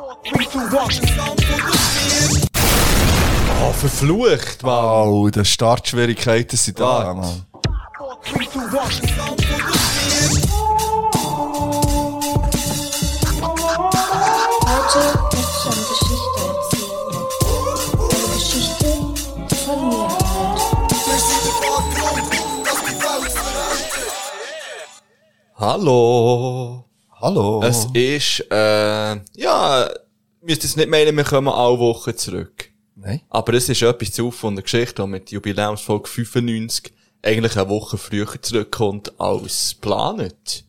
Oh, verflucht, Mann. Oh, die Startschwierigkeiten sind da. Mann. Heute möchte ich eine Geschichte erzählen. Eine Geschichte von mir halt. Hallo. Hallo. Es ist, äh, ja, müsst es nicht meinen, wir kommen alle Wochen zurück. Nein. Aber es ist etwas zu von der Geschichte, die mit Jubiläumsfolge 95 eigentlich eine Woche früher zurückkommt als geplant.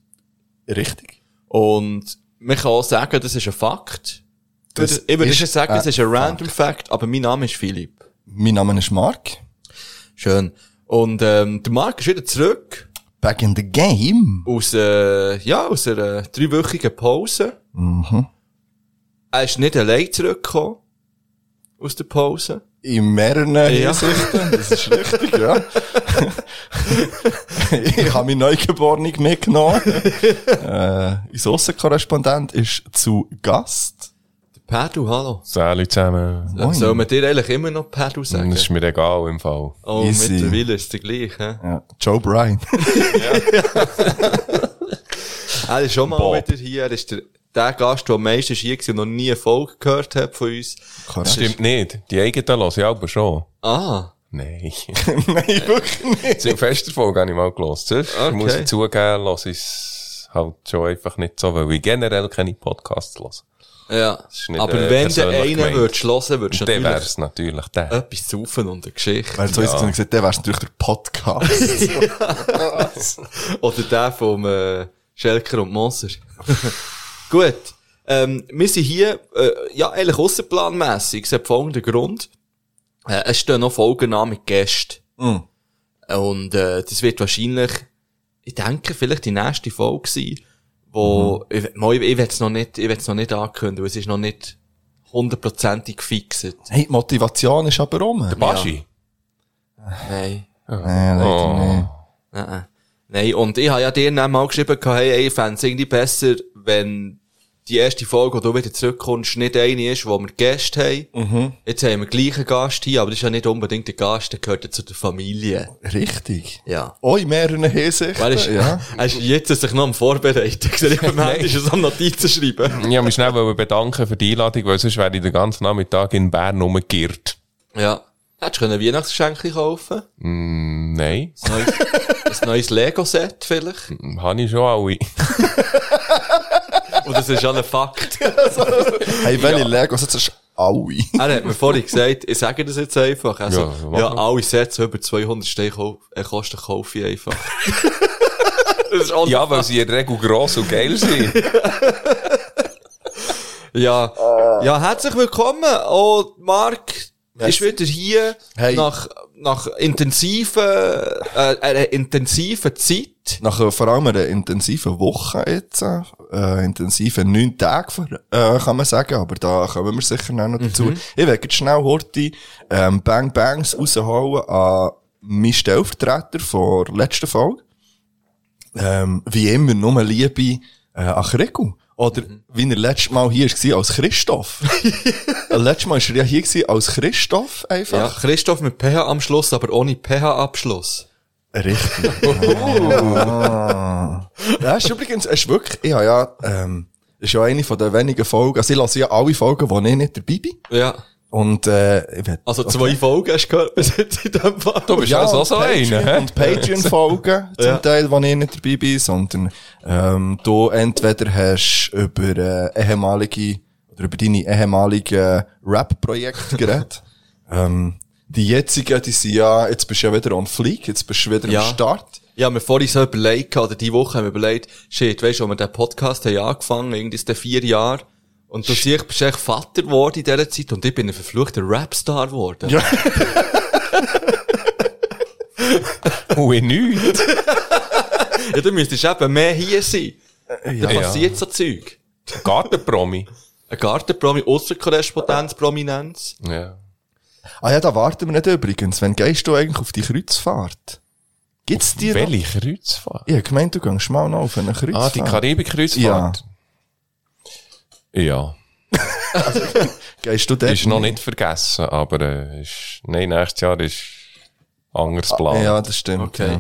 Richtig. Und man kann auch sagen, das ist ein Fakt. Das ich würde ist sagen, ein ist ein random Fact, aber mein Name ist Philipp. Mein Name ist Mark. Schön. Und ähm, der Marc ist wieder zurück Back in the game. aus, äh, ja, aus einer dreiwöchigen Pause. Mhm. Er ist nicht allein zurückgekommen aus der Pause. In mehreren Hinsichten. Das ist richtig, ja. ich habe meinen Neugeborenen mitgenommen. äh, unser Aussenkorrespondent ist zu Gast. Der Pedro, hallo. Salut zusammen. Äh, Soll man dir eigentlich immer noch Pedro sagen? Das ist mir egal im Fall. Oh, Easy. mittlerweile ist es gleich, hä? Ja. Joe Bryan. Er ist schon mal Bob. wieder hier. Er ist der, der Gast, der am meisten hier war und noch nie eine Folge gehört hat von uns. Korrekt. Stimmt nicht. Die eigenen höre ich aber schon. Ah, Nein. Nein, wirklich nicht. Silvesterfolge habe ich mal gehört. Sonst Okay. muss ich zugeben, höre ich es halt schon einfach nicht so, weil ich generell keine Podcasts höre. Ja. ist nicht, Aber äh, wenn einen gemeint. würdest hören, würdest du Und dann wäre natürlich natürlich der. etwas zu saufen und eine Geschichte. Weil so ja. gesagt, der wär's natürlich der Podcast. Oder der vom äh, Schelker und Moser. Gut. Ähm, wir sind hier, äh, ja, eigentlich ausserplanmässig. Es hat folgenden Grund. Äh, es stehen noch Folgen an mit Gästen. Mm. Und äh, das wird wahrscheinlich, ich denke, vielleicht die nächste Folge sein, wo, ich, mal, ich, ich will es noch nicht, ich will es noch nicht ankündigen, weil es ist noch nicht hundertprozentig gefixt. hey, die Motivation ist aber rum. Der Baschi. Nein. Nein, leider Oh. nicht. Nein. Nein, und ich habe ja dir dann mal geschrieben, hey, ey, ich fände es irgendwie besser, wenn die erste Folge, wo du wieder zurückkommst, nicht eine ist, wo wir Gäste haben. Mhm. Jetzt haben wir gleich einen Gast hier, aber das ist ja nicht unbedingt der Gast, der gehört ja zu der Familie. Richtig. Ja. Oh, in mehreren Hinsichten. Weil ist, ja. er ist jetzt sich noch am Vorbereiten. Ich sehe, beim Handy ist es am Notizen schreiben. Ich wollte mich schnell wollen bedanken für die Einladung, weil sonst wäre ich den ganzen Nachmittag in Bern rumgeirrt. Ja. Hättest du können ein Weihnachtsgeschenk kaufen? Mm, nein. Ein neues, ein neues Lego-Set vielleicht? Habe ich schon alle. Und das ist ja ein Fakt. Hey, welche Legos jetzt ist alle. Er hat mir vorhin gesagt, ich sage das jetzt einfach. Also, Ja, ja, alle Sets über 200 Steine kosten, kaufe ich einfach. das ist auch Ja, weil sie in der Regel gross und geil sind. ja. ja, herzlich willkommen. Oh, Marc ist wieder hier Hey. nach, nach intensiven, äh, einer intensiven Zeit. Nach äh, vor allem einer intensiven Woche jetzt, äh, intensiven neun Tage, äh, kann man sagen, aber da kommen wir sicher noch dazu. Mhm. Ich werde jetzt schnell Horti, ähm, Bang Bangs rausholen an meinen Stellvertreter von der letzten Folge. Ähm, wie immer, nur Liebe, äh, an Krigu. Oder, Mhm. wie er letztes Mal hier war, als Christoph. Äh, letztes Mal war er ja hier als Christoph, einfach. Ja, Christoph mit PH am Schluss, aber ohne PH-Abschluss. Richtig. ah. Ja, ist übrigens, es ist wirklich, ich habe ja, ähm, ist ja eine von den wenigen Folgen, also ich lasse ja alle Folgen, wo ich nicht dabei bin. Ja. Und, äh, ich Also zwei Folgen hast du gehört bis jetzt in dem Fall. Du bist ja, also auch und so Patreon- einer, hä? Und Patreon-Folgen, zum Ja. Teil, wo ich nicht dabei bin, sondern, ähm, du entweder hast über, äh, ehemalige, oder über deine ehemaligen Rap-Projekte geredet. ähm, die jetzigen, die sind ja, jetzt bist du ja wieder on fleek, jetzt bist du wieder Ja. am Start. Ja, wir vorhin so überlegt, oder die Woche haben wir überlegt, shit, weisst du, als wir den Podcast haben angefangen, irgendwie ist der vier Jahre, und du siehst, bist echt Vater geworden in dieser Zeit, und ich bin ein verfluchter Rapstar geworden. Ja. Ui, nichts. ja du müsstest eben mehr hier sein. Da Ja. passiert so Zeug. Gartenpromi. Ein Gartenpromi, Ausserkorrespondenz, Prominenz. Ja. Ah ja, da warten wir nicht übrigens. Wann gehst du eigentlich auf die Kreuzfahrt? Gibt's die noch? Welche Kreuzfahrt? Ich hab gemeint, du gehst mal noch auf eine Kreuzfahrt. Ah, die Karibik-Kreuzfahrt? Ja. Gehst du dort? Ist noch nicht vergessen, aber äh, ist, nein, nächstes Jahr ist anderes Plan. Ja, das stimmt. Okay.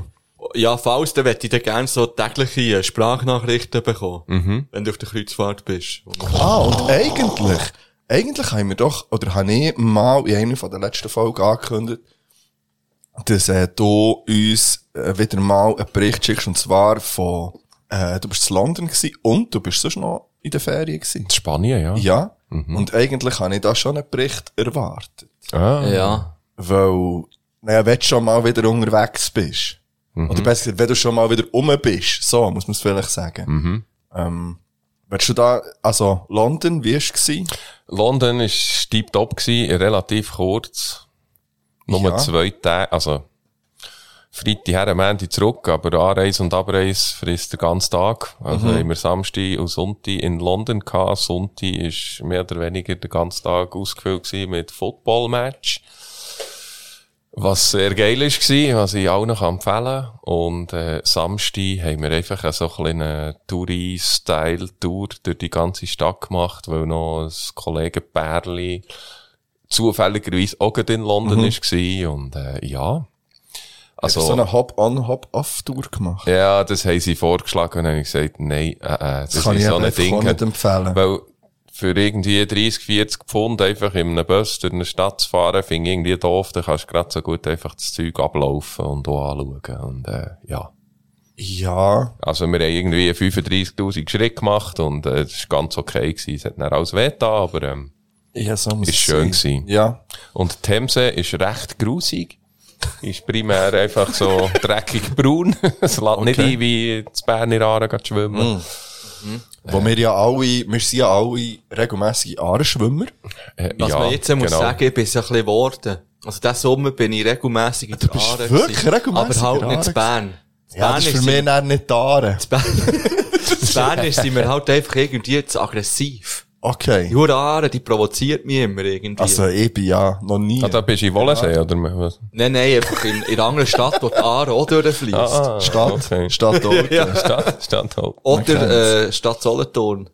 Ja, falls, dann möchte ich dann gerne so tägliche Sprachnachrichten bekommen. Wenn du auf der Kreuzfahrt bist. Ja. Ah, und eigentlich, eigentlich haben wir doch, oder habe ich mal in einer von der letzten Folgen angekündigt, dass äh, du uns äh, wieder mal einen Bericht schickst, und zwar von, äh, du bist in London gewesen und du bist sonst noch in der Ferien gewesen. In Spanien, ja. Ja. Und eigentlich habe ich da schon einen Bericht erwartet. Ah, Ja. Weil, naja, wenn du schon mal wieder unterwegs bist, oder besser gesagt, wenn du schon mal wieder um bist, so muss man es vielleicht sagen. Ähm, willst du da, also London, wie war es? gewesen? London ist tiptop gsi, relativ kurz. Nur Ja. zwei Tage, also, Freitag her, Montag zurück, aber Anreise und Abreise frisst den ganzen Tag. Also haben wir Samstag und Sonntag in London gehabt. Sonntag ist mehr oder weniger den ganzen Tag ausgefüllt mit Football-Match. Was sehr geil ist gsi, was ich auch noch empfehlen kann. Und, äh, Samstag haben wir einfach so eine Touri-Style-Tour durch die ganze Stadt gemacht, weil noch ein Kollege Pärli zufälligerweise auch in London ist gsi und, äh, ja. Also, so eine Hop-on, Hop-off-Tour gemacht. ja, das haben sie vorgeschlagen und habe ich gesagt, nein, äh, äh, das, Das kann ist ich so ein Ding. nicht empfehlen. Weil für irgendwie 30, 40 Pfund einfach in einem Bus durch eine Stadt zu fahren, finde ich irgendwie doof. Da kannst du gerade so gut einfach das Zeug ablaufen und auch anschauen. Und, äh, ja. Ja, Also wir haben irgendwie 35'000 Schritte gemacht und äh, das war ganz okay gewesen. Es hat dann alles weh da, aber ähm, ja, so Ist schön gewesen. Ja. Und die Themse ist recht grusig. Ist primär einfach so dreckig braun. Es lässt nicht ein, wie das Berner Aare schwimmen. Wo wir ja alle, wir sind ja alle regelmässige Aareschwimmer. Äh, Was man jetzt muss genau. sagen, ich bin ja ein bisschen geworden. Also diesen Sommer bin ich regelmässig in der bist Aare wirklich gewesen, regelmässig Aber halt in nicht zu Bern. Ja, das ist für mich dann nicht die Aare. zu Bern, Bern ist sie mir halt einfach irgendwie zu aggressiv. Okay. Aare, die provoziert mich immer irgendwie. Also, ich bin ja noch nie. Ah, da bist du in Wollensee, oder was? nein, nein, einfach in, in einer anderen Stadt, wo die Aare auch durchfließt. Ah, Stadt, okay. Stadt Olten. Ja. Stadt, Stadt halt. Oder äh, Stadt Solothurn.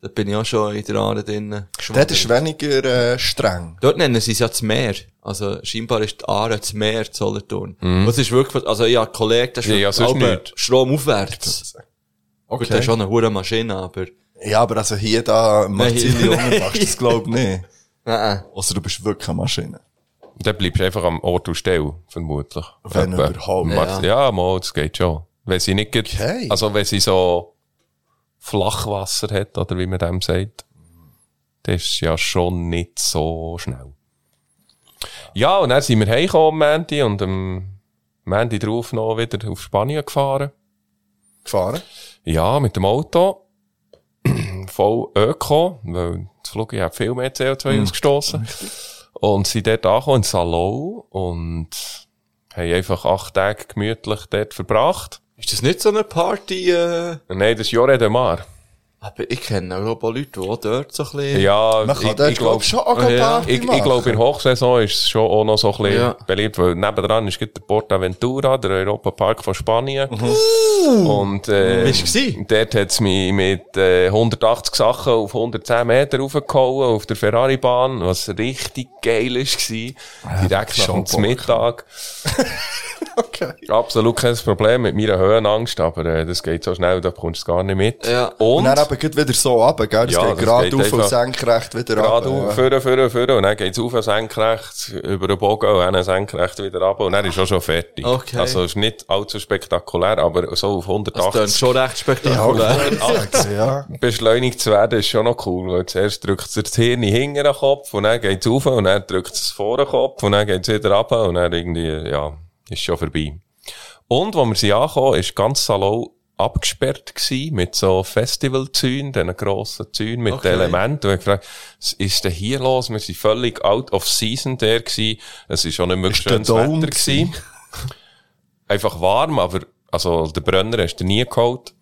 Da bin ich auch schon in der Aare drin. Dort ist weniger äh, streng. Dort nennen sie es ja das Meer. Also, scheinbar ist die Aare das Meer Solothurn. Mhm. Das ist wirklich, also, ich habe einen Kollegen, der Ja, ja, ist sonst nicht. Strom aufwärts. Gut, der ist schon eine hure Maschine, aber, Ja, aber also hier da, Marzili Nein. Junge, machst du das glaub ich nicht. nein, Ausser du bist wirklich eine Maschine. Dann bleibst du einfach am Ort und Stelle, vermutlich. Wenn Etwa. überhaupt. Machst- Ja, mal, das geht schon. Wenn sie nicht, geht- Okay. also wenn sie so Flachwasser hat, oder wie man dem sagt, das ist ja schon nicht so schnell. Ja, und dann sind wir heimgekommen am Mandy und am Mandy drauf noch wieder auf Spanien gefahren. Gefahren? Ja, mit dem Auto. Voll Öko, weil das Flugzeug hat viel mehr CO2 ausgestoßen. Und sind dort angekommen in Salou und haben einfach acht Tage gemütlich dort verbracht. Ist das nicht so eine Party, äh, Nein, das ist Jore de Mar. Aber ich kenne auch ein Leute, die auch dort so ein bisschen, Ja, Man kann ich, dort ich glaub glaube schon auch ja. Ich, ich glaube, in der Hochsaison ist es schon auch noch so ein bisschen Ja. beliebt, weil nebendran ist der Portaventura, der Europapark von Spanien. Mhm. Und, äh, gewesen? dort hat's mich mit, äh, 180 Sachen auf 110 Meter raufgehauen, auf der Ferrari-Bahn, was richtig geil ist, war. Direkt nach schon dem. Mittag. Okay. Absolut kein Problem mit meiner Höhenangst, aber, äh, das geht so schnell, da kommst du gar nicht mit. Ja. Und Und, eben geht wieder so runter, gell? Das Ja, geht das gerade auf und senkrecht wieder Gerade runter. auf, führen, führen, führen, und dann geht's auf, senkrecht, über den Bogen, und dann senkrecht wieder runter, und dann ist auch schon fertig. Okay. Also, ist nicht allzu spektakulär, aber so auf das klingt 180 schon recht spektakulär. Ja, ja. beschleunigt zu werden, ist schon noch cool, weil zuerst drückt es das Hirn hinter den Kopf, und dann geht's auf, und dann drückt es vor den Kopf, und dann geht's wieder runter, und dann irgendwie, ja, ist schon vorbei. Und, wo wir sie angekommen, ist ganz Salou abgesperrt gsi mit so Festivalzäunen, diesen grossen Zäunen mit Okay. Elementen. Und ich gefragt, was ist denn hier los? Wir sind völlig out of season der gsi. Es ist schon nicht mehr Ist schönes Wetter gsi. Einfach warm, aber, also, der Brenner hast du nie geholt.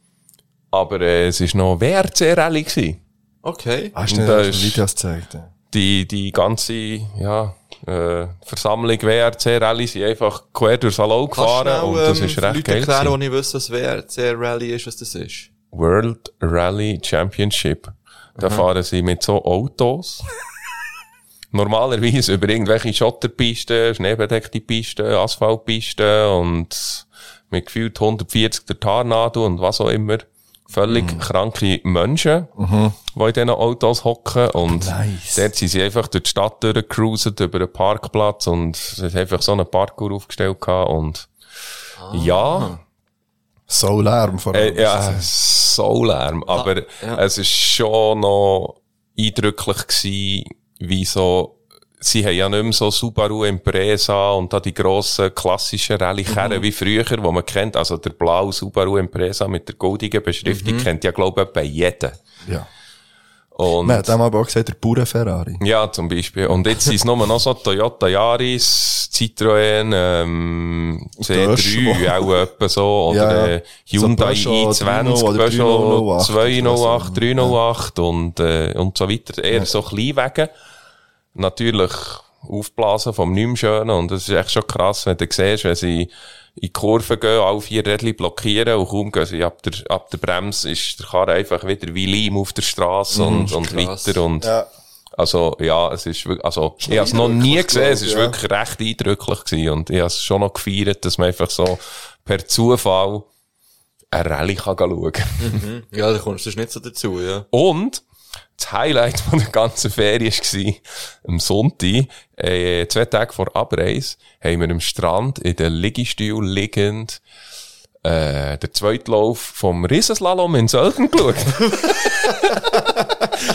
Aber, äh, es ist noch WRC-Rallye gsi. Okay. Hast du da Videos gezeigt? ja? Die, die ganze, ja, äh, Versammlung WRC-Rallye sind einfach quer durch Salon gefahren und das ähm, ist recht Leute geil. erklären, gewesen. die nicht wissen, was WRC Rally ist, was das ist? World Rally Championship. Da fahren sie mit so Autos. Normalerweise über irgendwelche Schotterpisten, schneebedeckte Pisten, Asphaltpisten und mit gefühlt 140 der Tornado und was auch immer. Völlig kranke Menschen, die in diesen Autos hocken und Nice. dort sind sie einfach durch die Stadt durchgecruiset, über einen Parkplatz und es hat einfach so einen Parkour aufgestellt gehabt und ja, So Lärm vor allem. äh, ja, so Lärm. Aber ja. es ist schon noch eindrücklich gewesen, wie so, sie haben ja nicht mehr so Subaru Impreza und da die grossen klassischen Rallye-Kerren wie früher, wo man kennt. Also der blaue Subaru Impreza mit der goldigen Beschriftung kennt ja, glaube ich, etwa jeder. Ja. Und Man hat aber auch gesagt, der Bauern Ferrari. ja, zum Beispiel. Und jetzt sind es nur noch so Toyota Yaris, Citroën, ähm, C3, auch etwa so, oder Ja. äh, Hyundai So Peugeot i20, 308, Peugeot 208, 208, 308 und, äh, und so weiter. Eher so Kleinwagen. Natürlich aufblasen vom nicht Schönen. Und das ist echt schon krass, wenn du siehst, wenn sie in die Kurve gehen, alle vier Rädchen blockieren und kaum gehen sie ab der, ab der Bremse, ist der Karre einfach wieder wie Leim auf der Straße und, und krass. weiter und, Ja. also, ja, es ist wirklich, also, ich habe es noch nie gesehen, es ist ich, wirklich recht eindrücklich gewesen und ich habe es schon noch gefeiert, dass man einfach so per Zufall eine Rallye kann schauen kann. Ja, da kommst du nicht so dazu, ja. Und das Highlight von der ganzen Ferien war, am Sonntag, äh, zwei Tage vor Abreise, haben wir am Strand in den Liegestuhl liegend äh, der Zweitlauf vom Riesenslalom in Sölden geschaut.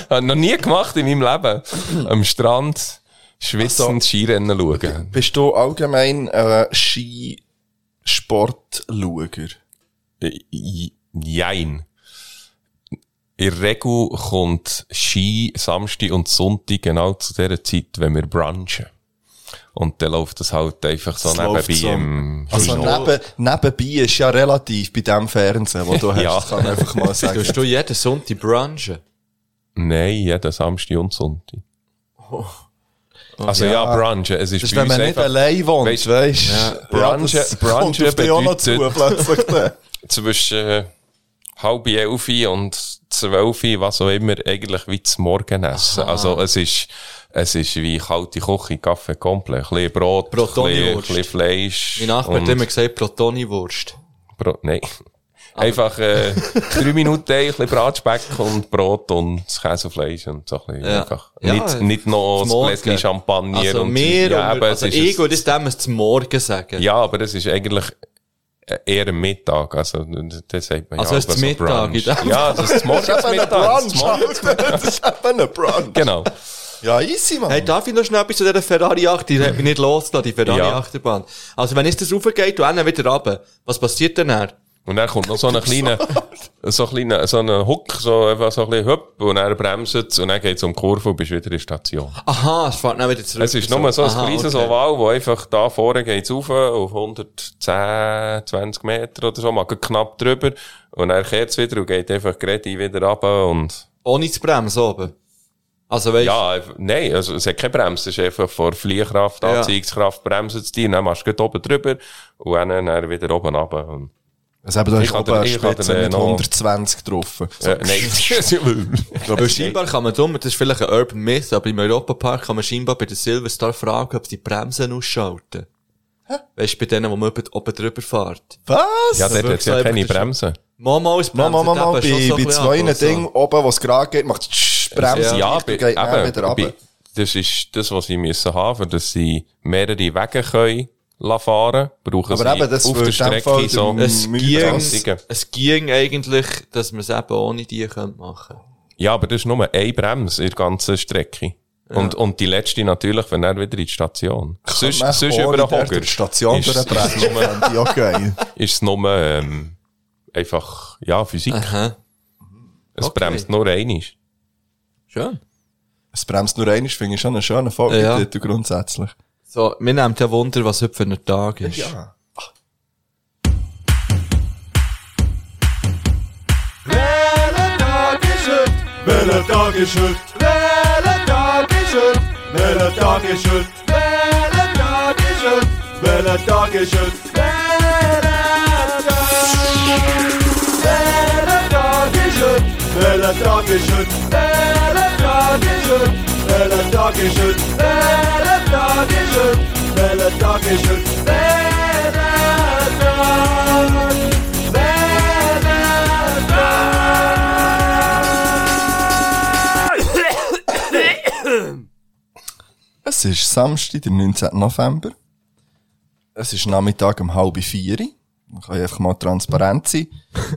Hab noch nie gemacht in meinem Leben. Am Strand schwitzend Skirennen schauen. Bist du allgemein äh, Skisportschauer? Äh, Jein. In der Regel kommt Ski Samstag und Sonntag genau zu der Zeit, wenn wir brunchen. Und dann läuft das halt einfach so Das nebenbei so. im Also neben, nebenbei ist ja relativ bei dem Fernsehen, wo du hast, Ja. kann ich einfach mal sagen. Tust du jeden Sonntag brunchen? Nein, jeden Samstag und Sonntag. Also ja, Ja. brunchen. Es ist Das ist, bei wenn man nicht allein wohnt, Weisst- weisst Ja, Brunchen- das Brunchen kommt auf dich auch noch zu, bedeutet- plötzlich. zwischen äh, halb elf und zwölf, was auch immer, eigentlich wie zum Morgenessen. Also es ist, es ist wie kalte Küche, Kaffee komplett. Ein bisschen Brot, ein bisschen, Fleisch. Mein Nachbar hat immer gesagt, Protoni-Wurst. Bro nein. Einfach äh, drei Minuten ein bisschen Bratspeck und Brot und Käsefleisch und so ein bisschen Ja. einfach. Ja, nicht, nicht noch ein. Gläschen Champagner Also und mir, ja, und, also ich würde es dem zum Morgen sagen. ja, aber es ist eigentlich eher am Mittag. Also, das sagt man Also ja. es ist Mittag, in dem Ja, das ist morgens Das ist eben ein Brunch. Das ist eben ein Brunch. Genau. Ja, easy, man. Hey, darf ich noch schnell etwas zu dieser Ferrari-Acht? Die hat mich nicht losgelassen, die Ferrari-Achterbahn. Also wenn jetzt das raufgeht und dann wieder runter, was passiert denn dann? Und dann kommt noch so ein kleiner, so ein kleiner, so ein Hook, so einfach so ein bisschen hüpp, und dann bremst es, und dann geht's um die Kurve und bist wieder in der Station. Aha, es fährt dann wieder zurück. Es ist nur so ein Aha, kleines okay. Oval, wo einfach da vorne geht's rauf, auf 110, 20 Meter oder so, mal knapp drüber, und dann kehrt's wieder und geht einfach gerade wieder runter und, Ohne zu bremsen oben. Also weißt ja, nein, also es hat keine Bremse, es ist einfach vor Fliehkraft, Ja. Anziehungskraft, bremsen es dir, dann machst du oben drüber, und dann, dann wieder oben runter. Und, Also eben, da Ich kann oben eine Spitze mit noch- 120 getroffen. äh, nein. Weil scheinbar kann man dumm, das ist vielleicht ein Urban Myth, aber im Europapark kann man scheinbar bei der Silverstar fragen, ob sie die Bremsen ausschalten. Weißt du, bei denen, wo man oben, oben drüber fährt. Was? Ja, dort hat ja keine Bremse. Mama ist Mal, mal, mal, mal, bei, bei zwei Dingen oben, wo es gerade geht, macht es Bremse. Ja, geht eben, wieder runter. bei, das ist das, was sie müssen haben, für dass sie mehrere Wege können fahren, brauchen Aber sie eben, das auf der Strecke so der- Es ging, es ging eigentlich, dass man es eben ohne die könnte machen. Ja, aber das ist nur eine Bremse in der ganzen Strecke. Und, und die letzte natürlich, wenn er wieder in die Station. Sonst, sonst über den Hocker. die Station ist, es nur, ähm, einfach, ja, Physik. Aha. Es okay. bremst nur einmal. Schön. Es bremst nur einmal, finde ich schon einen schönen Ja. ja. grundsätzlich. So, mir nimmt ja Wunder, was heute für ein Tag ist. Ja. Welcher Tag ist heute? Welcher Tag ist heute? Welcher Tag ist heute? Welcher Tag ist heute? Welcher Tag ist heute? Welcher Tag ist heute? Welcher Tag? Welcher Tag ist heute? Welcher Tag ist heute? Welcher Tag ist heute? Welcher Tag ist heute? Welcher Tag ist heute? Es ist Samstag, der 19. November. Es ist Nachmittag um halb vier. Man kann einfach mal transparent sein.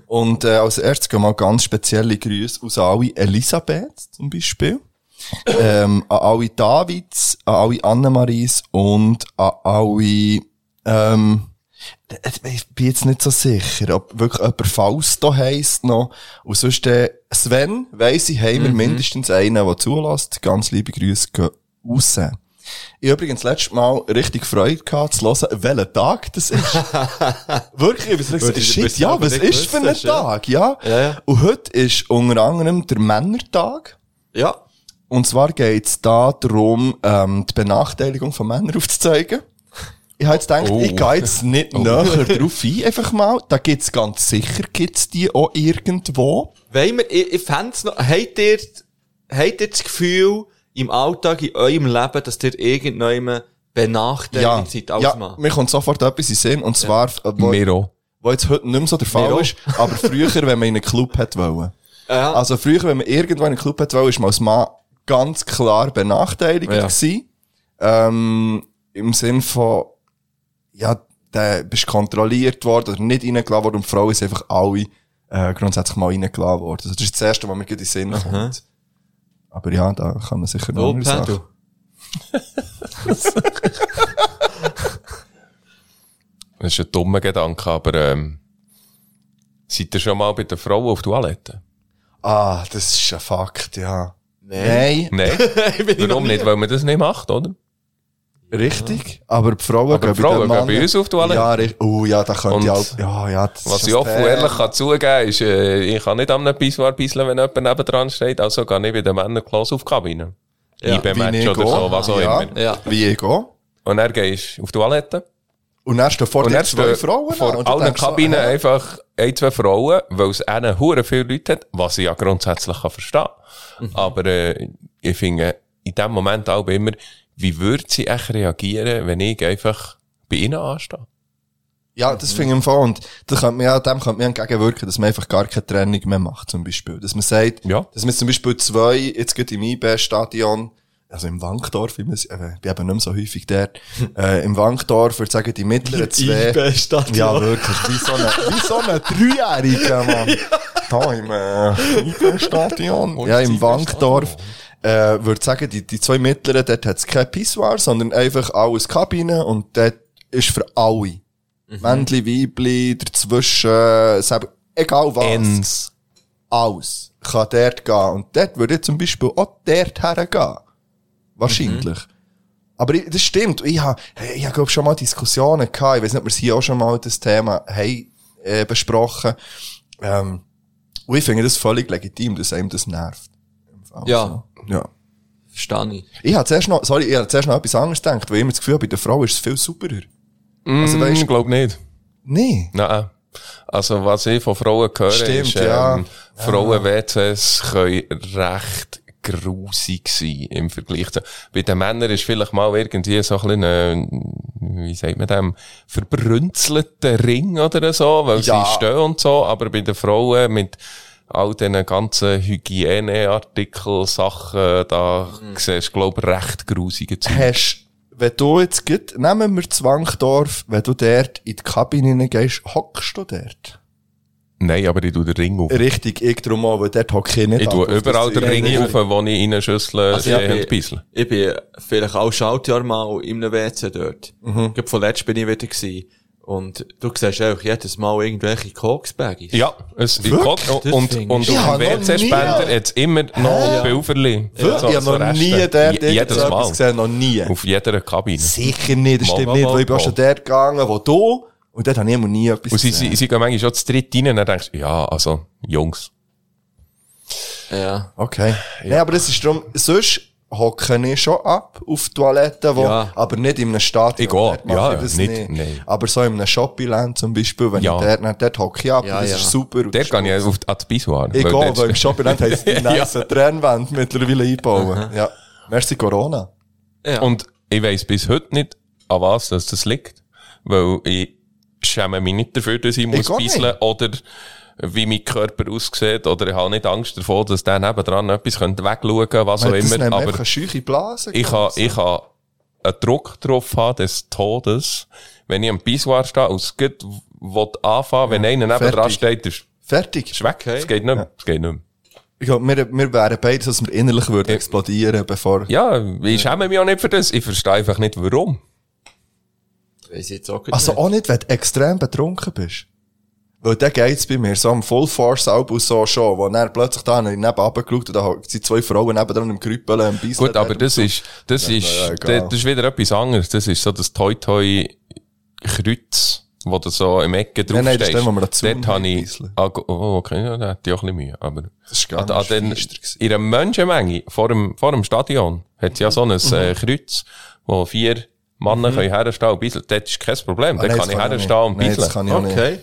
Und äh, als erstes gehen mal ganz spezielle Grüße aus alle Elisabeth zum Beispiel. Ähm, an alle Davids, an alle Annemaries und an alle, ähm, ich bin jetzt nicht so sicher, ob wirklich jemand Fausto heisst noch. Und sonst äh, Sven, weiss ich, haben wir mindestens einen, der zulässt. Ganz liebe Grüße gehen raus. Ich übrigens letztes Mal richtig Freude gehabt, zu hören, welcher Tag das ist. Wirklich, ich gesagt, weil shit, ja, was ist für ein ja. Tag, ja? Ja, ja. Und heute ist unter anderem der Männertag. Ja. Und zwar geht's da darum, ähm, die Benachteiligung von Männern aufzuzeigen. Ich habe jetzt gedacht, Oh. ich gehe jetzt nicht näher drauf ein, einfach mal. Da gibt's ganz sicher, gibt's die auch irgendwo. Wollen wir, ich, ich fänd's noch, habt ihr, habt ihr das Gefühl, im Alltag, in eurem Leben, dass ihr irgendjemand benachteiligt seid als ja, Mann? mir kommt sofort etwas in Sinn, und zwar, äh, wo, Mir auch. wo jetzt heute nicht mehr so der Fall Mir auch. ist, aber früher, wenn man in einen Club hat wollen. Ja. Also früher, wenn man irgendwo in einen Club hat wollen, ist man als Mann ganz klar benachteiligt Ja. gewesen. Ähm, Im Sinn von, ja, da bist kontrolliert worden oder nicht reingeladen worden und die Frauen sind einfach alle äh, grundsätzlich mal reingeladen worden. Also das ist das Erste, was mir in den Sinn kommt. Aber ja, da kann man sicher noch Wo, andere Sachen. Das ist ein dummer Gedanke, aber ähm, seid ihr schon mal bei der Frau auf Toilette? Ah, das ist ein Fakt, ja. Nein, Nein. Warum nicht? Weil man das nicht macht, oder? richtig. Aber die Frauen Aber gehen die Frauen den gehen Männern- bei uns auf die Toilette. Ja, richtig. Oh ja, da könnte ich auch, ja, ja, Was ich offen und ehrlich kann zugeben, ist, äh, ich kann nicht am Pissoir bisseln, wenn jemand nebendran steht, also gehe ich bei den Männerklasse auf die Kabine. Ja, IB-Match wie ich oder so, was auch ja. immer. Ja. Wie ich gehe. Und er gehst auf die Toilette. Und dann stehen vor dir zwei Frauen vor an, allen so, Kabinen hä? einfach ein, zwei Frauen, weil es einen hure viele Leute hat, was ich ja grundsätzlich kann verstehen. Mhm. Aber äh, ich finde in dem Moment auch immer, wie würde sie echt reagieren, wenn ich einfach bei ihnen anstehe? Ja, das finde ich im Fall. Und da könnte man ja, dem könnte man entgegenwirken, dass man einfach gar keine Trennung mehr macht, zum Beispiel. Dass man sagt, Ja. dass man zum Beispiel zwei, jetzt geht im IB-Stadion, also im Wankdorf, ich, muss, äh, ich bin eben nicht mehr so häufig dort, äh, im Wankdorf, würde ich sagen, die mittleren zwei. IB-Stadion. Ja, wirklich, wie so ein, wie so ein Dreijähriger, Mann. Da im, äh, IB-Stadion. Ja, im Wankdorf. Äh, würde sagen, die, die zwei mittleren, dort hat's kein Pissoir, sondern einfach alles Kabine und dort ist für alle. Männli, Weibli, dazwischen, selber, egal was. Ens. Alles kann dort gehen. Und dort würde ich zum Beispiel auch dort hergehen. Wahrscheinlich. Aber ich, das stimmt. Ich habe, ich habe glaub, schon mal Diskussionen gehabt. Ich weiß nicht, ob wir hier auch schon mal das Thema haben, äh, besprochen. Ähm, und ich finde das völlig legitim, dass einem das nervt. Ja. so. Ja. Verstehe ich. Ich habe zuerst noch, sorry, ich habe zuerst noch etwas anderes gedacht, weil ich immer das Gefühl habe, bei der Frau ist es viel superer. Also, weißt- ich glaube nicht. Nee. Nein. Also, was ich von Frauen höre, Stimmt, ist, ja. ähm, Frauen-WCs können recht grusig sein im Vergleich zu, bei den Männern ist vielleicht mal irgendwie so ein bisschen, äh, wie sagt man dem, verbrünzelter Ring oder so, weil Ja. sie stehen und so, aber bei den Frauen mit all diesen ganzen Hygieneartikel, Sachen, da siehst du, glaube ich, recht grusige Zeug. Hast, wenn du jetzt geht, nehmen wir Zwangdorf, wenn du dort in die Kabine gehst, hockst du dort? Nein, aber ich tue den Ring auf. Richtig, ich drum auch, weil dort hocke ich nicht. Ich tue ab, überall den Ring auf, wo ich in eine Schüssel Also ich sehe bin- und bissel. Ich bin vielleicht auch Schaltjahr mal in einem WC dort. Mhm. Ich von letztem bin ich wieder gewesen. Und du siehst auch jedes Mal irgendwelche Koksbaggies. Ja, es, Das und, und, Ja, auf dem WC-Spender nie. jetzt immer noch Bilferli. Wirklich? ich habe noch nie dort Je- Jedes Mal. gesehen, noch nie. Auf jeder Kabine. Sicher nicht, das stimmt mal, nicht, weil ich bin auch schon dort gegangen, wo du, und dort habe ich immer nie etwas Und sie, gesehen. sie, sie gehen manchmal schon zu dritt rein und dann denkst du, ja, also, Jungs. Ja. Okay. Ja. aber das ist drum, sonst, hocke ich schon ab auf Toiletten, wo, Ja. aber nicht in einem Stadion. Ich gehe, Dort mache ja, ich das nicht- nein. Aber so in einem Shoppingland zum Beispiel, wenn Ja. ich dort, dann, dort hocke ich ab, Ja, das ja. ist super. das kann ich auf ans Pissoir. Ich gehe, dort- weil im Shoppingland heisst die nice Trennwand mittlerweile einbauen. Ja. Merci Corona. Ja. Und ich weiss bis heute nicht, an was das, das liegt. Weil ich schäme mich nicht dafür, dass ich muss auch bisseln oder wie mein Körper aussieht oder ich habe nicht Angst davor, dass der nebendran etwas könnte wegschauen könnte, was auch Das immer. man Aber eine scheuche Blase. ich habe, ich habe einen Druck drauf haben des Todes, wenn ich am Pissoir stehe und es geht, will anfangen, wenn einer nebendran fertig. steht, ist Fertig. ist weg. Es geht nicht mehr. Es geht nicht mehr. Ich glaube, wir, wir wären beide, dass wir innerlich würden explodieren, bevor... Ja, ich schäme mich auch nicht für das. Ich verstehe einfach nicht, warum. Weiss jetzt auch Also nicht. auch nicht, wenn du extrem betrunken bist. Weil dann geht's bei mir so am Full Force Album so schon, wo dann plötzlich da neben runtergeschaut und da sind zwei Frauen nebendran im Krüppeln im Beissen. Gut, aber das ist, das ist, ja, das ist wieder etwas anderes. Das ist so das Toi Toi Kreuz, wo du so im Ecke drauf Nein, nein, das ist der, wo wir dazu Dort habe ich, ah, go- oh, okay, ja, da hatte ich auch ein bisschen Mühe, aber. Das ist an, an den, gewesen. in einer Menschenmenge vor dem, vor dem Stadion hat es ja so ein äh, Kreuz, wo vier Männer können herstehen und bisseln. Dort ist kein Problem. Ah, nein, kann das ich herstehen und nicht. Nein, das bisseln. kann ich auch nicht. Okay.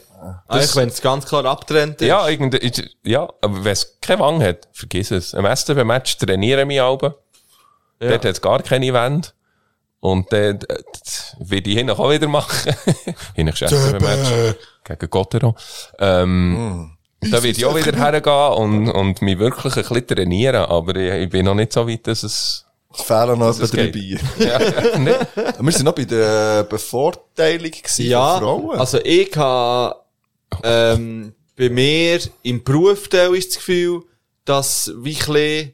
Eigentlich, wenn es ganz klar abtrennt ist. Ja, irgendwie, ist- ja, aber wenn es keine Wang hat, vergiss es. Am STB-Match trainieren mich alle. Ja. Dort hat es gar keine Wände. Und dann äh, will ich hin auch wieder machen. hin ich STB-Match gegen Gottero. Ähm, da will ich auch wieder hergehen und, und mich wirklich ein bisschen trainieren. Aber ich, ich bin noch nicht so weit, dass es... Es fehlen noch etwa drei. Bier. Ja, nicht. Wir sind noch bei der Bevorteilung gewesen Ja, von Frauen. also ich habe ähm, bei mir im Beruf teil ist das Gefühl, dass bisschen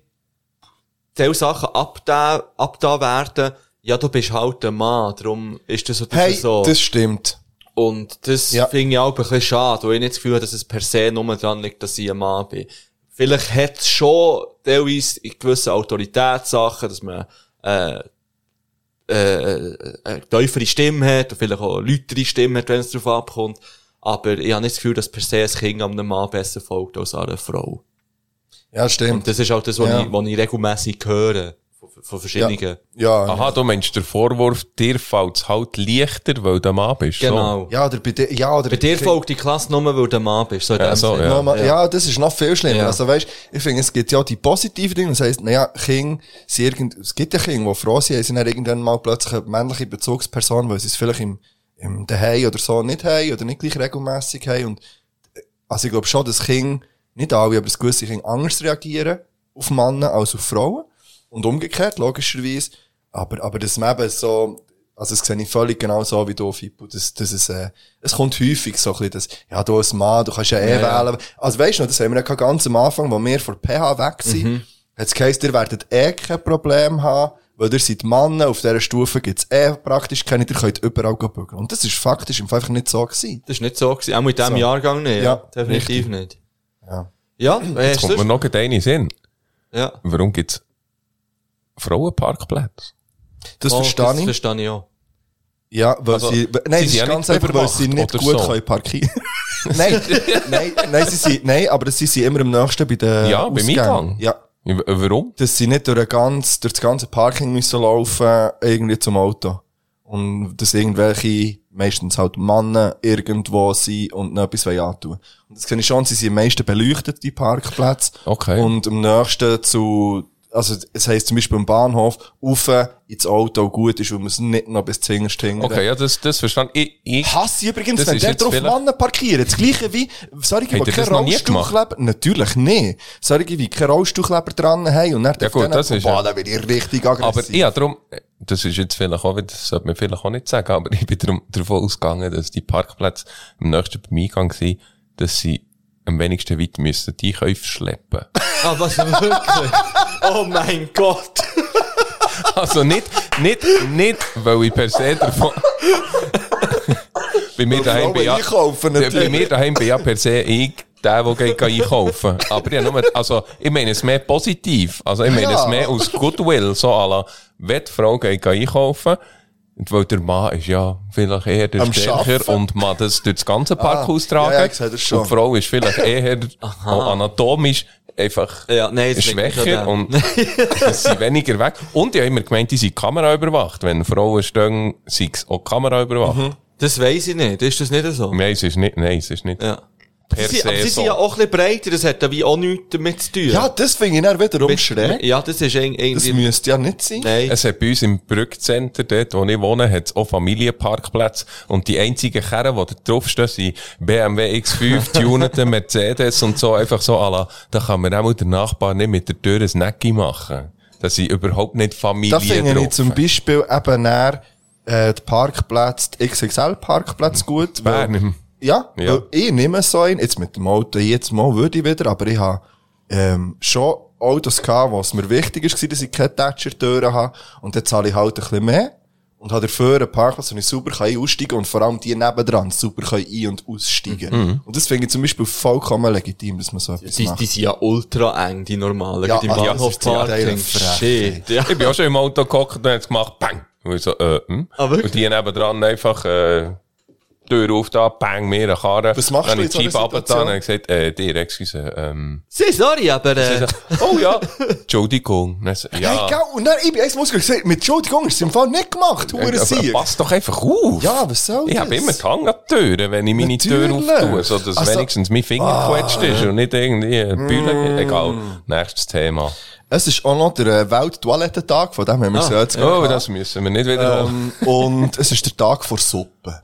teil Sachen abda, abda werden. Ja, du bist halt ein Mann, darum ist das so. das hey, so. das stimmt. Und das Ja. finde ich auch ein bisschen schade, weil ich nicht das Gefühl habe, dass es per se nur daran liegt, dass ich ein Mann bin. Vielleicht hat es schon teilweise in gewissen Autoritätssachen, dass man äh, äh, eine tiefere Stimme hat und vielleicht auch eine lautere Stimme hat, wenn es darauf abkommt. Aber ich habe nicht das Gefühl, dass per se ein Kind einem Mann besser folgt als einer Frau. Ja, stimmt. Und das ist auch das, was, Ja. ich, was ich regelmässig höre. Von, verschiedenen. ja, Aha, du meinst, der Vorwurf, dir fällt es halt leichter, weil du ein Mann bist. So. Genau. ja, oder bei dir, ja, oder Bei dir folgt die Klasse nur, weil du ein Mann bist. So Ja, so, ja. Ja. das ist noch viel schlimmer. Ja. Also weißt, ich finde, es gibt ja auch die positiven Dinge. Das heisst, naja, Kinder, sie irgend, es gibt ja Kinder, die froh sind, sie sind dann irgendwann mal plötzlich eine männliche Bezugsperson, weil sie es vielleicht im, im Daheim oder so nicht haben oder nicht gleich regelmässig haben. Und, äh, also ich glaube schon, dass Kinder, nicht alle, aber dass gewisse Kinder anders reagieren auf Männer als auf Frauen. Und umgekehrt, logischerweise. Aber, aber das eben so, also das sehe ich völlig genau so wie du, Fippo. Das, das ist, äh, es kommt häufig so ein bisschen das, ja, du als Mann, du kannst ja eh Ja, ja. wählen. Also weißt du noch, das haben wir ja ganz am Anfang, wo wir von PH weg sind, Mhm. hat es geheißen, ihr werdet eh kein Problem haben, weil ihr seid Männer, auf dieser Stufe gibt's eh praktisch keine, ihr könnt überall gehen bügeln. Und das ist faktisch einfach nicht so gewesen. Das ist nicht so gewesen. Auch mit diesem So. Jahrgang nicht. Ja, definitiv richtig. nicht. Ja. Ja, Jetzt kommt mir noch eine Sinn. Ja. Warum gibt's Frauenparkplätze? Das Oh, verstehe das ich. verstehe ich auch. Ja, weil Also, sie, nein, sie sind ist ganz einfach, weil sie nicht gut so. können parkieren. nein, nein, nein, sie sind, nein, aber sie sind immer am nächsten bei den Ja, beim Ausgängen. Eingang. Ja. W- Warum? Dass sie nicht durch, ein ganz, durch das ganze Parking müssen laufen, irgendwie zum Auto. Und dass irgendwelche, meistens halt Männer, irgendwo sind und noch etwas wollen antun. Und das kenne ich schon, sie sind am meisten beleuchtet, die Parkplätze. Okay. Und am nächsten zu, also, es heisst zum Beispiel am Bahnhof, rauf ins Auto gut ist, weil man es nicht noch bis zwingerst hingern. Okay, ja, das, das verstand ich. ich Hasse übrigens, wenn der drauf Männer parkieren. Das gleiche wie, solche, die keinen Rollstuhlkleber, natürlich nicht. Solche, wie keinen Rollstuhlkleber dran haben und dann Ja gut, das ist boah, ja- dann bin ich richtig aggressiv. aber ja, darum, das ist jetzt vielleicht auch, das sollte man vielleicht auch nicht sagen, aber ich bin darum, davon ausgegangen, dass die Parkplätze am nächsten beim Eingang sind, dass sie am wenigsten weit müssen die Einkäufe schleppen. Ah, was wirklich? oh mein Gott. Also nicht, nicht, nicht, weil ich per se davon, bei mir daheim bin ja, einkaufen, bei natürlich. mir daheim bin ja per se ich, der, der geht einkaufen. Aber ich, nur, also, ich meine es mehr positiv. Also, ich meine Ja. es mehr aus Goodwill, so à la, wenn die Frau geht einkaufen, und weil der Mann ist ja vielleicht eher der Am Stärker Schaffen. und man das durch das ganze Parkhaus tragen. ja, ja, ich sehe das schon. Und die Frau ist vielleicht eher auch anatomisch einfach Ja, nein, schwächer und es sind weniger weg. Und ich habe immer gemeint, die sind Kamera überwacht. Wenn Frauen stehen, sind sie auch Kamera überwacht. Mhm. Das weiss ich nicht. Ist das nicht so? Nein, es ist nicht, nein, es ist nicht Ja. Per Sie, aber se sie so. sind ja auch ein bisschen breiter, das hat ja wie auch nichts damit zu tun. Ja, das finde ich dann wiederum Mit- schräg. Ja, das ist eng- Das müsste ja nicht sein. Nein. Es hat bei uns im Brückcenter, dort, wo ich wohne, hat es auch Familienparkplätze. Und die einzigen Kerren, die da draufstehen, sind BMW X5, tunete Mercedes und so, einfach so, ala, da kann man auch der Nachbar nicht mit der Tür ein Necki machen. Das sind überhaupt nicht Familie Da finde ich zum Beispiel eben eher, äh, die Parkplätze, die XXL-Parkplätze gut. Bern im- Ja, Ja. weil ich nehme so einen, jetzt mit dem Auto, jetzt mal würde ich wieder, aber ich habe, ähm, schon Autos gehabt, wo es mir wichtig ist, dass ich keine Thatcher-Türen habe, und dann zahle ich halt ein bisschen mehr, und habe dafür einen Parkplatz, wo ich super kann aussteigen und vor allem die nebendran super ein- und aussteigen. Und das finde ich zum Beispiel vollkommen legitim, dass man so etwas Die, macht. die sind ja ultra eng, die normalen. Ja, die ah, Bahnhof das ist ja Parking. eine Frechheit. Shit, ja. Ich bin auch schon im Auto gehockt und hat's gemacht, bang. Und ich so, äh, hm? Ah, wirklich? Und die nebendran einfach, äh, Tür auf da, bang, mir eine Karre. Was machst Dann du hab in so einer ich die Jeep und gesagt, äh, dir, excuse, ähm, Sie, sorry, aber... Äh, oh ja, Entschuldigung. Dann Ja, Hey, gell, und dann, ich bin eins Muskel gesagt, mit Entschuldigung, ist es im Fall nicht gemacht, hure Sieg. pass doch einfach auf. Ja, was soll Ich das? habe immer Hand an die Tür, wenn ich meine Tür auftue, so dass Also- wenigstens mein Finger gequetscht ist und nicht irgendwie ein Bühne. Egal, nächstes Thema. Es ist auch noch der äh, Welt-Toilettentag, von dem haben wir es ja jetzt Oh, gehabt. das müssen wir nicht wiederholen. Ähm, und es ist der Tag vor Suppe.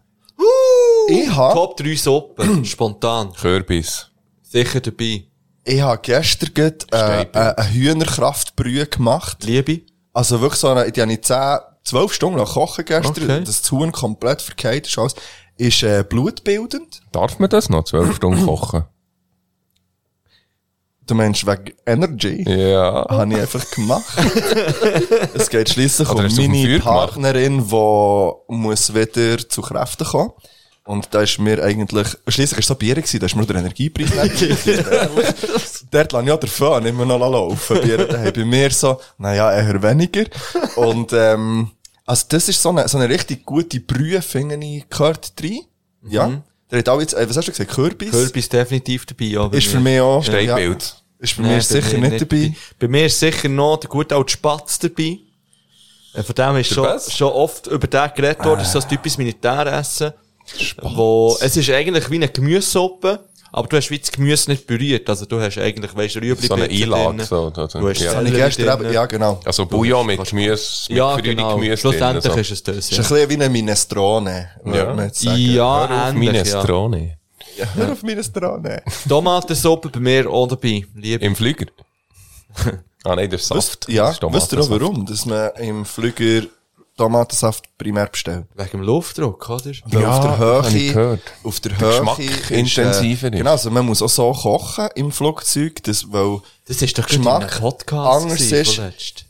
Ich habe Top 3 Suppen, spontan. Kürbis. Sicher dabei. ich hab gestern gerade, äh, äh, eine Hühnerkraftbrühe gemacht. Liebe. Also wirklich so eine, die habe ich 10, 12 Stunden lang kochen gestern. Okay. Das Huhn komplett verkehrt ist alles. Ist äh, blutbildend. Darf man das noch zwölf Stunden kochen? Du meinst wegen Energy. Ja. habe ich einfach gemacht. es geht schließlich um meine? Partnerin, die muss wieder zu Kräften kommen. Und da ist mir eigentlich, schliesslich war es so Bier gewesen, da ist mir der Energiepreis nicht gegeben. Ehrlich. Dort lasse ich auch den Föhn immer noch laufen. Bier daheim. Bei mir so, naja, eher weniger. Und, ähm, also das ist so eine, so eine richtig gute Brühe, finde ich, gehört rein. Ja. Der hat auch jetzt, äh, was hast du gesagt, Kürbis? Kürbis definitiv dabei, ja. bei Ist mir. für mich auch. Steinbild. Ist für Nein, mich bei sicher mir nicht dabei. Bei mir ist sicher noch der gute alte Spatz dabei. Äh, Von dem ist schon, schon oft über den geredet worden, das ist so ein typisches Militäressen. Wo, es ist eigentlich wie eine Gemüsesuppe, aber du hast wie das Gemüse nicht berührt. Also du hast eigentlich, weisst du, Rüebli So eine Einlage, drin. so, da- da- Du hast ja. Habe ich gestern eben, ja, genau. Also Bouillon mit Gemüse, mit Ja, genau. Gemüse Schlussendlich drin, so. ist es das, ist ein ja. bisschen wie eine Minestrone, würde Ja. man jetzt sagen. Ja, Hör auf, ähnlich, ja. Minestrone. Hör auf Minestrone. Tomatensuppe bei mir auch dabei. Liebe. Im Flüger? ah nein, das ist Wisst, Saft. ja, Das ist wisst ihr Tomatensaft. warum? Dass man im Flüger Tomatensaft primär bestellt. Wegen dem Luftdruck, oder? Weil Ja, auf der ich Höhe, gehört. auf der Geschmack Höhe ist, intensiver äh, ist. Genau, also man muss auch so kochen im Flugzeug, das, weil, Das ist doch Geschmack in Podcast anders ist. vorletzt.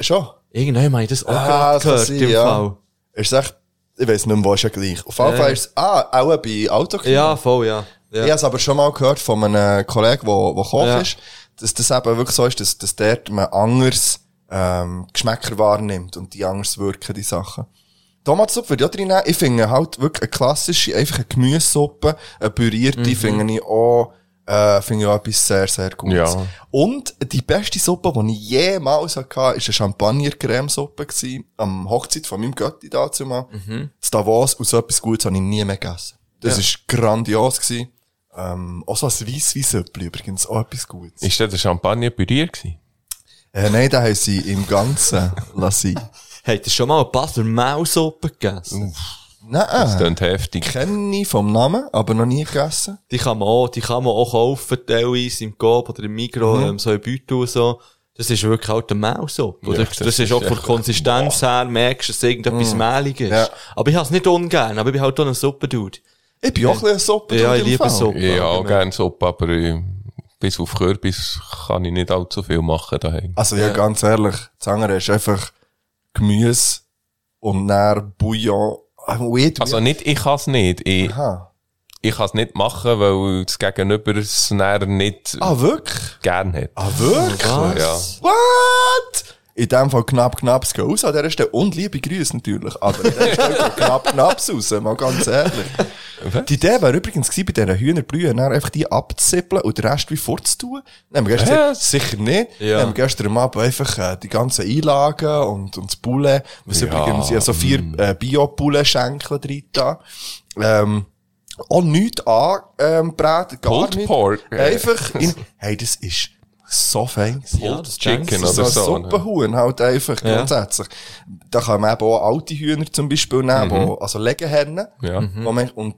schon. Irgendwann habe ich das auch Ah, gehört, sein, im ja. Fall. Ist echt, ich weiss nicht mehr, wo ist ja gleich. Auf jeden Ja. Fall ist es, ah, auch bei Autokino. Ja, voll, ja. Ich ja. habe es aber schon mal gehört von einem Kollegen, der, der Koch Ja. ist, dass das eben wirklich so ist, dass, dass dort man anders ähm, Geschmäcker wahrnimmt und die anders wirken, die Sachen. Tomatsuppe würde ich auch drin nehmen. Ich finde halt wirklich eine klassische, einfach eine Gemüsesuppe, eine pürierte, Mhm. finde ich auch, äh, finde ich auch etwas sehr, sehr Gutes. Ja. Und die beste Suppe, die ich jemals hatte, war eine Champagner-Cremesuppe am Hochzeit von meinem Götti dazu mal. Mhm. Das Davos, und so etwas Gutes habe ich nie mehr gegessen. Das ist grandios gewesen. Ähm, auch so ein Weissweissöppli übrigens, auch etwas Gutes. Ist das der Champagner püriert gewesen? Äh, nein, da haben sie im Ganzen lassen. Habt ihr schon mal eine Basler Maulsuppe gegessen? Nein, Das klingt heftig. kenne ich vom Namen, aber noch nie gegessen. Die kann man auch, die kann man auch kaufen, teilweise im Coop oder im Migros, ähm, so in Beutel und so. Das ist wirklich halt eine Maulsuppe. Oder? Ja, das, das ist auch ist von der Konsistenz her, merkst du, dass irgendetwas mehlig ist. Ja. Aber ich habe es nicht ungern, aber ich bin halt auch ein Suppendude. Ich bin auch ein bisschen eine Suppe. Ja, ich liebe Fall. Suppe. Ja, auch gerne Suppe, aber äh, bis auf Kürbis kann ich nicht allzu viel machen daheim. Also ja, ganz ehrlich, andere ist einfach Gemüse und dann Bouillon. Ah, Wait, Also nicht, ich kann es nicht. Ich, Aha. ich kann es nicht machen, weil das Gegenüber es nicht Ah, wirklich? gern hat. Ah, wirklich? Was? Ja. What? In dem Fall knapp knapp gehen raus an dieser Stelle. Und liebe Grüße natürlich. Aber an dieser Stelle knapp knapp raus, mal ganz ehrlich. Die Idee wäre übrigens gewesen, bei diesen Hühnerbrühen, einfach die abzuzippeln und den Rest wie vorzutun. Dann haben wir gestern gesagt, sicher nicht. Ja. Dann haben wir gestern Abend einfach äh, die ganzen Einlagen und, und das Poulet, was Ja, übrigens ja so vier äh, Bio-Poulet-Schenkel drin da. Ähm, auch nichts angebraten, gar Pulled nicht. Pork. Einfach in, hey, das ist so fein. Ja, das Chicken oder so ein so, ne? Suppenhuhn halt einfach Ja. grundsätzlich. Da kann man eben auch alte Hühner zum Beispiel nehmen, wo, also Legehennen. Ja. Wo man, und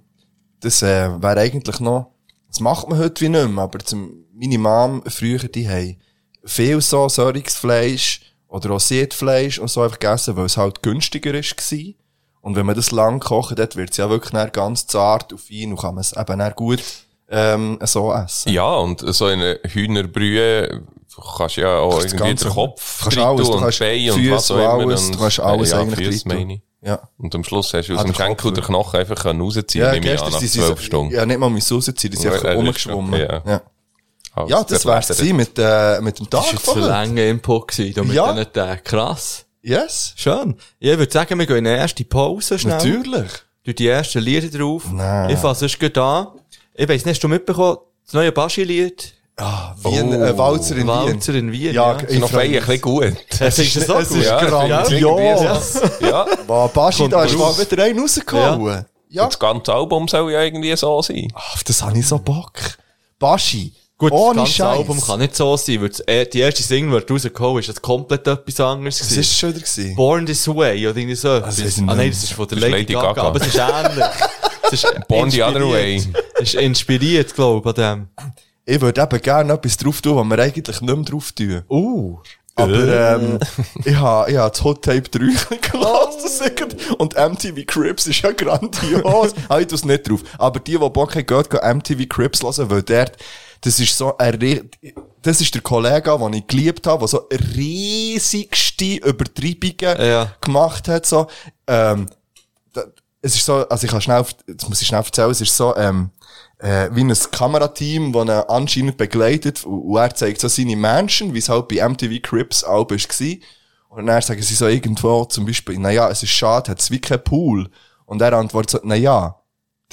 das äh, wäre eigentlich noch, das macht man heute wie nicht mehr, aber zum, meine Mom früher, die haben viel so Säurungsfleisch oder auch Siedfleisch und so einfach gegessen, weil es halt günstiger ist gewesen. Und wenn man das lang kocht, dort wird es ja wirklich dann ganz zart und fein und kann man es eben dann gut ähm, so essen. Ja, und so eine Hühnerbrühe kannst du ja auch Kannst das irgendwie den Kopf kannst alles, und kannst Bein und Füße was auch und immer. alles, und, du kannst alles ja, eigentlich meine ich. Ja. Und am Schluss hast du aus Ah, dem der Schenkel den Knochen einfach können rausziehen Ja, nehme ich an, nach zwölf Stunden. ja, nicht mal müssen rausziehen, die sind Ja, einfach rumgeschwommen. Ja, ja. ja. Als das wär's gewesen mit, äh, mit dem Tag Das war zu lange Input gewesen, mit Ja. diesen Tagen. Krass. Yes, Schön. Ja, ich würde sagen, wir gehen in eine erste Pause schnell. natürlich. Du die ersten Lieder drauf. Nein. Ich fasse sonst gleich an. Ich weiss nicht, hast du mitbekommen, das neue Baschi-Lied? Ah, Wien, äh, Walzer in Wien. Walzer in Wien, Ja, ja. ich Ist noch fein, ein bisschen gut. Es ist so es gut. ist Ja, grandios. Ja, Wow, Baschi, Kommt da ist mal wieder einen rausgehauen. Ja. das ganze Album soll ja irgendwie so sein. Auf das habe ich so Bock. Baschi. Gut, ohne das ganze Scheiß. Album kann nicht so sein, weil das, äh, die erste Single, die rausgekommen ist, das komplett etwas anderes Was gewesen. ist schon wieder gewesen? Born This Way, oder irgendwie so. ah, nein, das ist von der Das ist Lady, Lady Gaga, Gaga. aber es ist ähnlich. Es ist Born the other way. inspiriert. Es ist inspiriert, glaube ich, an dem. Ich würde eben gerne etwas drauf tun, was wir eigentlich nicht mehr drauf tun. Uh. Aber ähm, ich habe ich ha das Hot Tape 3 gelassen und MTV Crips ist ja grandios. ah, ich tu's nicht drauf. Aber die, die Bock haben, geht, gehen MTV Crips hören, weil dort, das ist so ein, das ist der Kollege, den ich geliebt habe, der so riesigste Übertreibungen Ja. gemacht hat, so, ähm, es ist so, also ich kann schnell, das muss ich schnell erzählen, es ist so, ähm, äh, wie ein Kamerateam, das ihn anscheinend begleitet, und, er zeigt so seine Menschen, wie es halt bei MTV Crips auch war. Und dann sagen sie so irgendwo zum Beispiel, naja, es ist schade, hat es wie keinen Pool. Und er antwortet so, naja,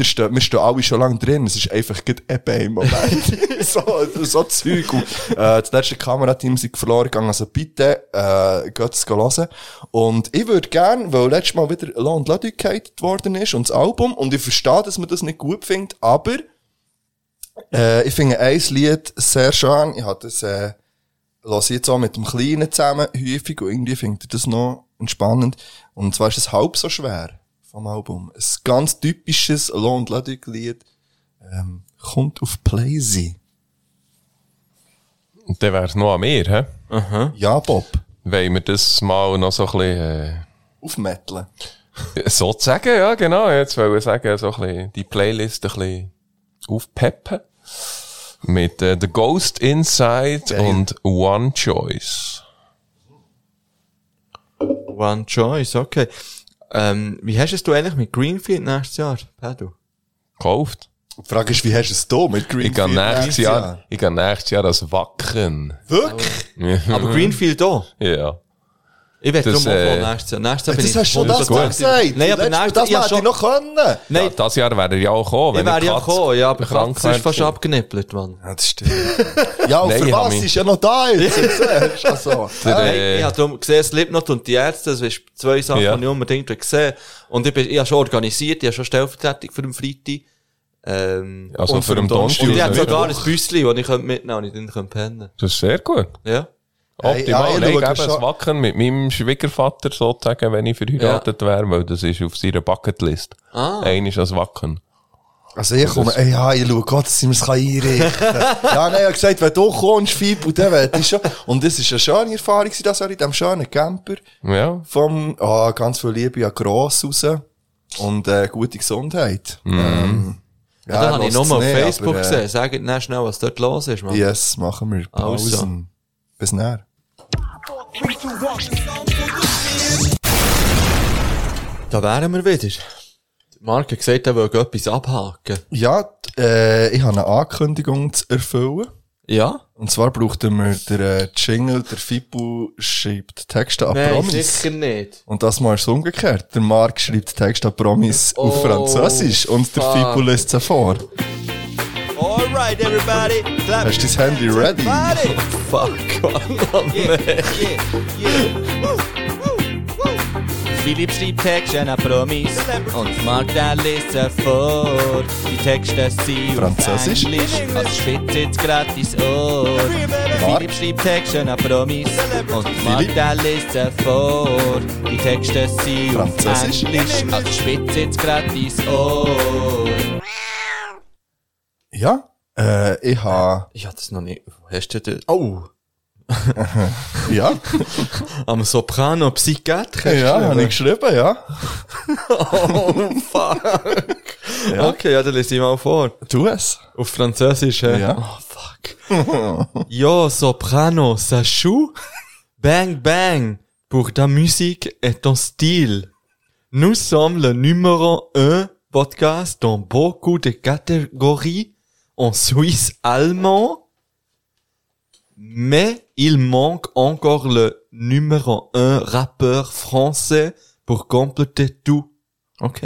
steht, wir stehen alle schon lange drin, es ist einfach eben im Moment. so, so Zeug. Und, äh, das letzte Kamerateam sind verloren gegangen, also bitte, äh, geht es hören. Und ich würde gern, weil letztes Mal wieder La und Ladu gehatet worden ist und das Album, und ich verstehe, dass man das nicht gut findet, aber, äh, ich finde ein Lied sehr schön, ich habe das, äh, lasse jetzt auch mit dem Kleinen zusammen häufig und irgendwie finde ich das noch entspannend. Und zwar ist es halb so schwer vom Album. Ein ganz typisches Lo und Ludwig Lied ähm, kommt auf Playsee. Und dann wär's noch an mir, hä? Ja, Bob. Wollen wir das mal noch so ein bisschen, Aufmetteln. äh, sozusagen, ja, genau. Jetzt wollen wir sagen, so ein bisschen die Playlist ein bisschen aufpeppen. Mit äh, The Ghost Inside Geil. und One Choice. One Choice, okay. Ähm, wie hast es du eigentlich mit Greenfield nächstes Jahr, Pedro? Gekauft. Die Frage ist, wie hast du es da mit Ich Greenfield? gehe nächstes Jahr, ich gehe nächstes Jahr als Wacken. Wirklich? Aber Greenfield auch? Ja. Ich werde Das, darum auch äh, nächstes Jahr. Nächstes Jahr bin Das ich hast schon das so- gesagt. Nein, aber nächstes das Jahr hätte schon. ich noch können. ja. Nein, Das Jahr wäre ja auch gekommen, ich wäre ja gekommen, ja, aber krank ist fast abgenippelt, Mann. Ja, das stimmt. ja, und Nein, für was mich- ist ja noch da jetzt? Du? Also, äh, ich habe darum gesehen, Slipknot und die Ärzte, das ist zwei Sachen, Ja. die ich unbedingt gesehen. Und ich, bin, ich habe schon organisiert, ich habe schon Stellvertretung für den Freitag. Ähm, Also Und für für den Donnerstag. und ich habe wieder sogar ein. Büsschen, das ich könnte mitnehmen und ich dann könnte pennen. Das ist sehr gut. Ja. Optimal. ja, ich ich gebe schon- es Wacken mit meinem Schwiegervater sozusagen, wenn ich verheiratet wäre, weil das ist auf seiner Bucketlist. Ah. Einer ist als Wacken. Also ich komme, ey, ja, ich schaue Gott, dass ich mir das einrichten kann. ja, nein, ich habe gesagt, wenn du kommst, und dann werde ich schon. Und das ist eine schöne Erfahrung, das war in diesem schönen Camper. Ja. Vom, ah, ganz viel Liebe an Gross raus. Und, äh, gute Gesundheit. Ähm, ja, Ja, das habe ich nochmal auf Facebook aber, äh, gesehen. Sag nicht schnell, was dort los ist, Mann. Yes, machen wir. Pausen. Also. Bis näher. Da wären wir wieder. Marc hat gesagt, er will etwas abhaken. Ja, äh, ich habe eine Ankündigung zu erfüllen. Ja? Und zwar brauchten wir den äh, Jingle, der Fibu schreibt Texte an Nein, Promis. sicher nicht. Und das mal ist umgekehrt. Der Marc schreibt Texte an Promis auf Oh, Französisch und der fuck. Fibu lässt sie vor. Alright, everybody, clap. Hast du dein Handy ready? Body. Fuck, Mann. Yeah, yeah, yeah. Philipp schreibt Texte an Promis und der liest sie vor. Die Texte sind auf Französisch? Englisch, also spitzt jetzt grad ins Ohr. Mark? Philipp schreibt Texte an Promis und der liest sie vor. Die Texte sind auf Französisch? Englisch, also spitzt jetzt grad ins Ohr. Ja. Äh, ich ha, Ich hatte es noch nicht. Hast du denn? Oh! ja, Am Soprano Psychiatre. ja, habe ich geschrieben, ja. Oh, fuck. Okay, ja, dann lese ich mal vor. Tu es. Auf Französisch, hä? Ja. Oh, fuck. Yo, Soprano, ça choue? Bang, bang. Pour ta musique et ton style. Nous sommes le numéro un podcast dans beaucoup de catégories en Suisse allemand. Mais il manque encore le numéro un rappeur français pour compléter tout. Ok.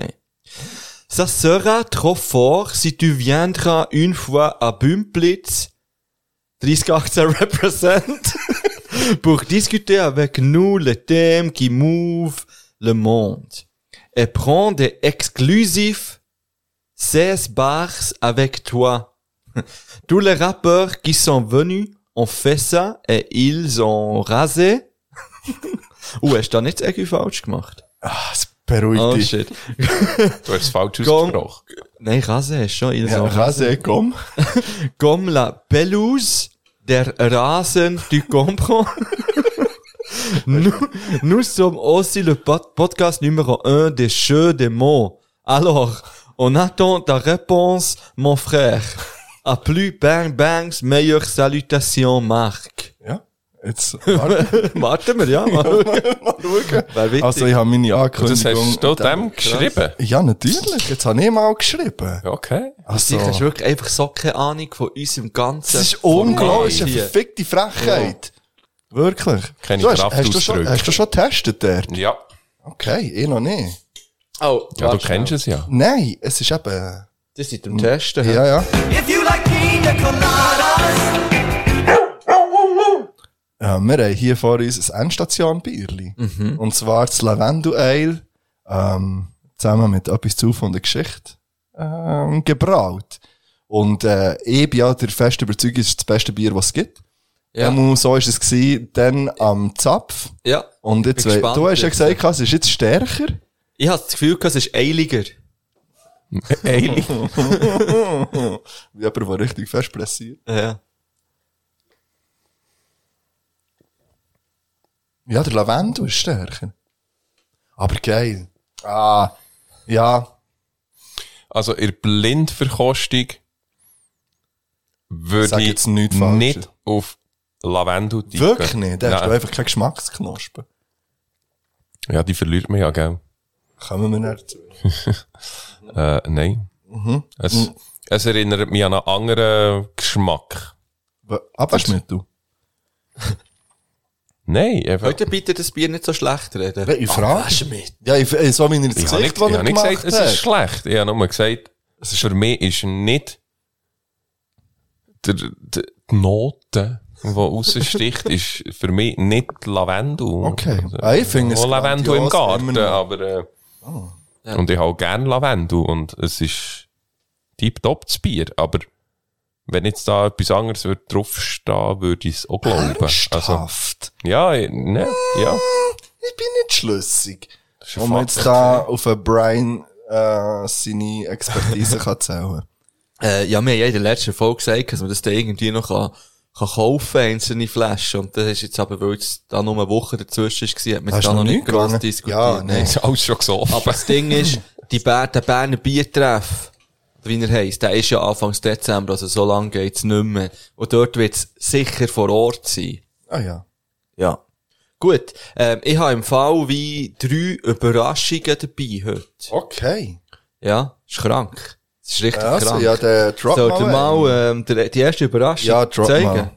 Ça sera trop fort si tu viendras une fois à Bümplitz, 3018 represent, pour discuter avec nous les thèmes qui mouvent le monde. Et prendre des exclusifs 16 bars avec toi. Tous les rappeurs qui sont venus ont fait ça et ils ont rasé. uh, hast du da nicht Ecke falsch gemacht? Ah, es beruhigt Oh dich. shit. Du hast es falsch ausgesprochen. Nein, rasé ist schon. Ils Ja, ont Rase, komm. comme la pelouse der Rasen, tu comprends? nous, nous sommes aussi le pod- podcast numéro un des jeux des mots. Alors, on attend ta réponse, mon frère. À plus bang bangs, meilleure salutation, Marc. Ja. Jetzt, warte, Warten wir, ja. Mal schauen. mal schauen. Also, ich habe meine Und das Ankündigung. hast du dem geschrieben? Ja, natürlich. Jetzt habe ich mal geschrieben. Okay. Also, Du hast wirklich einfach so keine Ahnung von unserem ganzen... das ist unglaublich. Das ist eine verfickte Frechheit. Wirklich. Keine du hast, Kraft hast, du schon, hast du schon getestet dort? Ja. Okay, ich noch nicht. Oh, Ja, du kennst schnell. es ja. Nein, es ist eben, Das ist zum Testen. ja, ja. If you like pina coladas. Ja, wir haben hier vor uns ein Endstation-Bierli. Mhm. Und zwar das Lavendel Ale, ähm, zusammen mit etwas zu von der Geschichte, ähm, gebraut. Und, äh, ich bin ja der festen Überzeugung, es ist das beste Bier, was es gibt. Ja. Ja. so ist es gewesen, dann am Zapf. Ja. Und jetzt, gespannt du hast ja gesagt, es ist jetzt stärker. Ich habe das Gefühl, es ist eiliger. Eilig. Wie jemand, der richtig fest pressiert. Ja. Ja, der Lavendel ist stärker. Aber geil. Ah, ja. Also, in der Blindverkostung würde Sag ich jetzt nichts Falsches. nicht auf Lavendel tippen. Wirklich nicht. Da hast du Nein. einfach keine Geschmacksknospen. Ja, die verliert man ja, gell? Kommen wir nicht dazu. Äh, nein. Mhm. Es, es erinnert mich an einen anderen Geschmack. Abwaschmittel. Nein, einfach. Heute bitte das Bier nicht so schlecht reden. Ich frage. Ja, ich, ich, so Gesicht, nicht, das ich er nicht gemacht gesagt, es ist hat. schlecht. Ich habe nur gesagt, es ist für mich ist nicht der, der, die Note, die raussticht, ist für mich nicht Lavendel. Okay. Ah, ich finde es Auch Lavendel im Garten, immer noch. aber äh, und ich habe gern Lavendel und es ist tiptop das Bier, aber wenn jetzt da etwas anderes würde draufstehen, würde ich es auch glauben. Also, Ernsthaft? ja, ich- ne, ja. Ich bin nicht schlüssig. Das ist ein Wenn man jetzt da auf einen Brian äh, seine Expertise kann zählen Äh, ja, wir haben ja in der letzten Folge gesagt, dass man das da irgendwie noch kann, kann kaufen, einzelne Flaschen. Und das ist jetzt aber, weil jetzt da nur eine Woche dazwischen war, hat man Hast da noch nicht gegangen? diskutiert. Ja, Nein. Ist alles schon gesoffen. Aber das Ding ist, die Ber der Berner Biertreff, wie er heisst, der ist ja Anfangs Dezember, also so lange geht's nicht mehr. Und dort wird's sicher vor Ort sein. Ah ja. Ja. Gut, ähm, ich habe im Fall wie drei Überraschungen dabei heute. Okay. Ja, ist krank. Das ist richtig Also, krank. ja, der Drop Sollte mal. mal, ähm, der, die erste Überraschung Ja, drop zeigen? mal.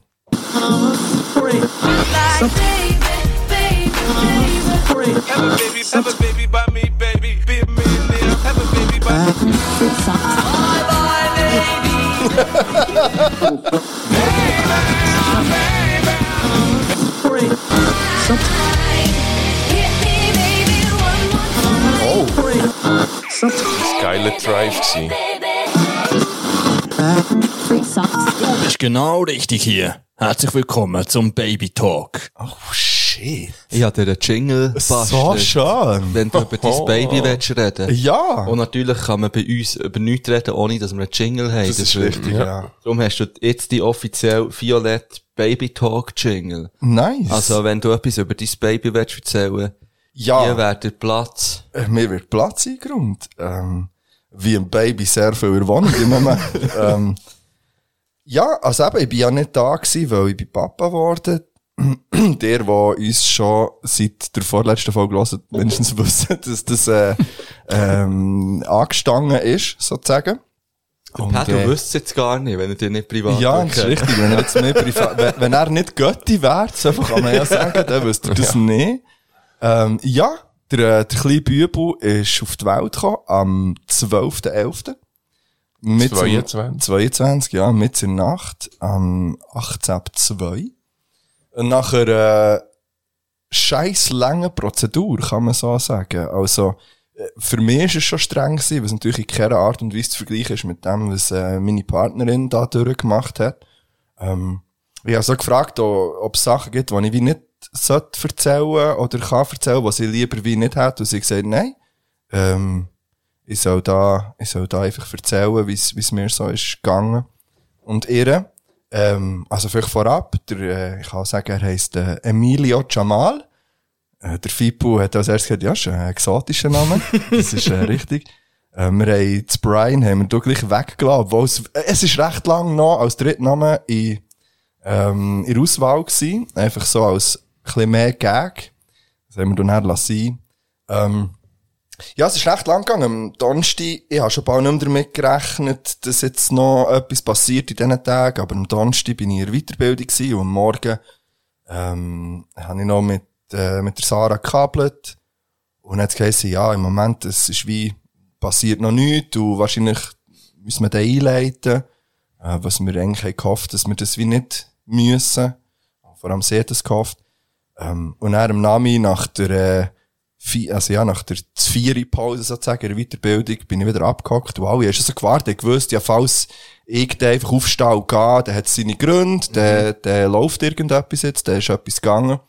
By me. Geiler Drive gewesen. Ist genau richtig hier. Herzlich willkommen zum Baby Talk. Oh, shit. Ich habe dir einen Jingle So bastelt, schön. wenn du über dein Baby willst reden Ja. Und natürlich kann man bei uns über nichts reden, ohne dass wir einen Jingle haben. Das ist richtig, ja. Darum hast du jetzt die offiziell Violett Baby Talk Jingle. Nice. Also, wenn du etwas über dein Baby willst erzählen, ja. hier wäre der Platz. Äh, Mir wird Platz eingeräumt. Ähm, wie ein Baby sehr viel erwohnt im Moment. ähm, ja, also eben, ich bin ja nicht da gewesen, weil ich bin Papa geworden. Der, der uns schon seit der vorletzten Folge hört, mindestens wissen, dass das äh, ähm, angestanden ist, sozusagen. Und, Pat, äh, du wüsstest jetzt gar nicht, wenn er dir nicht privat Ja, das ist richtig. Wenn er jetzt mehr privat, wenn, wenn er nicht Götti wäre, einfach kann man ja sagen, dann wüsste er das nicht. Ähm, ja, der, äh, der kleine Bübel ist auf die Welt gekommen am 12.11. Mit 22. 22, ja, mit in der Nacht, am 18.2. Und nach einer äh, scheiß langen Prozedur, kann man so sagen. Also, äh, für mich ist es schon streng gewesen, was natürlich in keiner Art und Weise zu vergleichen ist mit dem, was äh, meine Partnerin da durchgemacht hat. Ähm, ich habe so gefragt, ob es Sachen gibt, die ich wie nicht sollte erzählen oder kann erzählen, was ich lieber wie nicht hätte. Und sie hat gesagt, nein, ähm, ich soll da, ich soll da einfach erzählen, wie es mir so ist gegangen. Und ihr, ähm, also vielleicht vorab, der, äh, ich kann sagen, er heisst äh, Emilio Jamal. Äh, der Fipu hat als erstes gesagt, ja, ist ein exotischer Name. das ist äh, richtig. Äh, wir haben das Brian haben wir doch gleich weggelassen, obwohl es, äh, es ist recht lang noch als Drittname in, ähm, in der Auswahl gewesen. Einfach so als bisschen mehr Gag. Das haben wir dann nachher lassen. Ähm, ja, es ist recht lang gegangen. Am Donnerstag, ich habe schon bald nicht mehr damit gerechnet, dass jetzt noch etwas passiert in diesen Tagen, aber am Donnerstag bin ich in der Weiterbildung gewesen und am Morgen, ähm, habe ich noch mit, äh, mit der Sarah gekabelt und dann hat geheißen, ja, im Moment, es ist wie, passiert noch nichts und wahrscheinlich müssen wir den einleiten, äh, was wir eigentlich haben gehofft, dass wir das wie nicht müssen. Vor allem sie hat das gehofft. Ähm, und dann am Nami nach der, äh, Vi- also ja, nach der Vieri-Pause sozusagen, in der Weiterbildung, bin ich wieder abgehockt. Wow, ich habe schon so gewartet, ich gewusst, ja, falls ich da einfach aufstehe und gehe, dann hat es seine Gründe, dann, dann läuft irgendetwas jetzt, dann ist etwas gegangen.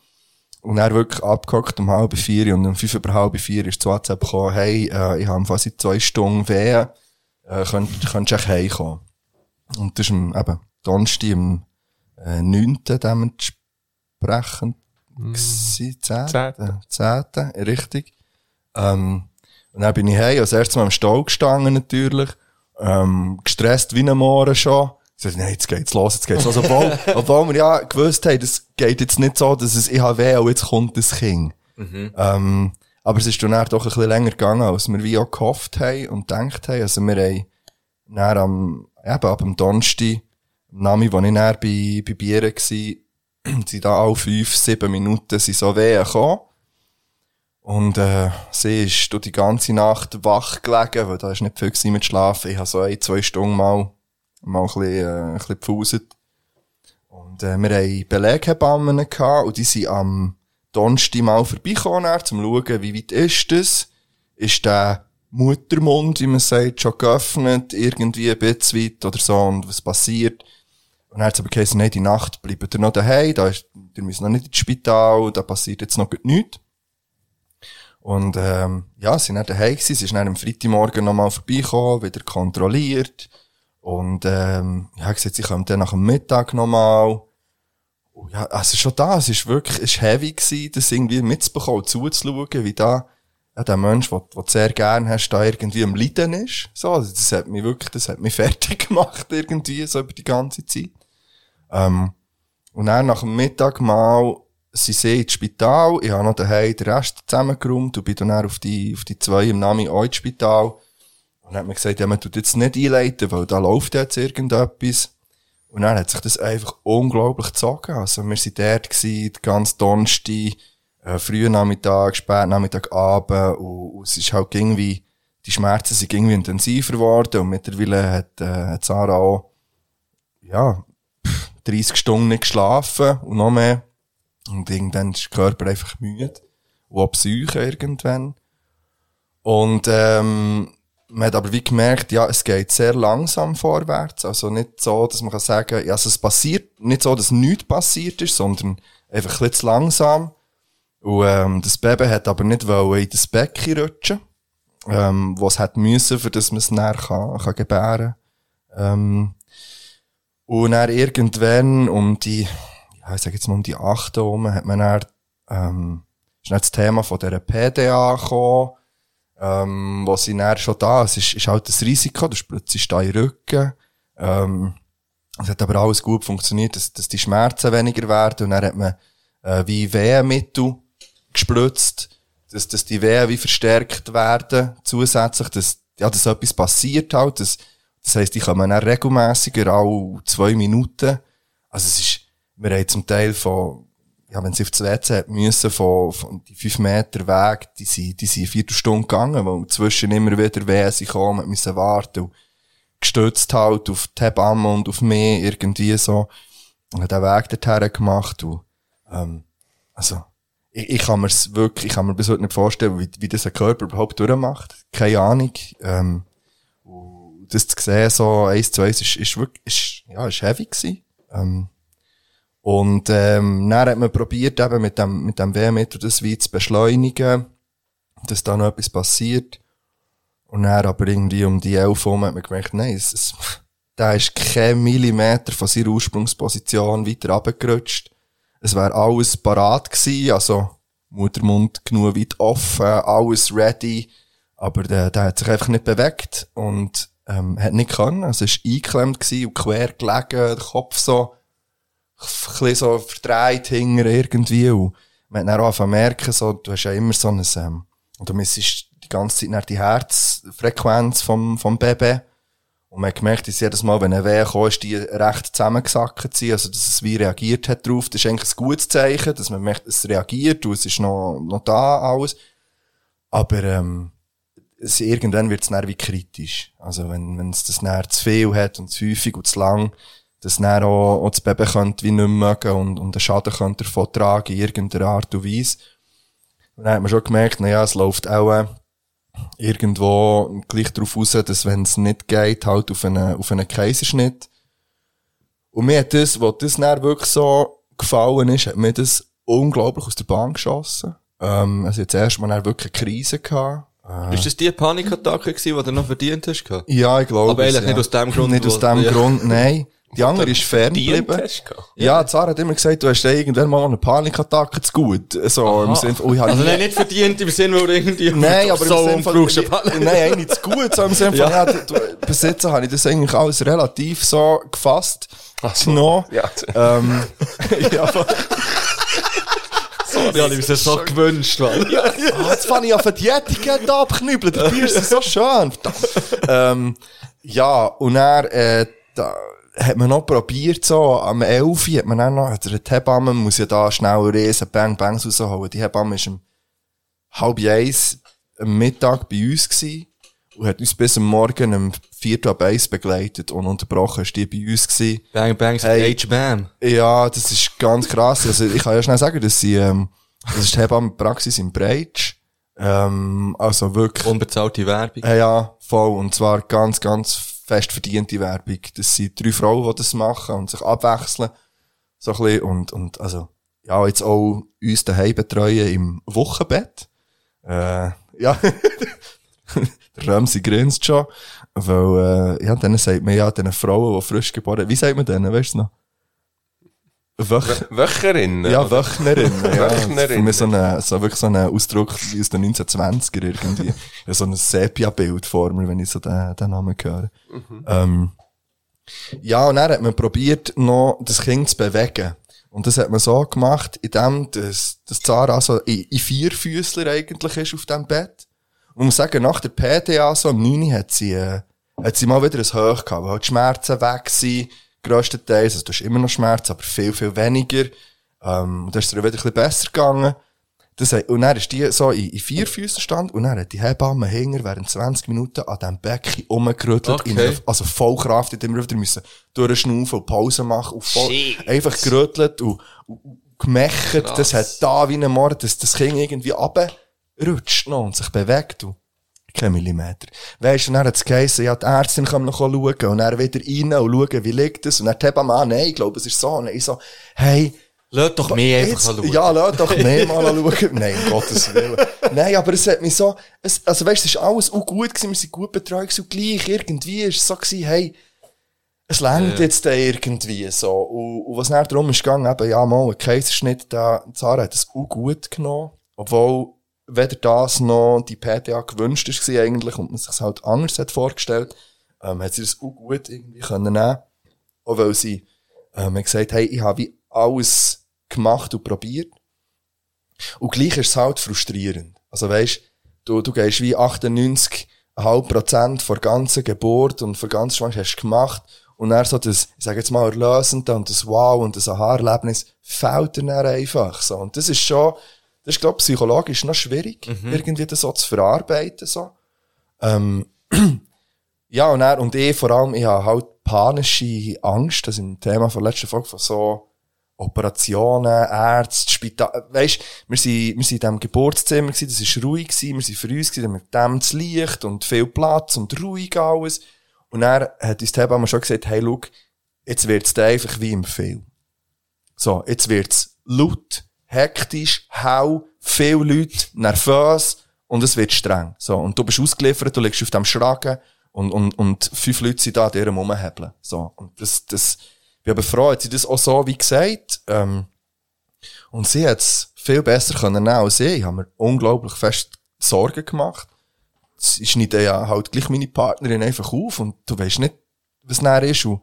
Und er wirklich abgehockt um halb vier und um fünf über halb vier ist zu WhatsApp gekommen, hey, äh, ich habe fast zwei Stunden weh, äh, könnt, könntest du echt heimkommen. Und das ist am, eben, Donnerstag, am, äh, 9. dementsprechend, gsi, 10. Zehnten. 10. richtig. Ähm, und dann bin ich heim, als erstes mal am Stall gestanden, natürlich. Ähm, gestresst wie ein Mohren schon. Ich sagte, nein, jetzt geht's los, jetzt geht's los. Obwohl, obwohl wir ja gewusst haben, das geht jetzt nicht so, dass es, habe weh und jetzt kommt das Kind. Ähm, aber es ist dann eher doch ein bisschen länger gegangen, als wir wie auch gehofft haben und gedacht haben. Also wir haben dann am, eben ab dem Donnerstag, am Nami, wo ich dann bei, bei Bieren war, sind da alle fünf, sieben Minuten sind so weh gekommen. Und, äh, sie ist durch die ganze Nacht wach gelegen, weil da ist nicht viel mit Schlafen. Ich habe so ein, zwei Stunden mal, mal ein bisschen, äh, ein bisschen. Und, äh, wir haben Beleghebammen gehabt und die sind am Donnerstag mal vorbeigekommen, dann, um zu schauen, wie weit ist das? Ist der Muttermund, wie man sagt, schon geöffnet, irgendwie ein bisschen weit oder so, und was passiert? Und dann hat es aber geheißen, nein, die Nacht bleibt ihr noch daheim, da ist, ihr müsst noch nicht ins Spital, da passiert jetzt noch nichts. Und, ähm, ja, sie sind dann daheim gewesen, sie ist dann am Freitagmorgen nochmal vorbeigekommen, wieder kontrolliert. Und, ähm, ja, gesagt, sie kommt dann nach dem Mittag nochmal. Und ja, also schon da, es ist wirklich, es ist heavy gewesen, das irgendwie mitzubekommen, zuzuschauen, wie da, ja, der Mensch, den du sehr gern hast, da irgendwie am Leiden ist. So, das hat mich wirklich, das hat mich fertig gemacht, irgendwie, so über die ganze Zeit. Ähm, und dann nach dem Mittag mal, sie sind ins Spital, ich habe noch daheim den Rest zusammengeräumt und bin dann auf die, auf die zwei im Namen auch ins Spital. Und dann hat man gesagt, ja, man tut jetzt nicht einleiten, weil da läuft jetzt irgendetwas. Und dann hat sich das einfach unglaublich gezogen. Also, wir sind dort gewesen, die ganze Donnerstag, äh, frühen Nachmittag, spät Nachmittag, Abend, und, und es ist halt irgendwie, die Schmerzen sind irgendwie intensiver geworden, und mittlerweile hat, äh, Sarah auch, ja, 30 Stunden nicht geschlafen, und noch mehr. Und irgendwann ist der Körper einfach müde. Und auch Psyche irgendwann. Und, ähm, man hat aber wie gemerkt, ja, es geht sehr langsam vorwärts. Also nicht so, dass man kann sagen, ja, also es passiert, nicht so, dass nichts passiert ist, sondern einfach ein bisschen zu langsam. Und, ähm, das Baby hat aber nicht wollen in das Becken rutschen, ähm, was hat müssen, für das man es näher kann, kann gebären. Ähm, und dann irgendwann um die, ich sag jetzt mal um die acht herum, hat man dann, ähm, ist dann das Thema von dieser PDA gekommen, ähm, wo sie dann schon da, es ist, ist halt das Risiko, du spritzt da in Rücken, ähm, es hat aber alles gut funktioniert, dass, dass die Schmerzen weniger werden. Und dann hat man äh, wie Wehenmittel gespritzt, dass, dass die Wehen wie verstärkt werden, zusätzlich, dass, ja, dass etwas passiert halt, dass, das heisst, die kommen dann regelmässiger, alle zwei Minuten, also es ist, wir haben zum Teil von, ja, wenn sie auf das WC hat müssen, von, von die fünf Meter Weg, die sind, die sind eine Viertelstunde gegangen, weil zwischen immer wieder gekommen, man müssen warten und gestützt halt auf die Hebamme und auf mich irgendwie so, und den Weg dorthin gemacht und, ähm, also, ich, ich kann mir's wirklich, ich kann mir bis heute nicht vorstellen, wie, wie das ein Körper überhaupt durchmacht. Keine Ahnung, ähm, das zu sehen, so eins zu eins, ist, ist wirklich, ist, ja, ist heavy gewesen. Ähm, und ähm, dann hat man probiert, eben mit dem, mit dem Wehmittel das wie zu beschleunigen, dass da noch etwas passiert. Und dann aber irgendwie um die elf herum hat man gemerkt, nein, es, es, da ist kein Millimeter von seiner Ursprungsposition weiter runtergerutscht. Es wäre alles parat gewesen, also Muttermund genug weit offen, alles ready. Aber der, der hat sich einfach nicht bewegt und ähm, hat nicht können. Also es war eingeklemmt gewesen und quer gelegen, der Kopf so ein so verdreht hinter irgendwie. Und man hat dann auch angefangen merken, so, du hast ja immer so ein, ähm, und du misst die ganze Zeit nach die Herzfrequenz vom, vom Baby. Und man hat gemerkt, dass jedes Mal, wenn ein Weh kam, ist die recht zusammengesackt sind, also dass es wie reagiert hat drauf. Das ist eigentlich ein gutes Zeichen, dass man merkt, es reagiert und es ist noch, noch da alles. Aber, ähm, es, irgendwann wird es dann wie kritisch. Also wenn, wenn es das dann zu viel hat und zu häufig und zu lang, dass dann auch, auch das Baby könnte wie nicht mögen und, und den Schaden könnte davon tragen in irgendeiner Art und Weise. Und dann hat man schon gemerkt, naja, es läuft auch äh, irgendwo gleich darauf raus, dass wenn es nicht geht, halt auf einen, auf einen Kaiserschnitt. Und mir hat das, wo das dann wirklich so gefallen ist, hat mir das unglaublich aus der Bahn geschossen. Ähm, also jetzt erst mal dann wirklich eine Krise gehabt. Ist das die Panikattacke gewesen, die du noch verdient hast? gehabt? Ja, ich glaube. Aber eigentlich es, nicht ja. aus dem Grund, Nicht aus dem ja. Grund, nein. Die andere ist fern geblieben. du? Ja, die Sarah hat immer gesagt, du hast irgendwann mal eine Panikattacke zu gut. So, im Sinne von, oh, Also nein, nicht verdient im Sinne, wo du irgendwie... Nein, aber so im Sinne von, brauchst du eine Panik. nein, eigentlich zu gut, so im Sinne von, ja. du, bis jetzt habe ich das eigentlich alles relativ so gefasst, genommen. Ja, Ähm, ja, Ja, ich mir so gewünscht, Mann. ah, jetzt fange ich an, die Etikette abknüppeln, der Bier ist so schön. Ähm, ja, und dann, äh, da hat man noch probiert, so, am 11. hat man dann noch, hat er die Hebamme, muss ja da schnell riesen Bang Bangs rausholen. Die Hebamme ist um halb eins am Mittag bei uns gewesen und hat uns bis am Morgen um vier ab eins begleitet und unterbrochen ist die bei uns gewesen. Bang, bang, Hey. H-Bam. Ja, das ist ganz krass. Also, ich kann ja schnell sagen, dass sie, ähm, das ist die Hebammenpraxis in Breitsch. Ähm, also wirklich, Unbezahlte Werbung. ja, ja, voll. Und zwar ganz, ganz fest verdiente Werbung. Das sind drei Frauen, die das machen und sich abwechseln. So ein bisschen. Und, und, also, ja, jetzt auch uns daheim betreuen im Wochenbett. Äh, ja. Ramsey grinst schon. Weil, äh, ja, dann sagt man ja, den Frauen, die frisch geboren wie sagt man denen, weißt du noch? Wöch Wöcherin. ja, Wöchnerin. ja. Wöchnerin. Für mich so, eine, so wirklich so ein Ausdruck aus den 1920er irgendwie. ja, so ein Sepia-Bild vor mir, wenn ich so den, den Namen höre. Ähm, ja, und dann hat man probiert, noch das Kind zu bewegen. Und das hat man so gemacht, indem das, das Zara also in, in vier Füßler eigentlich ist auf dem Bett. Und muss sagen, nach der PDA, so am 9. hat sie, äh, hat sie mal wieder ein Hoch gehabt, weil halt die Schmerzen weg sind, grösstenteils. Also du hast immer noch Schmerzen, aber viel, viel weniger. Ähm, und dann ist es ihr wieder ein bisschen besser gegangen. Das, und dann ist die so in, in vier Füßen stand und dann hat die Hebamme hinger während 20 Minuten an diesem Becken rumgerüttelt. Okay. In einer, also voll Kraft, die hat immer wieder müssen durchschnaufen und Pause machen und voll, einfach gerüttelt und, und, und gemächert. Das hat da wie ein Mord, dass das Kind irgendwie runterrutscht noch und sich bewegt. Und kein Millimeter. Weisst du, dann hat es geheißen, ja, die Ärztin kann noch schauen und dann wieder rein und schauen, wie liegt es. Und dann die Hebamme, ah, nein, ich glaube, es ist so. Und ich so, hey, Lass doch mich einfach schauen. Ja, lass doch mehr mal anschauen. Nein, um Gottes Willen. Nein, aber es hat mich so, es, also weißt, es ist alles auch gut gewesen, wir sind gut betreut und gleich irgendwie ist es so gewesen, hey, es längt jetzt da irgendwie so. Und, und was nachher darum ist gegangen, eben, ja, mal, ein Kaiserschnitt, da, Zara hat es auch gut genommen. Obwohl, weder das noch die PTA gewünscht ist eigentlich und man sich halt anders hat vorgestellt, ähm, hat sie das auch gut irgendwie können nehmen. Auch weil sie, ähm, gesagt, hey, ich habe wie alles gemacht und probiert. Und gleich ist es halt frustrierend. Also weisst, du, du gehst wie 98,5 Prozent vor ganzen Geburt und vor ganz Schwangerschaft hast gemacht. Und dann so das, ich sage jetzt mal, Erlösende und das Wow und das Aha-Erlebnis fehlt dir dann einfach so. Und das ist schon, das ist, glaube ich, psychologisch noch schwierig, irgendwie das so zu verarbeiten, so. Ähm, ja, und er, und ich vor allem, ich habe halt panische Angst, das ist im Thema von der letzten Folge, von so Operationen, Ärzte, Spital, weisst, wir sind, wir sind in diesem Geburtszimmer gewesen, das war ruhig gewesen, wir sind für uns gewesen, mit dem das Licht und viel Platz und ruhig alles. Und er hat uns die Hebamme schon gesagt, hey, schau, jetzt wird's da einfach wie im Film. So, jetzt wird's laut, hektisch, hau, viele Leute, nervös und es wird streng. So, und du bist ausgeliefert, du liegst auf dem Schragen und, und, und fünf Leute sind da an dir rumhebeln. So, und das, das, ich bin aber froh, hat sie das auch so wie gesagt, ähm, und sie hat es viel besser können nehmen als ich. Ich habe mir unglaublich fest Sorgen gemacht. Sie schneiden ja halt gleich meine Partnerin einfach auf und du weißt nicht, was näher ist. Und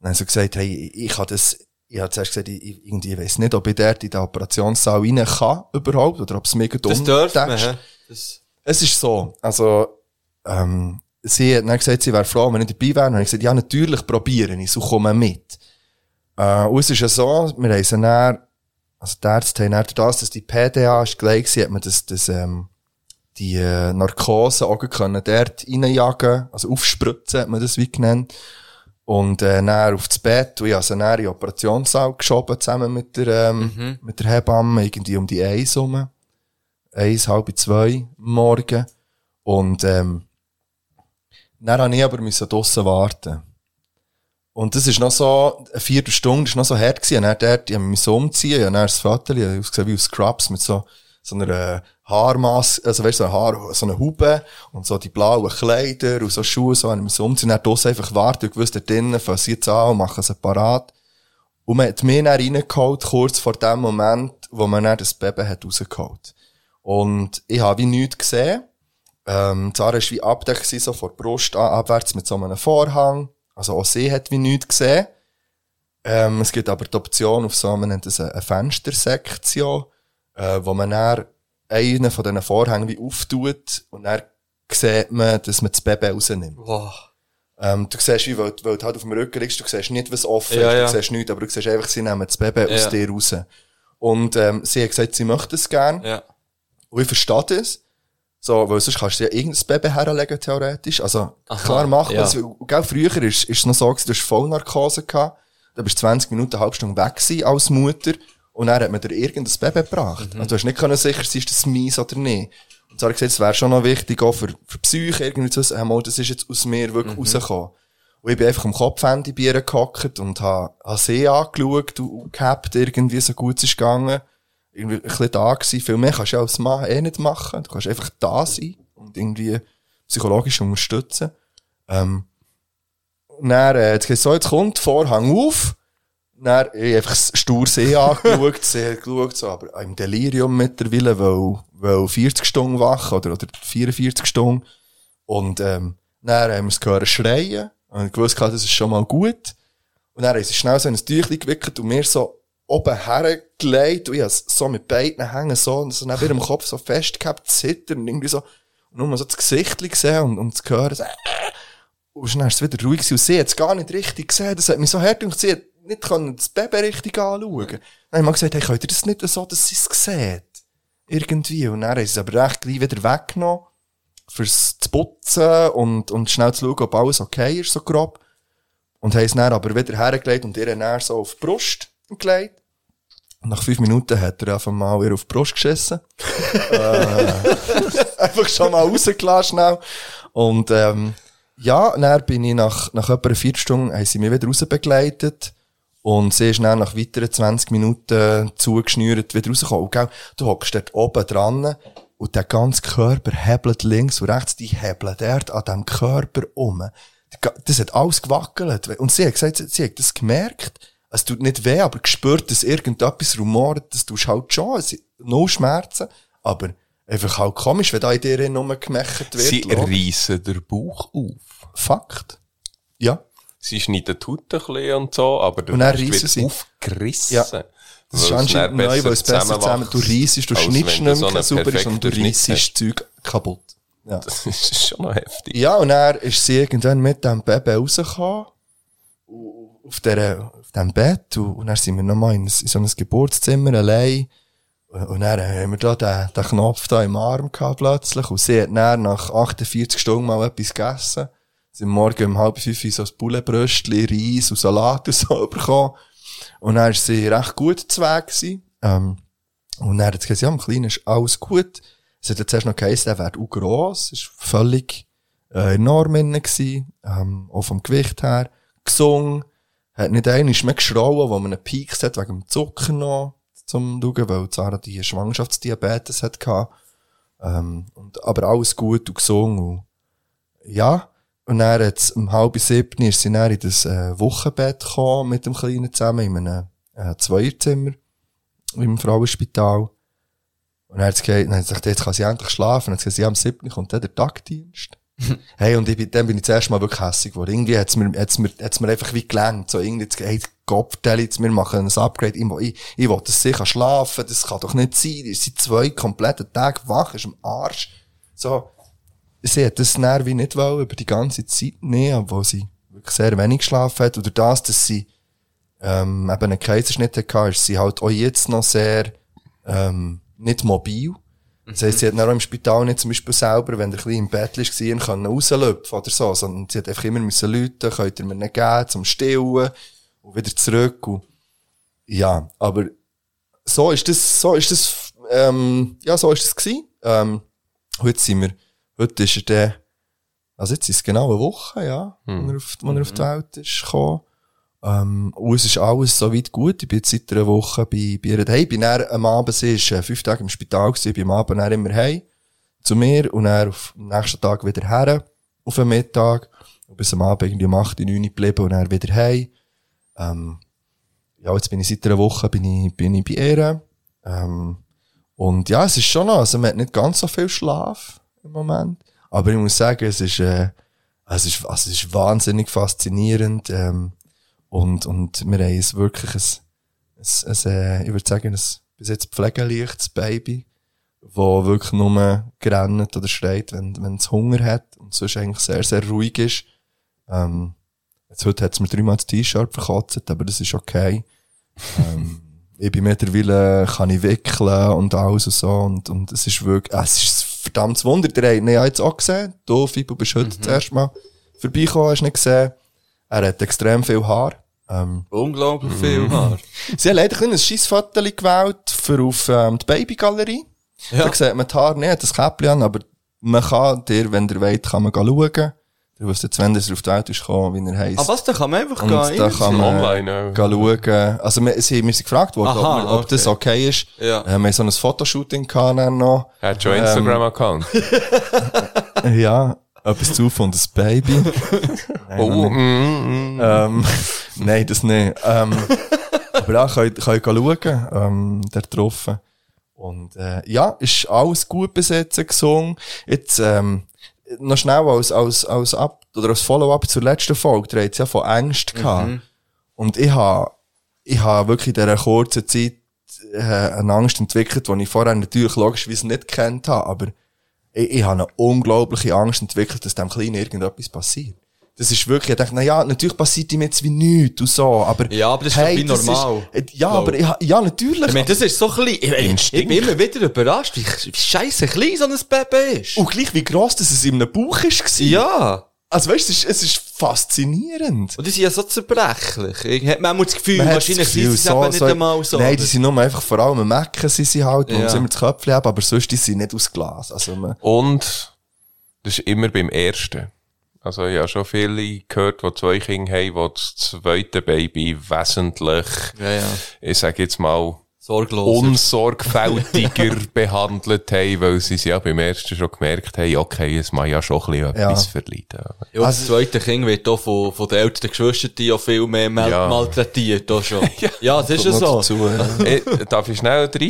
dann haben sie gesagt, hey, ich habe das, ich habe zuerst gesagt, ich, ich, irgendwie weiss nicht, ob ich dort in den Operationssaal rein kann, überhaupt, oder ob es mega dumm ist. Das, Es ist so, also, ähm, sie hat dann gesagt, sie wäre froh, wenn ich dabei wäre. Und dann habe ich gesagt, ja, natürlich probieren ich, so komme mit. Äh, und es ist ja so, wir haben sie dann, also die Ärzte haben dann das, dass die PDA ist gleich war, hat man das, das, ähm, die äh, Narkose auch können dort reinjagen, also aufspritzen, hat man das wie genannt. Und äh, dann auf das Bett, und ich habe sie dann in den Operationssaal geschoben, zusammen mit der, ähm, mit der Hebamme, irgendwie um die Eins rum. Eins, halb zwei Morgen. Und ähm, dann habe ich aber müssen draussen warten. Und das ist noch so, eine Viertelstunde ist noch so hart gewesen. Und dann dort, ich habe mich umziehen, habe dann das Foto, ich ausgesehen wie aus Scrubs mit so, so einer äh, Haarmaske, also weißt du, so eine Haar, so eine Hube und so die blauen Kleider und so Schuhe, so ich mich umziehen. Dann draussen einfach warten und gewusst, da drinnen fangen sie jetzt an und machen sie parat. Und man hat mich dann reingeholt, kurz vor dem Moment, wo man dann das Baby hat rausgeholt. Und ich habe wie nichts gesehen. Ähm, Zara war wie abdeckt, so von der Brust an, abwärts mit so einem Vorhang. Also auch sie hat wie nichts gesehen. Ähm, es gibt aber die Option auf so, man nennt das eine Fenstersektion, äh, wo man dann einen von diesen Vorhängen wie auftut und dann sieht man, dass man das Baby rausnimmt. wow. Ähm, du siehst, wie, weil, weil du halt auf dem Rücken liegst, du siehst nicht, was offen Ja, ist, ja. du siehst nichts, aber du siehst einfach, sie nehmen das Baby aus Ja. dir raus. Und, ähm, sie hat gesagt, sie möchte es gern. Ja. Und ich verstehe das. So, weil sonst kannst du ja irgendein Baby herlegen, theoretisch. Also, klar machen ja. das. Gell, früher ist, ist es noch so du hast Vollnarkose gehabt. Da bist du 20 Minuten, eine halbe Stunde weg gewesen als Mutter. Und dann hat man dir irgendein Baby gebracht. Mhm. Also, du hast nicht können sicher sein, ist das mies oder nicht. Und so habe ich gesagt, es wäre schon noch wichtig, auch für, für die Psyche irgendwie zu wissen, hey, das ist jetzt aus mir wirklich Mhm. rausgekommen. Und ich bin einfach am Kopfende bei ihr gehockt und habe, habe sie angeschaut und, gehabt, irgendwie so gut es ist gegangen irgendwie ein bisschen da gewesen. Viel mehr kannst du ja als Mann eh nicht machen. Du kannst einfach da sein und irgendwie psychologisch unterstützen. Ähm, und dann, äh, jetzt so, jetzt kommt Vorhang auf. Dann, ich einfach stur sie angeschaut, sie hat geschaut, so, aber im Delirium mittlerweile, weil, weil 40 Stunden wach oder, oder 44 Stunden. Und, ähm, dann haben wir es gehört schreien. Und ich wusste, das ist schon mal gut. Und dann haben sie schnell so in ein Tüchlein gewickelt und mir so oben hergelegt und ich hab's so mit beiden Hängen so, und so neben ihrem Kopf so festgehabt, zittern und irgendwie so. Und nur so das Gesicht gesehen und, und zu hören, so, äh, und dann ist es wieder ruhig gewesen. Und sie hat es gar nicht richtig gesehen. Das hat mich so hart und sie nicht können das Baby richtig anschauen. Dann habe ich mal gesagt, hey, könnt ihr das nicht so, dass sie es sieht? Irgendwie. Und dann haben sie es aber recht gleich wieder weggenommen, fürs zu putzen und, und schnell zu schauen, ob alles okay ist, so grob. Und haben es dann aber wieder hergelegt und ihr dann so auf die Brust gelegt. Nach fünf Minuten hat er einfach mal ihr auf die Brust geschissen. äh, einfach schon mal rausgelassen schnell. Und, ähm, ja, dann bin ich nach, nach etwa vier Stunden, haben sie mich wieder rausbegleitet. Und ist dann nach weiteren 20 Minuten zugeschnürt wieder rausgekommen. Gell? Du hockst dort oben dran und der ganze Körper hebelt links und rechts, die hebeln dort an dem Körper um. Das hat alles gewackelt. Und sie hat gesagt, sie, hat das gemerkt. Es tut nicht weh, aber gespürt, dass irgendetwas rumort, das tust halt schon. Es no Schmerzen, aber einfach halt komisch, wenn da in dir nur gemächt wird. Sie reissen den Bauch auf. Fakt. Ja. Sie schneiden die Haut ein bisschen und so, aber der Und Rest wird sie. aufgerissen. Ja. Das ist anscheinend neu, weil es besser zusammen, du reissest, du schnittst nicht so mehr einen sauber ist und du reissest Zeug kaputt. Ja. Das ist schon noch heftig. Ja, und dann ist sie irgendwann mit dem Baby rausgekommen. Auf, der, auf dem Bett. Und, dann sind wir nochmal in, in so ein Geburtszimmer allein. Und, und dann haben wir da den, den Knopf da im Arm gehabt plötzlich. Und sie hat dann nach 48 Stunden mal etwas gegessen. Haben morgen um halb fünf so ein Bullenbröstchen, Reis und Salat und so bekommen. Und dann war sie recht gut zu Weg gewesen. Ähm, und dann hat sie gesagt, ja, im Kleinen ist alles gut. Es hat jetzt erst noch geheißen, der wäre auch gross. ist völlig, äh, enorm innen gewesen. Ähm, auch vom Gewicht her. Gesungen. Hat nicht einmal mehr geschrauen, wo man einen Peak hat, wegen dem Zucker noch, zum Schauen, weil Sarah die Schwangerschaftsdiabetes hat gehabt. Ähm, und, aber alles gut und gesungen und, ja. Und dann jetzt um halb sieben ist sie dann in das äh, Wochenbett gekommen mit dem Kleinen zusammen in einem äh, Zweierzimmer im Frauenspital. Und dann hat sie gesagt, dann hat sie gesagt, jetzt kann sie endlich schlafen. Und dann hat sie gesagt, ja, am 7. kommt dann der Tagdienst. hey, und ich bin, dann bin ich zuerst mal wirklich hässig geworden. Irgendwie hat's mir, hat's mir, hat's mir einfach wie gelangt. So irgendwie, jetzt, hey, Kopfteil jetzt, wir machen ein Upgrade. Ich, ich, ich will, dass sie kann schlafen. Das kann doch nicht sein. Die sind zwei komplette Tage wach, ist am Arsch. So. Sie hat das wie nicht wollen, über die ganze Zeit nehmen, obwohl sie wirklich sehr wenig geschlafen hat. Oder das, dass sie, ähm, eben einen Kaiserschnitt hatte, ist sie halt auch jetzt noch sehr, ähm, nicht mobil. Das heisst, sie hat dann auch im Spital nicht zum Beispiel selber, wenn der ein bisschen im Bett war, können rauslöpfen oder so, sondern sie hat einfach immer müssen Leute, könnt ihr mir nicht geben, zum Stillen und wieder zurück und, ja, aber so ist das, so ist das, ähm, ja, so ist das gewesen. Ähm, heute sind wir, heute ist er der, also jetzt ist es genau eine Woche, ja, Hm. wo, er auf, wo er auf die Welt ist gekommen. Ähm, und es ist alles soweit gut. Ich bin jetzt seit einer Woche bei, bei ihr daheim. Ich bin dann am Abend, sie ist äh, fünf Tage im Spital gewesen, ich bin am Abend dann immer heim zu mir und dann auf, am nächsten Tag wieder her, auf den Mittag. Und bis am Abend irgendwie um 8, 9 geblieben und dann wieder heim. Ähm, ja, jetzt bin ich seit einer Woche bin ich, bin ich bei ihr. Ähm, und ja, es ist schon noch, also man hat nicht ganz so viel Schlaf im Moment. Aber ich muss sagen, es ist, äh, es ist, es ist wahnsinnig faszinierend, ähm, und, und wir haben es wirklich ein, ein, ein äh, ich würde sagen, ein bis jetzt pflegeleichtes Baby, wo wirklich nur gerannt oder schreit, wenn, wenn es Hunger hat und sonst eigentlich sehr, sehr ruhig ist. Ähm, jetzt heute hat es mir dreimal das T-Shirt verkotzt, aber das ist okay. ähm, ich bin mittlerweile, kann ich wickeln und alles und so und, und es ist wirklich, es ist verdammtes Wunder. Der hat ihn ja jetzt auch gesehen. Du, Fibu, bist heute das erste Mal vorbeigekommen, hast nicht gesehen. Er hat extrem viel Haar. Ähm, Unglaublich viel Haar. Sie haben leider ein Scheissfoto gewählt für auf ähm, die Babygalerie. Ja. Da sieht man die Haare nicht, das Käppchen an, aber man kann dir, wenn ihr wollt, kann man schauen. Du wisst jetzt, wenn er auf die Welt ist gekommen, wie er heisst. Ah, was? Da kann man einfach Und gehen. da kann man Online, gehen schauen. Also, wir, sie, wir sind gefragt worden, Aha, ob, wir- ob okay. das okay ist. Ja. Äh, wir haben so ein Fotoshooting gehabt dann noch. Er hat schon einen Instagram-Account. Ja, etwas zu von das Baby. Nein, noch oh, mm, mm. Ähm, nein, das nicht. Ähm, aber ja, könnt, könnt schauen, ähm, der getroffen. Und, äh, ja, ist alles gut besetzt gesungen. Jetzt, ähm, noch schnell als, als, als Ab, oder als Follow-up zur letzten Folge, hat ja von Angst gehabt. Und ich habe, ich habe wirklich in dieser kurzen Zeit, äh, eine Angst entwickelt, die ich vorher natürlich logischerweise nicht kennt habe, aber ich, ich habe eine unglaubliche Angst entwickelt, dass dem Kleinen irgendetwas passiert. Das ist wirklich, ich dachte, na ja, natürlich passiert ihm jetzt wie nichts und so, aber... Ja, aber das ist doch wie normal. Ist, ja, aber ich, ja, natürlich. Ich meine, das ist so klein. Ich, ich, ich bin immer wieder überrascht, wie, wie scheisse klein so ein Baby ist. und gleich wie gross, dass es in einem Bauch ist. Ja. Also weißt du, es ist, es ist faszinierend. Und die sind ja so zerbrechlich. Ich hab manchmal das Gefühl, Man hat wahrscheinlich das Gefühl, sind sie es eben nicht einmal so. Nein, die sind nur einfach vor allem am Mecken sind sie halt, und Ja. sie immer das Köpfchen haben, aber sonst die sind nicht aus Glas. Also man, Und das ist immer beim ersten. Also ich habe schon viele gehört, die zwei Kinder haben, die das zweite Baby wesentlich, ja, ja. ich sage jetzt mal, Sorglos. unsorgfältiger behandelt haben, weil sie es ja beim ersten schon gemerkt haben, okay, es mag ja schon ein bisschen etwas Ja. verleiden. Ja, das zweite Kind wird auch von, von den älteren Geschwistern auch viel mehr mal Ja. malträtiert. Auch schon. ja. das ist ja so. dazu, ja. äh, darf ich schnell 30,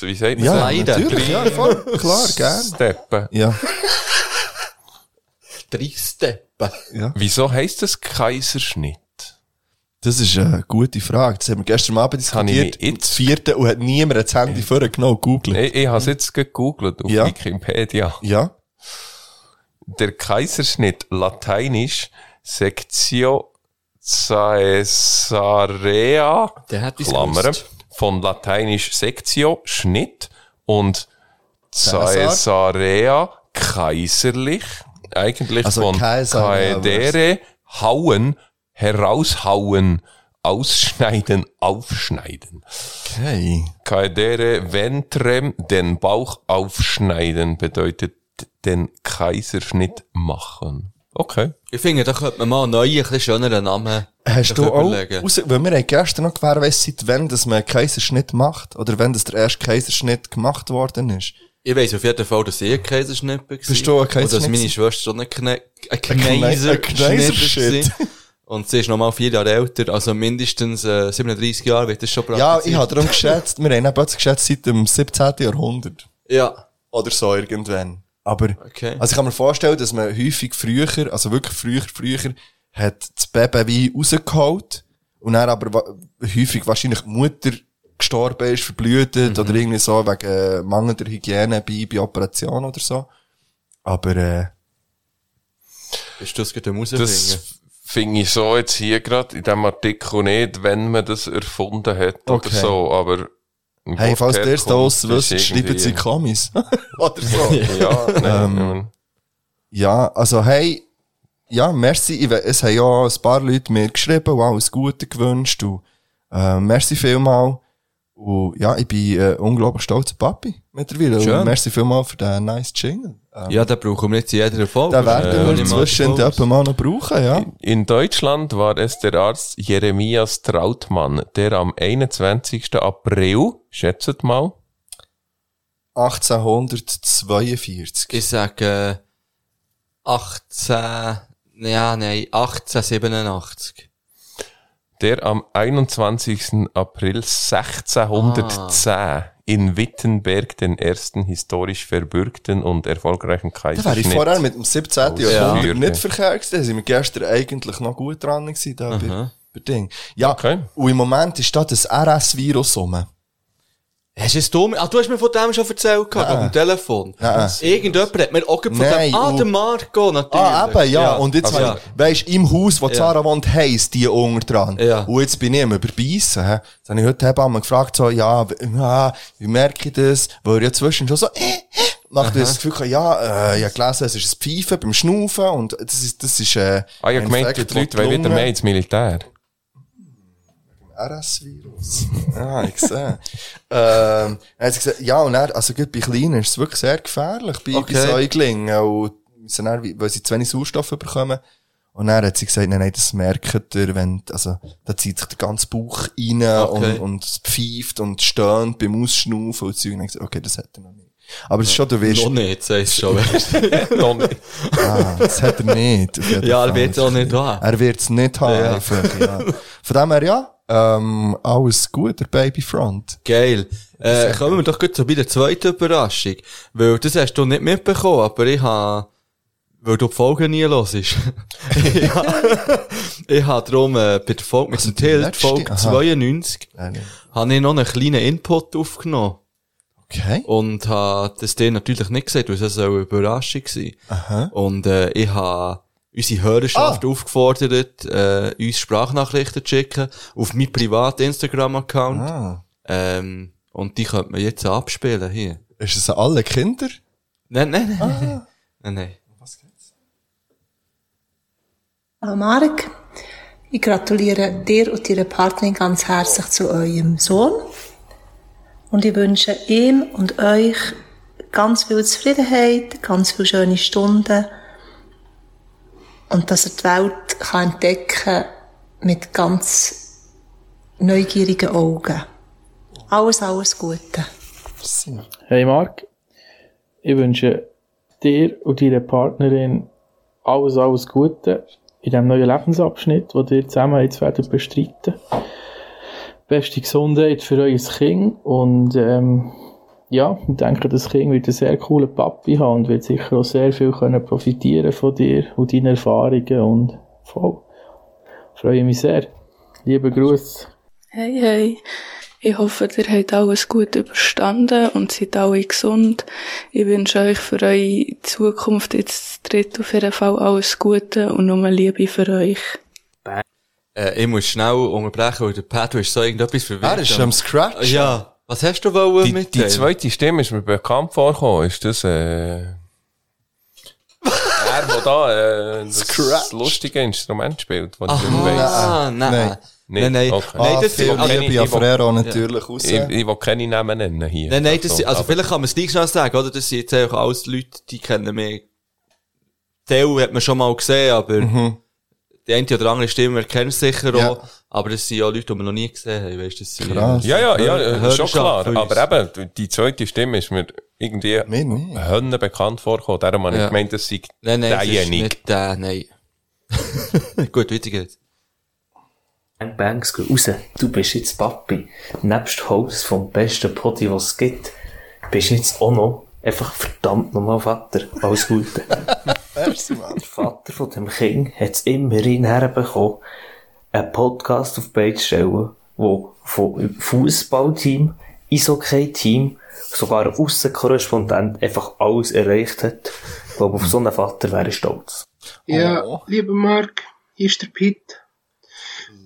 wie sagt man Ja, das? Leiden. natürlich, ja, voll, klar, gern. Steppen. Ja, Drei Steppen. Wieso heisst das Kaiserschnitt? das ist eine gute Frage. Das haben wir gestern Abend ich diskutiert, mir im jetzt- vierten, und hat niemand das Handy vorgenommen, googelt. Ich, ich habe es jetzt gegoogelt auf Ja. Wikipedia. Ja, Der Kaiserschnitt, lateinisch Sectio Caesarea, Der hat es Klammer, gewusst. von lateinisch Sectio, Schnitt, und. Caesarea, kaiserlich, eigentlich Also von Caedere, hauen, heraushauen, ausschneiden, aufschneiden. okay. Caedere ventrem, den Bauch aufschneiden, bedeutet den Kaiserschnitt machen. Okay. Ich finde, da könnte man mal einen neuen, ein bisschen schöneren Namen Hast du auch, raus, weil wir haben gestern noch gewährleistet, wenn das man einen Kaiserschnitt macht, oder wenn das der erste Kaiserschnitt gemacht worden ist. Ich weiss auf jeden Fall, dass ich ein Kaiserschnitt war. Bist du ein Und dass meine? Schwester schon ein, Kne ein Kneiserschnitt. war. Und sie ist nochmal vier Jahre älter, also mindestens äh, 37 Jahre wird das schon Ja, praktiziert. ich habe darum geschätzt, wir haben eben plötzlich geschätzt seit dem 17. Jahrhundert. Ja, Oder so irgendwann. Aber, Okay. also ich kann mir vorstellen, dass man häufig früher, also wirklich früher, früher, hat das Baby wie rausgeholt und dann aber häufig wahrscheinlich die Mutter gestorben ist, verblutet oder irgendwie so wegen äh, mangelnder Hygiene bei, bei Operationen oder so. Aber, äh, bist du das gerade am rausfinden? Das finde ich so jetzt hier gerade in diesem Artikel nicht, wenn man das erfunden hat Okay. oder so, aber hey, falls der es da draussen ist wisst, schreiben Sie Kommis. oder so. Ja, Ähm, nein, Ja, also hey, ja, merci. Es haben ja ein paar Leute mir geschrieben und alles Gute gewünscht. Und, äh, merci vielmal. Und ja, ich bin äh, unglaublich stolz auf Papi mittlerweile. Schön. Und merci vielmal für den nice Jingle. Ähm, Ja, den brauchen wir jetzt in jeder Folge. den werden Äh, wir davon aus. etwa mal noch brauchen, ja. In Deutschland war es der Arzt Jeremias Trautmann, der am 21. April, schätzt mal, 1842. Ich sage äh, 18... Ja, nein, 1887. der am 21. April 1610 Ah. in Wittenberg den ersten historisch verbürgten und erfolgreichen Da wäre ich Kaiserschnitt. vorher mit dem 17. Ja. Jahrhundert nicht verkehrt. Da sind wir gestern eigentlich noch gut dran gewesen, da bei, bei Ding. Ja, Okay. und im Moment ist da das RS-Virus rum. Hast du es dumm? Ah, du hast mir von dem schon erzählt, gehabt, auf dem Telefon. Nein. Irgendjemand hat mir auch von Nein, dem... Ah, der Marco, natürlich. Ah, eben, ja. Und jetzt, also, ich, weisst, im Haus, wo Zara wohnt, heisst die unter dran. Ja. Und jetzt bin ich am überbeissen, hä. Jetzt habe ich heute Hebamme gefragt, so, ja, ja, wie merke ich das? Weil er ja zwischen schon so, äh, äh, macht das Gefühl, ja, äh, ich habe gelesen, es ist ein Pfeifen beim Schnaufen und das ist, das ist, äh, Ah, ich hab ein gemeint, die Leute wollen wieder mehr ins Militär. RS-Virus. ah, ich sehe. ähm, dann hat sie gesagt, ja, und dann, also gut, bei Kleinen ist es wirklich sehr gefährlich, bei, Okay. bei Säuglingen, und, müssen dann, weil sie zu wenig Sauerstoff bekommen. Und dann hat sie gesagt, nein, nein, das merkt ihr, wenn, also, da zieht sich der ganze Bauch rein Okay. und, und es pfeift und stöhnt beim Ausschnaufen und so. Und gesagt, okay, das hat er noch nicht. Aber es ist schon, du wirst, Noch nicht, sagst du schon. Noch nicht. ah, das hat er nicht. ja, er wird es auch nicht haben. Er wird es nicht haben, Ja. einfach, ja. Von dem her, ja, ähm, alles gut, der Babyfront. Geil. Äh, kommen wir doch gut zu bei der zweiten Überraschung. Weil das hast du nicht mitbekommen, aber ich habe, weil du die Folge nie ich habe ich habe darum äh, bei der Folge mit Also dem letzte? Folge Aha. 92, Nein, nein. habe ich noch einen kleinen Input aufgenommen. Okay. Und habe das dir natürlich nicht gesagt, weil es so eine Überraschung war. Und äh, ich habe unsere Hörerschaft aufgefordert, äh, uns Sprachnachrichten zu schicken auf meinen privaten Instagram-Account. Ah. Ähm, und die könnte man jetzt abspielen hier. Ist es an alle Kinder? Nein, nein, nein. nein, nein. Hallo Marek, ich gratuliere dir und deiner Partnerin ganz herzlich zu eurem Sohn. Und ich wünsche ihm und euch ganz viel Zufriedenheit, ganz viele schöne Stunden und dass er die Welt kann entdecken mit ganz neugierigen Augen. Alles, alles Gute. Hey Marc, ich wünsche dir und deiner Partnerin alles, alles Gute in diesem neuen Lebensabschnitt, den ihr zusammen jetzt werdet bestreiten. Beste Gesundheit für euer Kind und ähm, ja, ich denke, das Kind wird einen sehr coolen Papi haben und wird sicher auch sehr viel können profitieren von dir und deinen Erfahrungen und voll. Freue mich sehr. Liebe Grüße. Hey, hey. Ich hoffe, ihr habt alles gut überstanden und seid alle gesund. Ich wünsche euch für eure Zukunft jetzt dritt auf jeden Fall alles Gute und nur Liebe für euch. Äh, ich muss schnell unterbrechen, weil der Pat, hast so irgendetwas verwirrt. Er ist am Scratch. Ja. Was hast du wollen Die, mit die zweite Stimme ist mir bekannt vorgekommen. Ist das, äh, er, der da, äh, das lustige Instrument spielt, das ich nicht weiss. Ah, nein. Nein. Nein, nein. Okay. Nein, Ah, das viel also, ich- ich Frero natürlich raus. Ich, ich will keine Namen nennen hier. nein, nein, das also aber- vielleicht kann man es gleich schnell sagen, oder? Das sind jetzt einfach alles Leute, die kennen mich. Teil hat man schon mal gesehen, aber die eine oder andere Stimme erkennt sicher Mhm. Ja. auch. Aber das sind ja Leute, die wir noch nie gesehen haben, weißt du? Das sind Krass. Ja, ja, ja, Hör- schon klar. Aber eben, die zweite Stimme ist mir irgendwie. Hönne bekannt vorgekommen. Darum habe ich Ja. gemeint, das sei Nein, nein, derjenige. nicht der, nein. Gut, weiter geht's. Bang Bangs, geh raus. Du bist jetzt Papi. Nebst Host vom besten Podi, was es gibt, bist jetzt auch noch einfach verdammt nochmal Vater. Alles Gute. Der Vater von dem Kind hat es immerhin herbekommen, einen Podcast auf die Beine zu stellen, wo vom Fußballteam, Eishockey-Team, sogar ein Aussenkorrespondent einfach alles erreicht hat. Ich glaube, auf so einen Vater wäre ich stolz. Ja, Oh. lieber Marc, hier ist der Pete.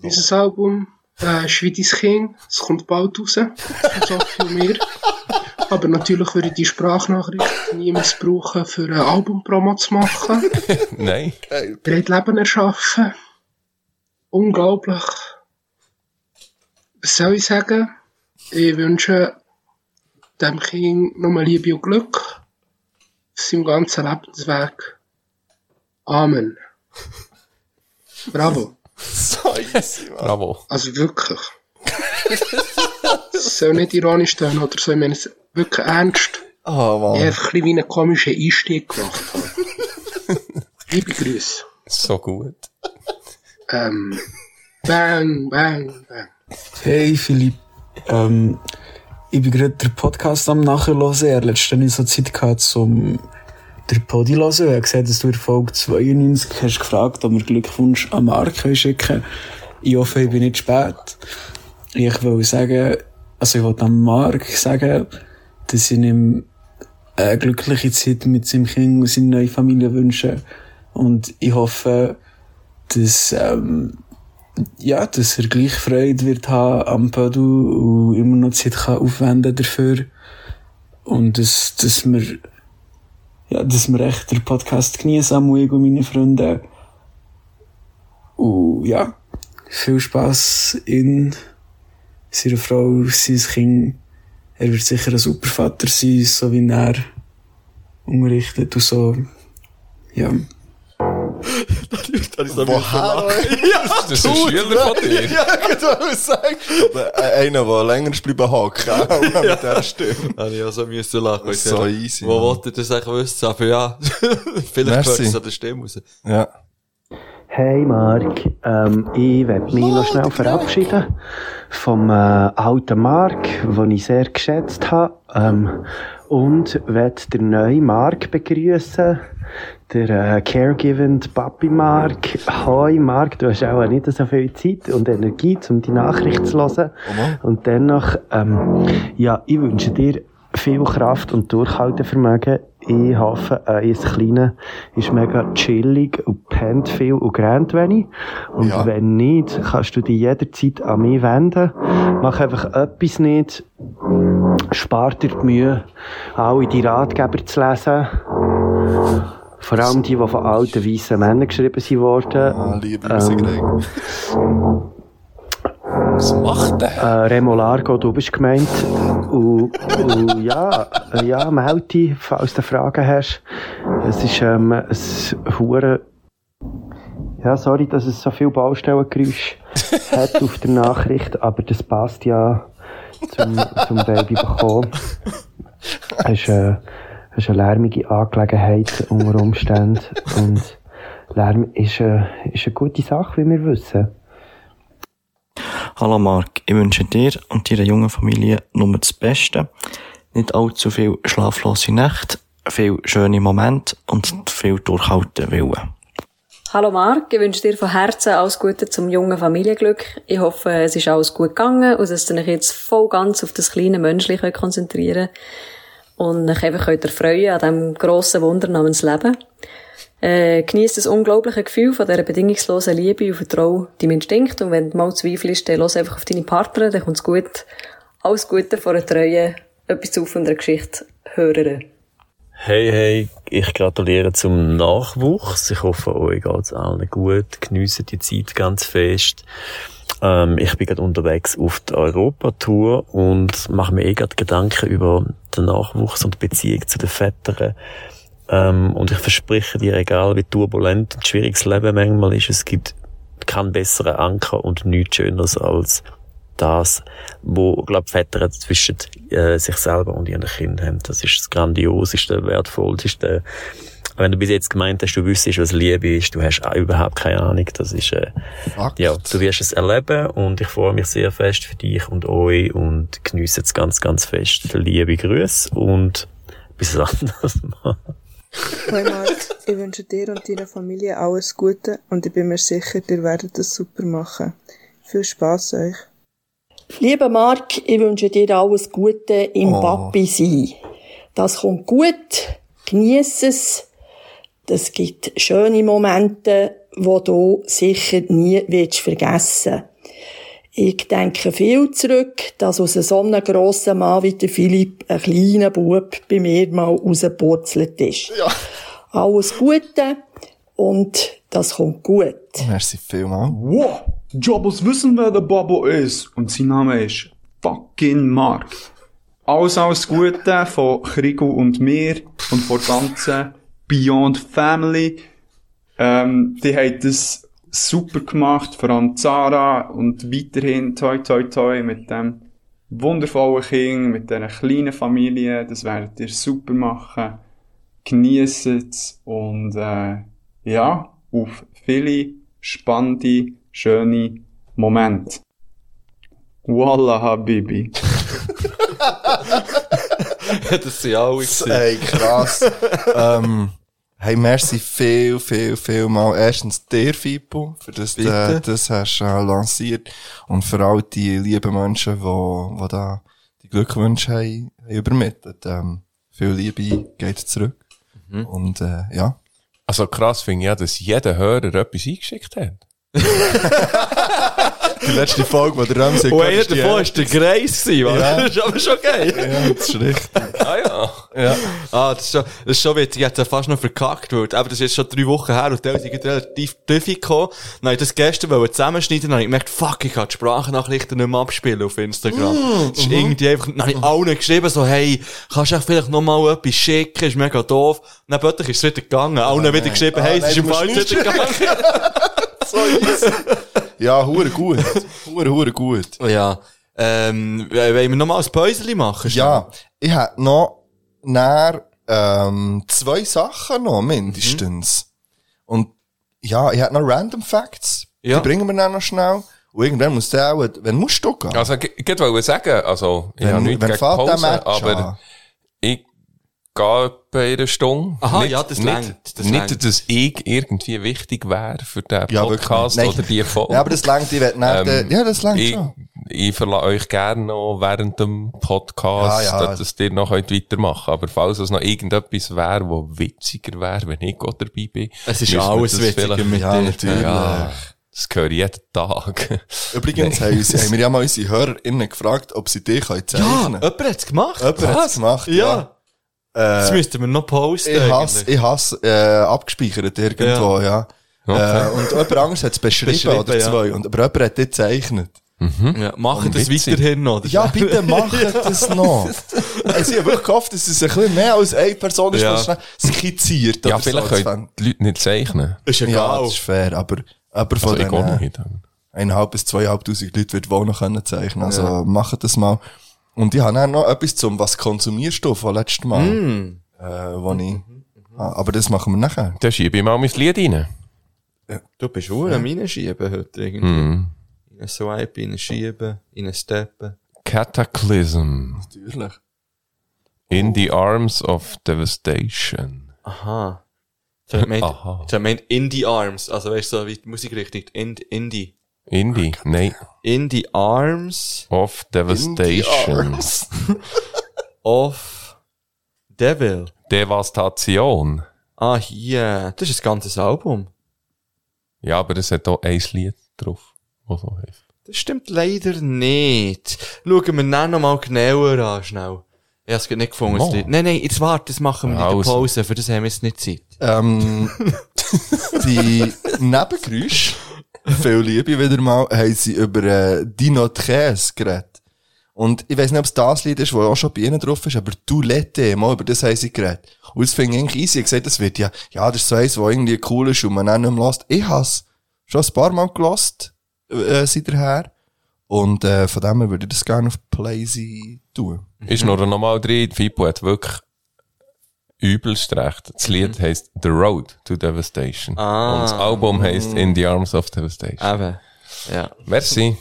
Unser Album äh, Schweiz King, es kommt bald raus. Das auch viel mehr. Aber natürlich würde ich die Sprachnachricht nie missbrauchen, für eine Albumpromo zu machen. Nein. Habt Leben erschaffen. Unglaublich. Was soll ich sagen? Ich wünsche dem Kind nur Liebe und Glück auf seinem ganzen Lebensweg. Amen. Bravo. So easy, Mann. Bravo. Also wirklich. Soll nicht ironisch sein oder so, ich meine es wirklich ernst. Ah, Ich habe Mann. einfach ein bisschen wie einen komischen Einstieg gemacht. Liebe Grüße. So gut. Ähm, bang, bang, bang. Hey Philipp, ähm, ich bin gerade den Podcast am Nachhören. Er hat letztens so Zeit gehabt, um den Podi zu hören. Ich habe gesehen, dass du in Folge 92 hast gefragt, ob wir Glückwunsch an Mark schicken. Ich hoffe, ich bin nicht spät. Ich will sagen, also ich wollte an Mark sagen, dass ich ihm eine glückliche Zeit mit seinem Kind und seiner neuen Familie wünsche. Und ich hoffe, dass, ähm, ja, dass er gleich Freude wird haben am Pödel und immer noch Zeit kann aufwenden dafür. Und dass, dass wir, ja, dass wir echt den Podcast genießen, am und meine Freunde. Und ja, viel Spass in seiner Frau, sein Kind. Er wird sicher ein super Vater sein, so wie er unterrichtet und so. Ja. Woher? Das ist ein Schüler von dir. Ja, ich würde sagen. Aber äh, einer, der länger bleiben hocken, auch mit dieser Stimme. Habe ich auch so müssen lachen. Ist so easy, Wo wollte das eigentlich wissen? Aber ja, vielleicht hört es an der Stimme raus. Ja. Hey Marc, ähm, ich werde mich noch schnell verabschieden vom äh, alten Marc, den ich sehr geschätzt habe, ähm, und werde den neuen Marc begrüßen, der äh, caregivend Papi Marc. Hoi Marc, du hast auch nicht so viel Zeit und Energie, um die Nachricht zu hören. Und dennoch, ähm, ja, ich wünsche dir viel Kraft und Durchhaltevermögen. Ich hoffe, äh, ihr Kleine ist mega chillig und pennt viel und grennt wenig. Und Ja. wenn nicht, kannst du dich jederzeit an mich wenden. Mach einfach etwas nicht. Spar dir die Mühe, alle die Ratgeber zu lesen. Vor allem die, die von alten weißen Männern geschrieben sind worden. Ah, liebe Greg. Was macht der? Äh, Remo Largo, du bist gemeint. Und, und ja, äh, ja, melde dich, falls du Fragen hast. Es ist ähm, ein hure ja, sorry, dass es so viel Baustellengeräusch hat auf der Nachricht, aber das passt ja zum, zum Baby bekommen. Es ist, äh, es ist eine lärmige Angelegenheit unter Umständen und Lärm ist, äh, ist eine gute Sache, wie wir wissen. Hallo Marc, ich wünsche dir und deiner jungen Familie nur das Beste. Nicht allzu viel schlaflose Nächte, viel schöne Momente und viel durchhalten Willen. Hallo Marc, ich wünsche dir von Herzen alles Gute zum jungen Familienglück. Ich hoffe, es ist alles gut gegangen und dass ihr euch jetzt voll ganz auf das kleine Menschliche konzentrieren könnt und euch einfach könnt erfreuen an diesem grossen Wunder namens Leben. Äh, genießt das unglaubliche Gefühl von dieser bedingungslosen Liebe und Vertrauen deinem Instinkt und wenn du mal zweifelst, dann los einfach auf deine Partner, dann kommt's gut. Alles Gute von einer treuen, etwas von der Geschichte hören. Hey, hey, ich gratuliere zum Nachwuchs. Ich hoffe, euch geht's allen gut. Geniessen die Zeit ganz fest. Ähm, ich bin gerade unterwegs auf der Europatour und mache mir eh gerade Gedanken über den Nachwuchs und die Beziehung zu den Vätern. Ähm, und ich verspreche dir, egal wie turbulent und schwierig das Leben manchmal ist, es gibt keinen besseren Anker und nichts Schöneres als das, wo, glaub, Väter zwischen äh, sich selber und ihren Kindern haben. Das ist das Grandioseste, Wertvollste. Wenn du bis jetzt gemeint hast, du wüsstest, was Liebe ist, du hast auch überhaupt keine Ahnung. Das ist, äh, ja, du wirst es erleben und ich freue mich sehr fest für dich und euch und geniesse es ganz, ganz fest. Liebe Grüße und bis anderes Mal. Hoi Marc, ich wünsche dir und deiner Familie alles Gute und ich bin mir sicher, ihr werdet das super machen. Viel Spaß euch. Lieber Marc, ich wünsche dir alles Gute im Oh. Papi sein. Das kommt gut, genieß es. Das gibt schöne Momente, wo du sicher nie willst vergessen. Ich denke viel zurück, dass aus so einem grossen Mann wie der Philipp ein kleiner Bub bei mir mal rausgepurzelt ist. Alles Gute und das kommt gut. Merci vielmals. Wow, Jobos wissen, wer der Bobo ist. Und sein Name ist fucking Mark. Alles, alles Gute von Krigo und mir und von der ganzen Beyond Family. Ähm, die haben das super gemacht, vor allem Zara und weiterhin toi toi toi mit dem wundervollen Kind, mit dieser kleinen Familie. Das werdet ihr super machen. Genießt es und äh, ja, auf viele spannende, schöne Momente. Wallah, Habibi. das sind alle gewesen. Ey, krass. ähm, hey, merci viel, viel, viel mal. Erstens dir, Fippo, für das, äh, Bitte. das hast du äh, lanciert. Und für all die lieben Menschen, die, die da die Glückwünsche haben, haben übermittelt. Ähm, viel Liebe geht zurück. Mhm. Und, äh, ja. Also krass finde ich ja, dass jeder Hörer etwas eingeschickt hat. Die letzte Folge, wo der Ramsey Und einer davon war der Greis, gewesen? Ja. Das ist aber schon geil. Ja, das ist richtig. Ah ja. Ja. Ah, das ist schon, das ist schon witzig. Ich hätte es fast noch verkackt, weil, aber das ist jetzt schon drei Wochen her und der sind relativ tief gekommen. Dann ich das gestern wollen zusammenschneiden, dann habe ich gemerkt, fuck, ich kann die Sprachnachrichten nicht mehr abspielen auf Instagram. Mm, das ist mhm. irgendwie einfach, dann habe ich allen geschrieben, so, hey, kannst du vielleicht noch mal etwas schicken, ist mega doof. Dann plötzlich ist es wieder gegangen. Allen wieder nein. geschrieben, Ah, hey, es ist im Fall wieder gegangen. so easy. Ja, hure gut. Hure, hure gut. Ja. Ähm, wollen wir noch mal ein Päuschen machen? Ja, ich hätte noch näher, ähm, zwei Sachen noch, mindestens. Und, ja, ich hätte noch Random Facts. Ja. Die bringen wir dann noch schnell. Und irgendwann muss der auch, wenn musst du gehen? Also, ich ich wollte sagen, also, ich Wenn- habe nichts wenn gegen Pause, aber an? Gehe bei einer Stunde. Aha, nicht, ja, das nicht, längt, das nicht, längt. dass ich irgendwie wichtig wäre für den Ja, Podcast oder die Folge. Ja, aber das längt, ich will nicht, äh, ja, das längt ich, schon. ich verlasse euch gerne noch während dem Podcast, Ja, ja. dass dass ihr noch könnt weitermachen Aber falls es noch irgendetwas wäre, wo witziger wäre, wenn ich auch dabei bin. Es ist alles witziger mit Ja, dir. natürlich. Ja, das höre ich jeden Tag. Übrigens haben, uns, haben wir ja mal unsere HörerInnen gefragt, ob sie dich können Ja, zeichnen jemand hat's gemacht. Jemand Was? hat's gemacht, Ja. Ja. Das Äh, müssten wir noch posten. ich hasse, ich hasse äh, abgespeichert irgendwo, ja. Okay. Äh, und jemand anderes hat es beschrieben, Beschrieben, oder ja. zwei. Und, aber jemand hat das gezeichnet. Ja, machen das witzig. weiterhin noch. Ja, bitte macht das noch. Also, ich habe wirklich gehofft, dass es ein bisschen mehr als eine Person ist, Ja. skizziert. ja, so. vielleicht Das können die Leute nicht zeichnen. Ist Ja, egal. das ist fair, aber von Also ich auch den nicht. eineinhalb bis zweieinhalbtausend Leute wird wohl noch können zeichnen. Also Ja. macht das mal. Und ich habe dann noch etwas zum, was konsumierst du von letztem Mal? Mm. Äh, wo ich, ah, aber das machen wir nachher. Dann schiebe ich mal mein Lied rein. Du bist auch am Reinschieben heute irgendwie. Mhm. In einen Swipe, in einen Schieben, in einen Steppen. Cataclysm. Natürlich. In the arms of devastation. Aha. Jetzt hat meint in the arms. Also weißt du, so wie die Musikrichtung. In, Indie. Indie? Nein. In the arms Of devastation. arms. of Devil. Devastation. Ah, hier. Das ist ein ganzes Album. Ja, aber es hat auch ein Lied drauf, was so heißt. Das stimmt leider nicht. Schauen wir dann noch mal genauer an, schnell. Ich hab's nicht gefunden. Lied. Nein, nein, jetzt warte, das machen wir in der Also. Pause. Für das haben wir jetzt nicht Zeit. Ähm, die Nebengeräusche, viel Liebe wieder mal, haben sie über äh, Dino Tres geredet. Und ich weiß nicht, ob es das Lied ist, das auch schon bei ihnen drauf ist, aber Du Lette, mal über das haben sie geredet. Und das finde ich eigentlich easy. Ich gesagt, das wird ja, ja, das ist so eins, was irgendwie cool ist und man auch nicht mehr lässt. Ich has schon ein paar Mal gelost, äh, seither. Und äh, von dem her würde ich das gerne auf Playsy tun. Ist noch normal drin, Fipo hat wirklich übelst recht. Das Lied heisst The Road to Devastation. Ah. Und das Album heisst In the Arms of Devastation. Eben. Ja. Merci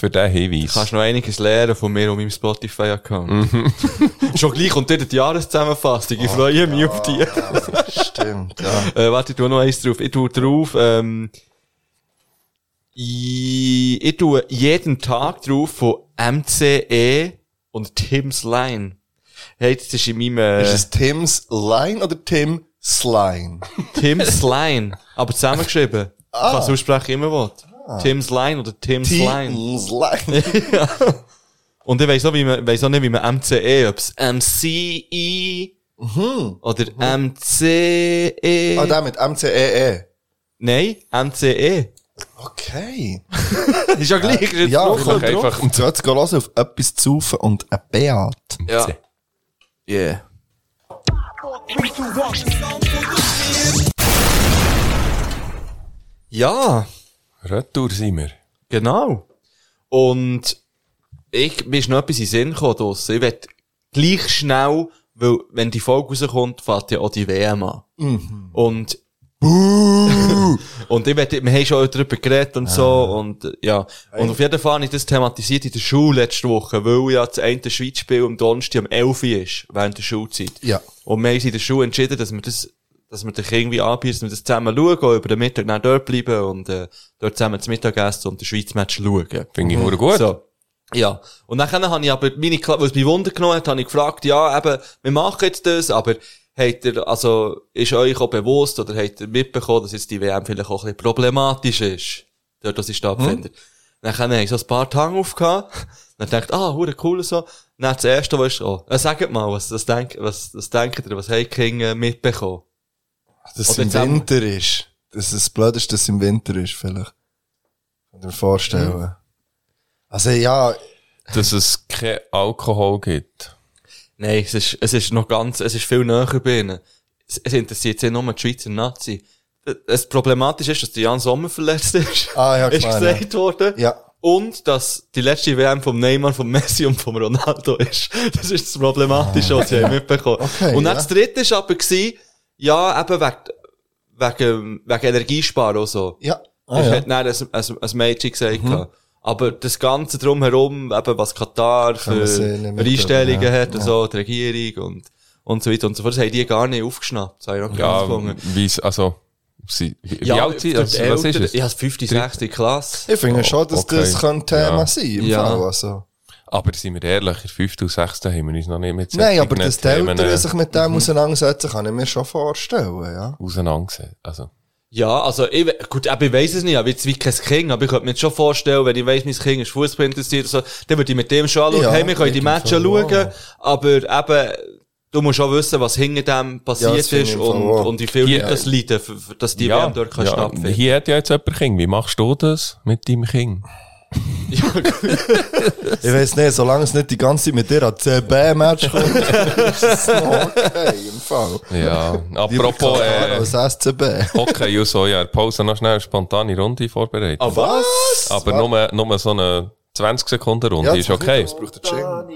für den Hinweis. Kannst noch einiges lernen von mir und meinem Spotify-Account. Mhm. Schon gleich kommt wieder die Jahreszusammenfassung. Ich freue mich auf die. Stimmt, ja. Äh, warte, ich tu noch eins drauf. Ich tu drauf, ähm, ich, ich tu jeden Tag drauf von MCE und Tim's Line. Hey, das ist in meinem, äh, Ist es Tim's Line oder Tim Sline? Tim's Line. Aber zusammengeschrieben. Ah. Kannst du aussprechen, immer was. Tim's Line oder Tim's Line. Tim's Line. ja. Und ich weiss auch, wie man, weiss auch nicht, wie man MCE, ob's MCE oder MCE. Ah, der mit MCEE. Nein, MCE. Okay. ist ja gleich. Ist jetzt ja, noch einfach, drauf. einfach. Und so jetzt gehen hören auf etwas zu saufen und ein Beat. Ja. Yeah. Ja. Retour sind wir. Genau. Und ich, mir ist noch etwas in den Sinn gekommen draussen. Ich will gleich schnell, weil, wenn die Folge rauskommt, fährt ja auch die WM an. Mhm. Und, und ich will, wir haben schon darüber geredet und so, Ah. und, ja. Und auf jeden Fall habe ich das thematisiert in der Schule letzte Woche, weil ja das eine Schweizspiel am Donnerstag um 11 Uhr ist, während der Schulzeit. Ja. Und wir haben uns in der Schule entschieden, dass wir das, dass wir dich irgendwie anbieten, dass wir das zusammen schauen, über den Mittag dann dort bleiben und, äh, dort zusammen zum Mittagessen und den Schweiz-Match schauen. Finde ich mhm. gut. So. Ja. Und dann habe ich aber meine, Kla- was mich Wunder genommen hat, habe ich gefragt, ja, eben, wir machen jetzt das, aber habt ihr, also, ist euch auch bewusst oder habt ihr mitbekommen, dass jetzt die WM vielleicht auch ein bisschen problematisch ist? Dort, was sie stattfindet. Dann habe ich so ein paar Tage aufgehabt. Dann dachte ah, hure cool so. Dann das erste, was ist, oh, äh, sagt mal, was, was denkt, was, was denkt ihr, was habt ihr Kinder mitbekommen? Dass es im zusammen- Winter ist. Dass es blöd ist, dass es im Winter ist, vielleicht. Kann ich mir vorstellen. Also, ja. Dass es kein Alkohol gibt. Nein, es ist, es ist noch ganz, es ist viel näher bei ihnen. Es, es interessiert sie nur die Schweizer Nazi. Das Problematische ist, dass der Jan Sommer verletzt ist. Ah, ja, ist klar, gesagt worden. Ja. Und, dass die letzte WM vom Neymar, vom Messi und vom Ronaldo ist. Das ist das Problematische, was sie haben mitbekommen. Okay, und dann ja. das dritte ist aber gewesen, ja, eben wegen, wegen, wegen Energiesparen und so. Ja. Ah, das ja. hat dann ein, ein, ein Mädchen gesagt. gehabt. Aber das Ganze drumherum, eben was Katar für, sehen, für Einstellungen ja, hat und ja. so, die Regierung und, und so weiter und so fort, das haben die gar nicht aufgeschnappt. Das habe ich noch Ja, wie's, also, Sie, wie, wie alt sind also, Was ist es? Ja, 5., 6. Klasse. Ich finde schon, dass Okay. das könnte Thema Ja. sein im Ja. Fall. Also. Aber sind wir ehrlich, in 5. und 6. haben wir uns noch nicht mit Nein, aber dass die Eltern äh, sich mit dem auseinandersetzen, kann ich mir schon vorstellen, ja. auseinandergesetzt. Also, Ja, also, ich, gut, eben, ich weiss es nicht, ich habe jetzt wie kein Kind, aber ich könnte mir jetzt schon vorstellen, wenn ich weiss, mein Kind ist Fußball interessiert, oder so, dann würde ich mit dem schon anschauen, Ja, hey, wir können die Matches schauen, auch. aber eben, du musst auch wissen, was hinter dem Ja, passiert ich ist und, auch. und wie viel Hier- Leute das leiden, dass die ja, WM dort kann ja, stattfinden. hier hat ja jetzt jemand Kind. Wie machst du das mit deinem Kind? Ich weiss nicht, solange es nicht die ganze Zeit mit dir an CB-Match kommt, ist es noch okay, im Fall. Ja, apropos, äh, als SCB. Okay, und so, ja, Pause noch schnell eine spontane Runde vorbereitet. Ah, was? Aber nur, nur so eine 20 Sekunden Runde Ja, ist okay. Das braucht der Jingle.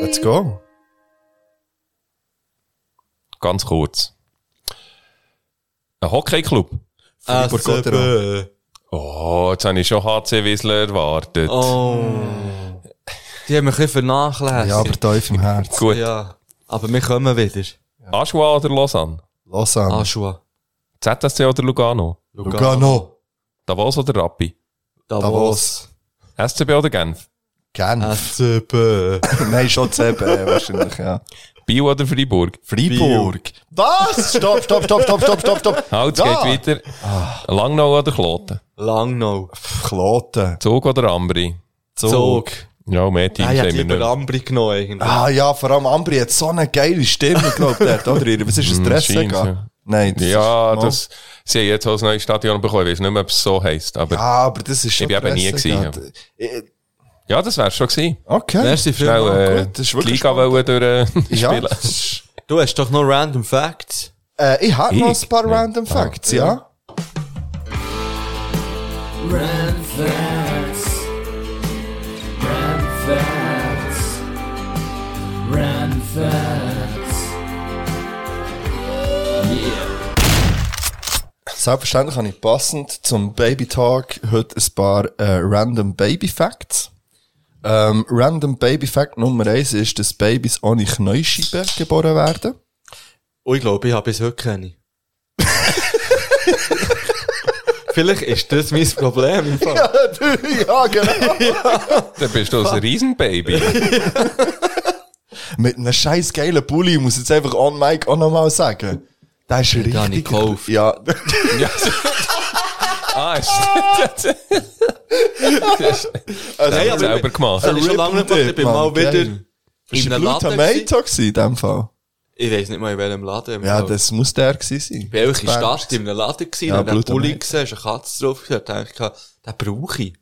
Let's go. Ganz kurz. Ein Hockeyclub. Gotteron. Oh, jetzt habe ich schon HC Wiesler erwartet. Oh. Die haben mich ein bisschen vernachlässigt. Ja, aber tief im Herz. Gut. Ja. Aber wir kommen wieder. Aschua oder Lausanne? Lausanne. Aschua. ZSC oder Lugano? Lugano. Davos oder Rappi? Davos. SCB oder Genf? Genf. SCB. Nein, schon CB wahrscheinlich, ja. Biel oder Freiburg? Freiburg. Was? Stopp, stopp, stopp, stopp, stopp, stopp, stopp. Halt, es geht weiter. Langnau oder Kloten? Langnau. Kloten. Zug oder Ambri? Zug. Ja, mehr Teams Ah, ich haben wir nicht. Ambri genommen, eigentlich. Ah ja, vor allem Ambri hat so eine geile Stimme, ich, dort, oder? Was ist das, Mm, ja. Nein, das Ja, ist, das, sie haben jetzt auch ein neues Stadion bekommen. Ich weiß nicht mehr, ob es so heisst. Aber Ja, aber das ist ich schon bin eben nie gewesen. Ja, ja das wär's schon gewesen. Okay. Merci Schnell, vielmals. äh, das ist die wirklich Liga wollen durch, äh, Ja. spielen. Du hast doch noch Random Facts. Äh, ich habe noch ein paar Ja. Random Ah, Facts, ja. Random facts. Random facts. Random facts. Yeah. Selbstverständlich habe ich passend zum Baby Talk heute ein paar äh, Random Baby Facts. Ähm, Random Baby Fact Nummer eins ist, dass Babys ohne Knäuscheibe geboren werden. Oh, ich glaube, ich habe bis heute keine. Vielleicht ist das mein Problem im Fall. ja, genau. Dann bist du ein Riesenbaby. Mit einem scheiß geilen Bulli, ich muss jetzt einfach on mic auch nochmal sagen. Der ist richtig. habe ich gekauft. Ja. Ah, ist Also, Nein, aber selber ich- gemacht. Das habe ich schon lange nicht. Ich bin Mann, mal wieder. Ist in einem Laden. Tomato gewesen. in dem Fall? Ich weiß nicht mal, in welchem Laden. Ja, Fall. das muss der gewesen sein. Bei welcher Das wär- Stadt in einem Laden gewesen, Ja, Blue Bulli Tomato. gesehen, ist eine Katze drauf da dachte ich, den brauche ich.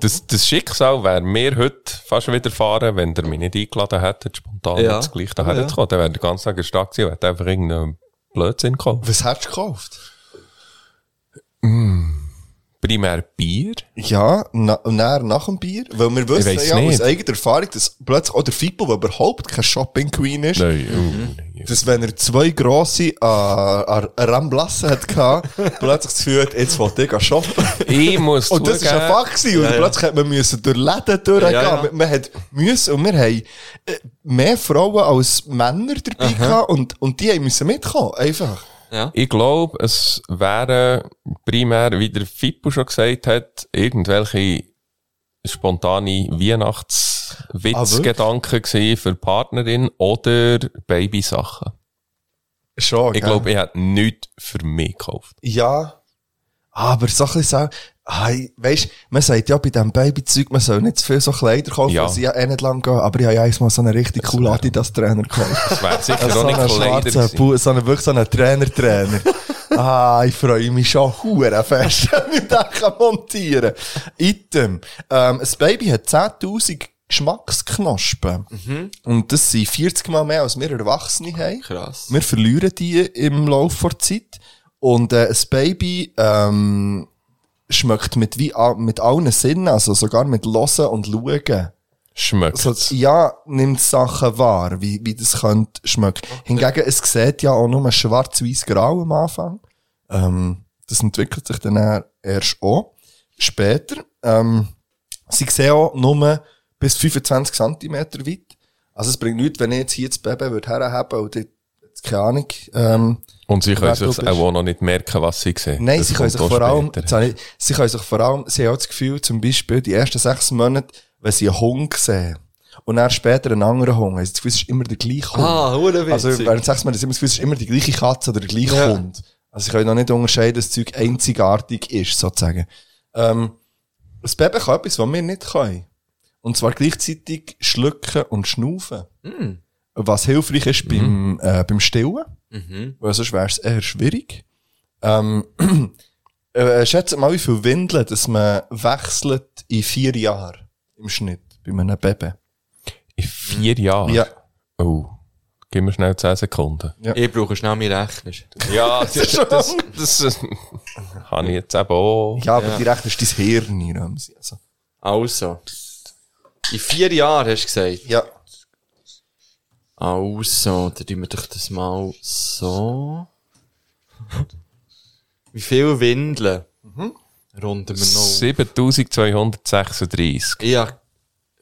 Das, das Schicksal wäre mir heute fast widerfahren, wenn der mich nicht eingeladen hätte, spontan Ja. das gleich daher Ja. zu kommen. Dann wäre der ganze Tag in der Stadt gewesen und hätte einfach irgendeinen Blödsinn gekauft. Was hast du gekauft? Primär Bier. Ja, na, und dann nach dem Bier, weil wir wissen ja aus nicht. eigener Erfahrung, dass plötzlich auch der Fippo, der überhaupt kein Shopping Queen ist, Nein, oh, dass wenn er zwei grosse äh, äh, Ramblassen hat gehabt, plötzlich das Gefühl hat, jetzt wollte ich shoppen. Ich muss Und das war ein Fakt gewesen, und Ja, ja. plötzlich hat man müssen durch Läden durchgehen. Ja, ja. Man, hat müssen, und wir haben äh, mehr Frauen als Männer dabei gehabt, und, und die haben müssen mitkommen, einfach. Ja. Ich glaube, es wären primär, wie der Fippo schon gesagt hat, irgendwelche spontane Weihnachtswitzgedanken gewesen für Partnerin oder Babysachen. Schon, Ich glaube, ich hätte nichts für mich gekauft. Ja. Aber so ein bisschen so, ah, weisst, man sagt ja bei diesem Babyzeug, man soll nicht zu viel so Kleider kaufen, Ja. weil sie ja eh nicht lang gehen. Aber ich habe ja einmal so einen richtig coolen Adidas-Trainer gekauft. Das wäre sicher Also auch so nicht einen schwarzen. Bu- so einen, wirklich so einen Trainer-Trainer. ah, ich freue mich schon hure fest, wenn ich den kann montieren Item. Ähm, ein Baby hat 10.000 Geschmacksknospen. Und das sind 40 Mal mehr, als wir Erwachsene haben. Krass. Wir verlieren die im Laufe der Zeit. Und äh, ein Baby ähm, schmeckt mit, wie, mit allen Sinnen, also sogar mit Hören und Schauen. Schmeckt. Also, ja, nimmt Sachen wahr, wie, wie das könnte schmecken. Hingegen, es sieht ja auch nur schwarz-weiß grau am Anfang. Ähm, das entwickelt sich dann erst auch. Später, ähm, sie sehen auch nur bis 25 cm weit. Also es bringt nichts, wenn ich jetzt hier das Baby würde herhaben und keine Ahnung. Ähm, Und sie können sich auch noch nicht merken, was sie sehen. Nein, Das sie können sich auch vor allem, ich- sie können sich vor allem, sie haben auch das Gefühl, zum Beispiel, die ersten sechs Monate, wenn sie einen Hund sehen, und dann später einen anderen Hund, haben sie das Gefühl, es ist immer der gleiche Hund. Ah, witzig. Also, während sechs Monaten haben sie immer das Gefühl, es ist immer die gleiche Katze oder der gleiche Ja. Hund. Also, sie können noch nicht unterscheiden, dass das Zeug einzigartig ist, sozusagen. Ähm, das Baby kann etwas, was wir nicht können. Und zwar gleichzeitig schlucken und schnaufen. Mm. Was hilfreich ist beim, äh, beim Stillen. Mhm. Weil sonst wäre es eher schwierig. Ähm, äh, schätzt mal, wie viel Windeln, dass man wechselt in vier Jahren im Schnitt bei einem Baby. In vier Jahren? Ja. Oh. Gib mir schnell 10 Sekunden. Ja. Ich brauche schnell meinen Rechner. Ja, das, das, das, das, äh, habe ich jetzt eben auch. Ja, aber die rechnest dein Hirn, Ramsi. Also. Also. In vier Jahren hast du gesagt? Ja. Also, dann tun wir doch das mal so. Wie viele Windeln? Mhm. Runden wir noch. 7236. Ja,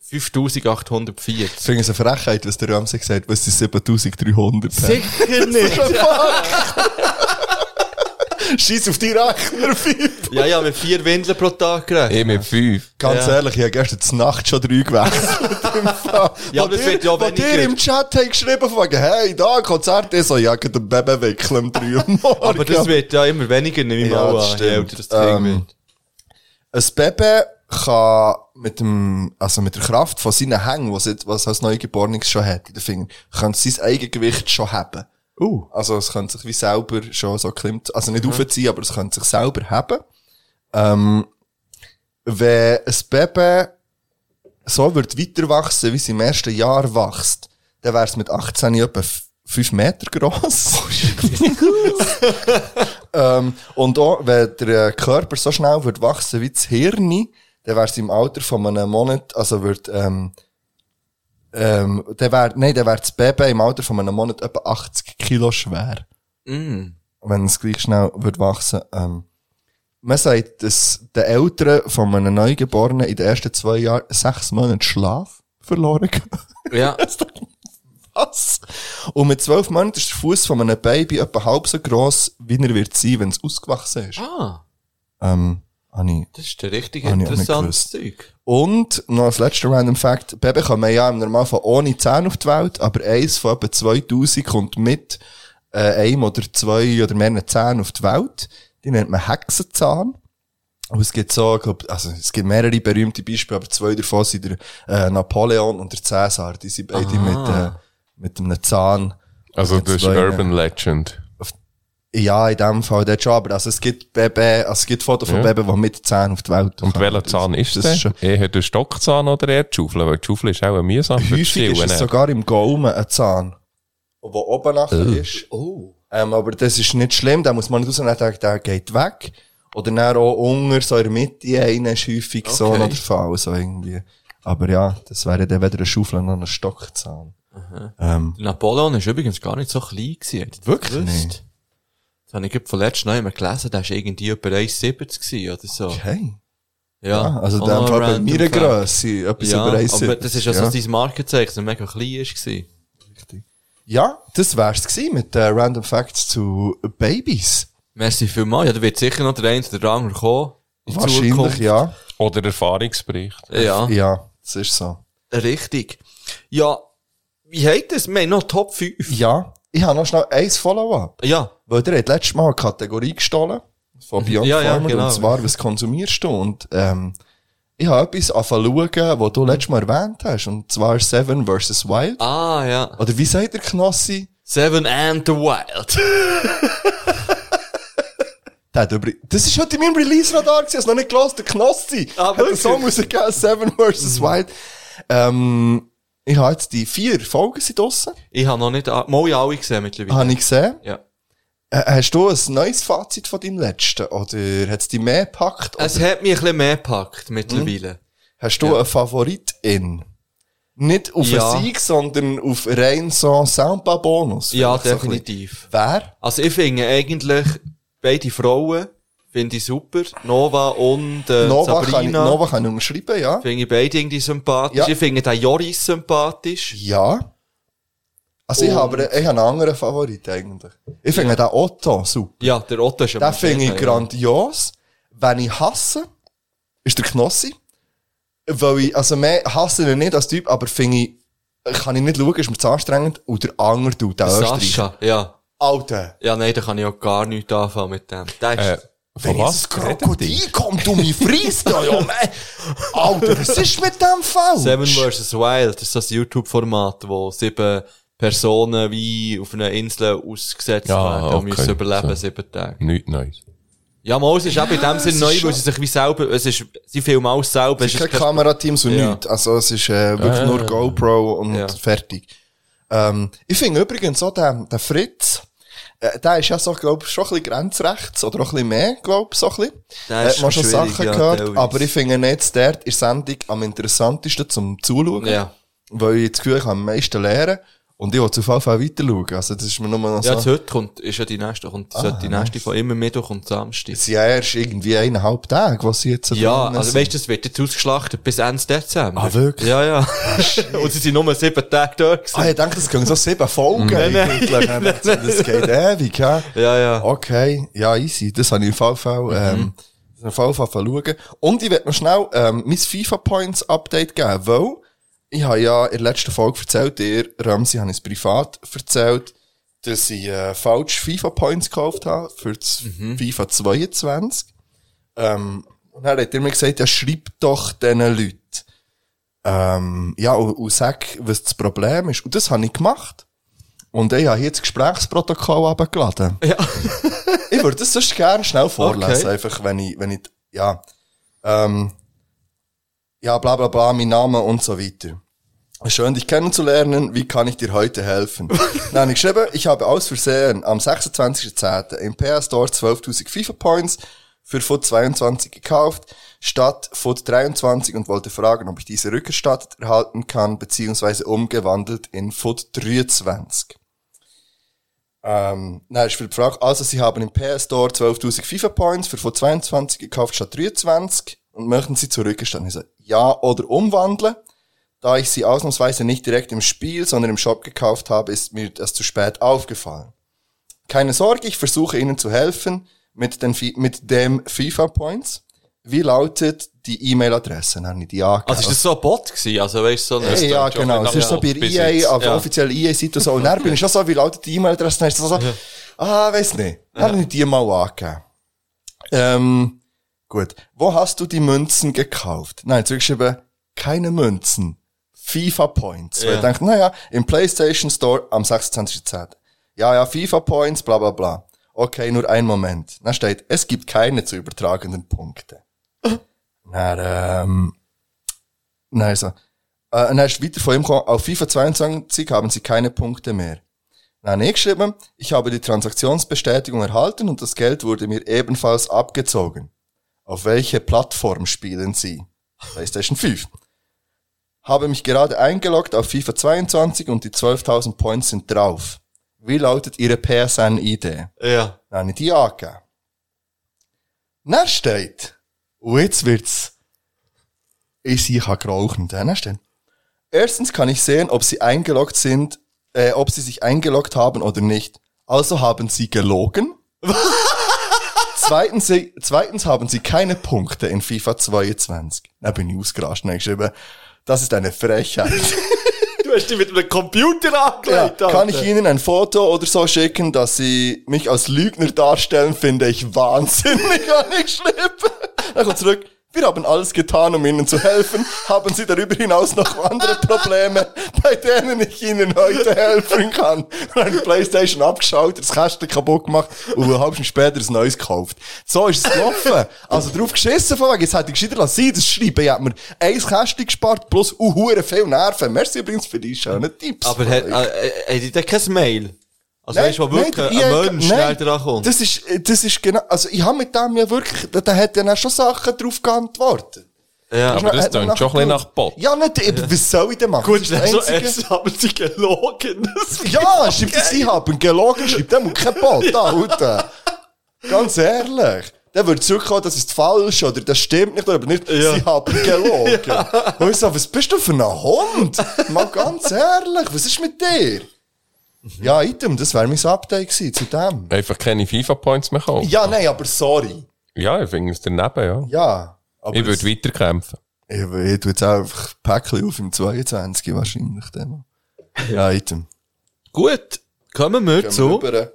5840. Ich finde es eine Frechheit, was der Ramsey gesagt hat, was die 7300 hat. Sicher nicht. Scheiß auf die Rechner. Ja, ja, mit vier Windeln pro Tag gerechnet. Ich mit fünf. Ganz Ja. ehrlich, ich habe gestern zur Nacht schon drei gewechselt. Ja, aber das dir- wird ja weniger. dir im Chat haben geschrieben von wegen, hey, da, Konzert, ich so, ja, geht ein Baby wickeln um drei Uhr morgens. Aber das wird ja immer weniger, nehme ich Ja, mal das an, je stimmt. älter das Ding Ähm, wird. Ein Baby kann mit dem, also mit der Kraft von seinen Hängen, was es, was es als Neugeborenes schon hat in den Fingern, kann es sein Eigengewicht schon haben. Uh. Also es könnte sich wie selber schon so klimmt, also nicht aufziehen, aber es könnte sich selber haben. Ähm, wenn ein Baby so wird weiter wachsen, wie es im ersten Jahr wächst, dann wäre es mit 18 etwa 5 Meter gross. ähm, und auch, wenn der äh, Körper so schnell wird wachsen wie das Hirn, dann wäre es im Alter von einem Monat, also wird, ähm, ähm, dann wär, nein, dann wäre das Baby im Alter von einem Monat etwa 80 Kilo schwer. Mm. Wenn es gleich schnell wird wachsen. Ähm, man sagt, dass den Eltern von einem Neugeborenen in den ersten zwei Jahren sechs Monate Schlaf verloren gehen. Ja. Was? Und mit zwölf Monaten ist der Fuß von einem Baby etwa halb so gross, wie er wird sein, wenn es ausgewachsen ist. Ah, Ähm, habe ich, das ist ein richtig interessantes. Zeug. Und noch als letzter Random Fact, Baby kommen ja im Normalfall ohne Zähne auf die Welt, aber eins von etwa 2000 kommt mit äh, einem oder zwei oder mehreren Zähnen auf die Welt. Die nennt man Hexenzahn. Und es gibt so, glaub, also es gibt mehrere berühmte Beispiele, aber zwei davon sind der äh, Napoleon und der Cäsar. Die sind beide Aha. mit, äh, mit einem Zahn. Also das ist zwei, äh, Urban Legend. Ja, in dem Fall dort schon, aber also es gibt Baby, also es gibt Fotos von Ja. Babys, die mit Zähnen auf die Welt Und kommen. welcher Zahn ist das das? schon- Eher der Stockzahn oder eher die Schaufel? Weil die Schaufel ist auch mühsam für Häufig ist es ne? sogar im Gaumen ein Zahn, der oben nachher Oh. ist. Ähm, aber das ist nicht schlimm, da muss man nicht rausnehmen, der, der geht weg. Oder dann auch unter, so in der Mitte, einer ist häufig so Okay. noch der Fall, so irgendwie. Aber ja, das wäre dann weder eine Schaufel noch ein Stockzahn. Ähm, Der Napoleon ist übrigens gar nicht so klein gewesen. Wirklich nicht? Das habe ich gerade von letztem noch einmal gelesen, der war irgendwie etwa 1,70 gewesen oder so. Okay. Ja, Ja, also in dem noch Fall bei meiner Fact. Grösse, etwas ja, über 1,70, aber das ist ja so ja. sein Markenzeichen, dass er mega klein ist gewesen. ja, das wär's gewesen mit äh, Random Facts zu Babys. Merci vielmals. Ja, da wird sicher noch der eine oder der andere kommen. in Wahrscheinlich, Zukunft. ja. Oder Erfahrungsbericht. Ja. Ja, das ist so. Richtig. Ja, wie heißt das? Wir haben noch Top 5. Ja, ich habe noch schnell eins Follow-up. Ja. Weil der hat letztes Mal eine Kategorie gestohlen. Von Beyond Ja, ja, genau. Und zwar, was konsumierst du? Und, ähm, ich habe etwas angefangen zu schauen, was du letztes Mal erwähnt hast. Und zwar Seven vs. Wild. Ah, ja. Oder wie sagt der Knossi? Seven and the Wild. Das ist heute in meinem Release-Radar gewesen, hast noch nicht gehört, der Knossi. Ah, hat wirklich? Song rausgegeben, Seven vs. Wild. Ähm, ich habe jetzt die vier Folgen sind draussen. Ich habe noch nicht, mal ja alle gesehen mittlerweile. Habe ich gesehen. Ja. Äh, hast du ein neues Fazit von deinem letzten? Oder hat es dich mehr gepackt? Es oder- hat mich ein bisschen mehr gepackt mittlerweile. Hast du Ja. einen Favoritin? Nicht auf Ja. einen Sieg, sondern auf rein so Soundbar-Bonus? Ja, Vielleicht so ein definitiv. bisschen. Wer? Also ich finde eigentlich beide Frauen finde ich super. Nova und äh, Nova, kann ich, Sabrina. Nova kann ich unterschreiben, ja. Finde ich beide irgendwie sympathisch. Ja. Ich finde den Joris sympathisch. Ja. Also ich Und- habe, ich habe einen anderen Favorit eigentlich. Ich finde den Otto super. Ja, der Otto ist Den aber finde ich ja. grandios. Wenn ich hasse, ist der Knossi. Weil ich, also mehr hasse ihn nicht als Typ, aber finde ich, kann ich nicht schauen, ist mir zu anstrengend. Und der andere tut, der. Sascha, ja. Alter. Ja, nein, da kann ich auch gar nichts anfangen mit dem. Der ist, Äh, Wenn jetzt ein Krokodil kommt und mich frisst, ja, ja. Alter, was ist mit dem falsch? Seven vs. Wild, das ist das YouTube-Format, wo sieben Personen wie auf einer Insel ausgesetzt Ja, werden und okay. müssen überleben, So. sieben Tage. Nichts Neues. Ja, mal, es ist auch in dem Sinne neu, weil sie sich wie selber, es ist, sie filmen alles selber. Es ist kein Kamerateam, so Ja. nichts. Also, es ist äh, wirklich Ja, nur. GoPro und Ja. fertig. Ähm, ich finde übrigens auch den, den Fritz, äh, der ist ja so, glaub schon ein bisschen grenzrechts, oder auch ein bisschen mehr, glaub so ein bisschen. Der Äh, ist man schon Sachen ja, gehört, teilweise. aber ich finde jetzt dort in der Sendung am interessantesten zum Zuschauen. Ja. Weil ich das Gefühl, ich kann am meisten lernen. Und ich will zu Fall weiter schauen. Also, das ist mir nur noch so. Ja, jetzt heute kommt, ist ja die nächste, kommt, Ah, die nächste von immer Mittwoch und Samstag. Es sind ja erst irgendwie eineinhalb Tage, was sie jetzt Ja, also sind. weißt du, das wird jetzt ausgeschlachtet bis Ende Dezember. Ah, wirklich? Ja, ja. und sie sind nur sieben Tage dort gewesen. Ah, ich denke, das gehen so sieben Folgen eigentlich. Das geht ewig, ja. Ja, ja. Okay, ja, easy. Das habe ich auf jeden Fall, ähm, das auf jeden Fall schauen. Und ich werde noch schnell, ähm, mein FIFA Points Update geben, weil ich habe ja in der letzten Folge erzählt, dir, Ramsi, habe ich es privat erzählt, dass ich, äh, falsch FIFA Points gekauft habe für das FIFA 22. Ähm, und dann hat er mir gesagt, ja, schreib doch diesen Leuten. Ähm, ja, und, und sag, was das Problem ist. Und das habe ich gemacht. Und ich habe hier das Gesprächsprotokoll abgeladen. Ja. ich würde das sonst gerne schnell vorlesen, Okay. einfach, wenn ich, wenn ich, ja, ähm, ja, bla, bla, bla, mein Name und so weiter. Schön, dich kennenzulernen. Wie kann ich dir heute helfen? Dann habe ich geschrieben, ich habe aus Versehen am 26.10. im PS Store 12.000 FIFA Points für Foot 22 gekauft, statt Foot 23 und wollte fragen, ob ich diese rückerstattet erhalten kann, beziehungsweise umgewandelt in Foot 23. Ähm, nein, ich will fragen, also Sie haben im PS Store 12.000 FIFA Points für Foot 22 gekauft statt 23 und möchten sie zurückerstatten? Ich so, ja oder umwandeln. Da ich sie ausnahmsweise nicht direkt im Spiel, sondern im Shop gekauft habe, ist mir das zu spät aufgefallen. Keine Sorge, ich versuche Ihnen zu helfen mit, den, mit dem FIFA Points. Wie lautet die E-Mail-Adresse? Ich die angegeben. Also ist das so ein Bot gewesen? Also weißt du, so ein- Hey, ja, genau. Es ist so bei EA, jetzt. auf Ja. offiziellen EA-Seite so. Und dann bin ich schon so, wie lautet die E-Mail-Adresse? Dann ist das so, ah, weiss nicht. Dann habe ich die mal angegeben. Ähm, gut. Wo hast du die Münzen gekauft? Nein, zurückgeschrieben, keine Münzen. FIFA Points. Weil Ja. ich dachte, naja, im PlayStation Store am 26.10. Ja, ja, FIFA Points, bla, bla, bla. Okay, nur einen Moment. Dann steht, es gibt keine zu übertragenden Punkte. Dann, ähm, Nein, so. Äh, und dann ist weiter von ihm gekommen, auf FIFA 22 haben sie keine Punkte mehr. Dann habe ich geschrieben, ich habe die Transaktionsbestätigung erhalten und das Geld wurde mir ebenfalls abgezogen. Auf welche Plattform spielen Sie? PlayStation 5. Habe mich gerade eingeloggt auf FIFA 22 und die 12.000 Points sind drauf. Wie lautet Ihre PSN-ID? Ja. Dann habe ich die angegeben. Dann steht, und jetzt wird's, ich sie kann gerauchen. Dann steht, erstens kann ich sehen, ob sie eingeloggt sind, äh, ob sie sich eingeloggt haben oder nicht. Also haben sie gelogen. zweitens, sie- zweitens haben sie keine Punkte in FIFA 22. Dann bin ich ausgerastet und habe geschrieben, das ist eine Frechheit. Du hast dich mit einem Computer Ja, angelegt, kann Alter. ich Ihnen ein Foto oder so schicken, dass Sie mich als Lügner darstellen, finde ich wahnsinnig, habe ich geschrieben. Dann kommt zurück. Wir haben alles getan, um Ihnen zu helfen. Haben Sie darüber hinaus noch andere Probleme, bei denen ich Ihnen heute helfen kann? Und ich die Playstation abgeschaut, das Kästchen kaputt gemacht und eine halbe später ein neues gekauft. So ist es gelaufen. Also drauf geschissen von wegen, jetzt hätte ich gescheiter lassen das Schreiben. Ich habe mir ein Kästchen gespart, plus uh, hure viel Nerven. Merci übrigens für die schönen Tipps. Aber äh, äh, hat die da kein Mail? Also Nein, weißt du, wo nein, wirklich der ein Mensch nein, schnell dran kommt? Das ist, das ist genau, also ich habe mit dem ja wirklich, da, da hat er dann schon Sachen drauf geantwortet. Ja, aber das klingt schon ein bisschen nach Bot. Ja, nicht, eben, was soll ich denn machen? Gut, Das ist das dann so, Einzige- es haben sie gelogen. Das Ja, schreibt das, ich habe gelogen, schreibt der muss kein Bot, Alter. Ganz ehrlich. Der würde zurückkommen, das ist falsch, oder das stimmt nicht, oder nicht, Ja. sie haben gelogen. Und ich so, was bist du für ein Hund? Mal ganz ehrlich, was ist mit dir? Ja, Item, das wäre mein Update gewesen zu dem. Einfach keine FIFA-Points mehr kaufen. Ja, nein, aber sorry. Ja, ich finde es daneben, ja. Ja. Aber ich würde weiterkämpfen. Ich, ich tue jetzt einfach Päckchen auf im 22 wahrscheinlich dann. Ja, Item. Gut, kommen wir Gehen zu. rüber.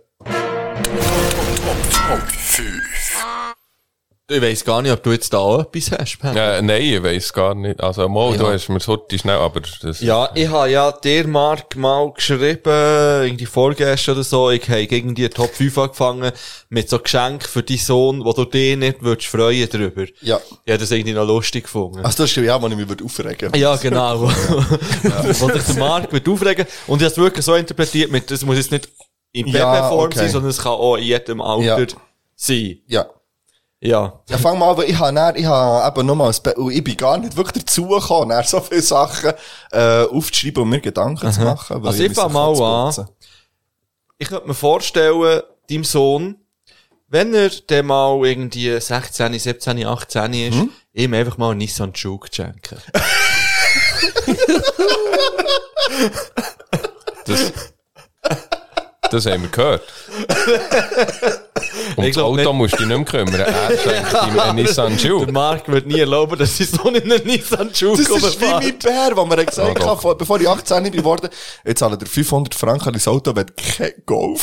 Ich weiss gar nicht, ob du jetzt da auch etwas hast, Ben. Äh, nein, ich weiss gar nicht. Also, mal, du Ja. hast mir so schnell, aber das... Ja, ich habe ja dir, Mark, mal geschrieben, irgendwie vorgestern oder so, ich habe irgendwie Top 5 angefangen mit so Geschenk für deinen Sohn, wo du dich nicht würdest freuen drüber. Ja. Ich habe das irgendwie noch lustig gefunden. Also, das ist ja, wo ich mich würde aufregen Ja, genau. Wo wo sich der Markt wird aufregen. Und ich habe es wirklich so interpretiert mit, das muss jetzt nicht in Ja, Babyform okay. sein, sondern es kann auch in jedem Alter Ja. sein. Ja. Ja. Ja, fang mal an, ich habe, dann, ich habe eben und ich bin gar nicht wirklich dazu gekommen, dann so viele Sachen, äh, aufzuschreiben und mir Gedanken zu Aha. machen. weil Also ich mich fang mal zu an. Ich könnte mir vorstellen, deinem Sohn, wenn er dann mal irgendwie 16, 17, 18 ist, Hm? ihm einfach mal einen Nissan Juke schenken. Das, das haben wir gehört. Um Ich das Auto nicht. musst du dich nicht mehr kümmern. Er schenkt ihm einen Nissan Juke. Der Markt wird nie erlauben, dass sein Sohn in einen Nissan Juke Das ist wie mein Bär, wo mir gesagt doch. hat, bevor ich 18 bin geworden, jetzt zahlt er 500 Franken an das Auto, wenn du kein Golf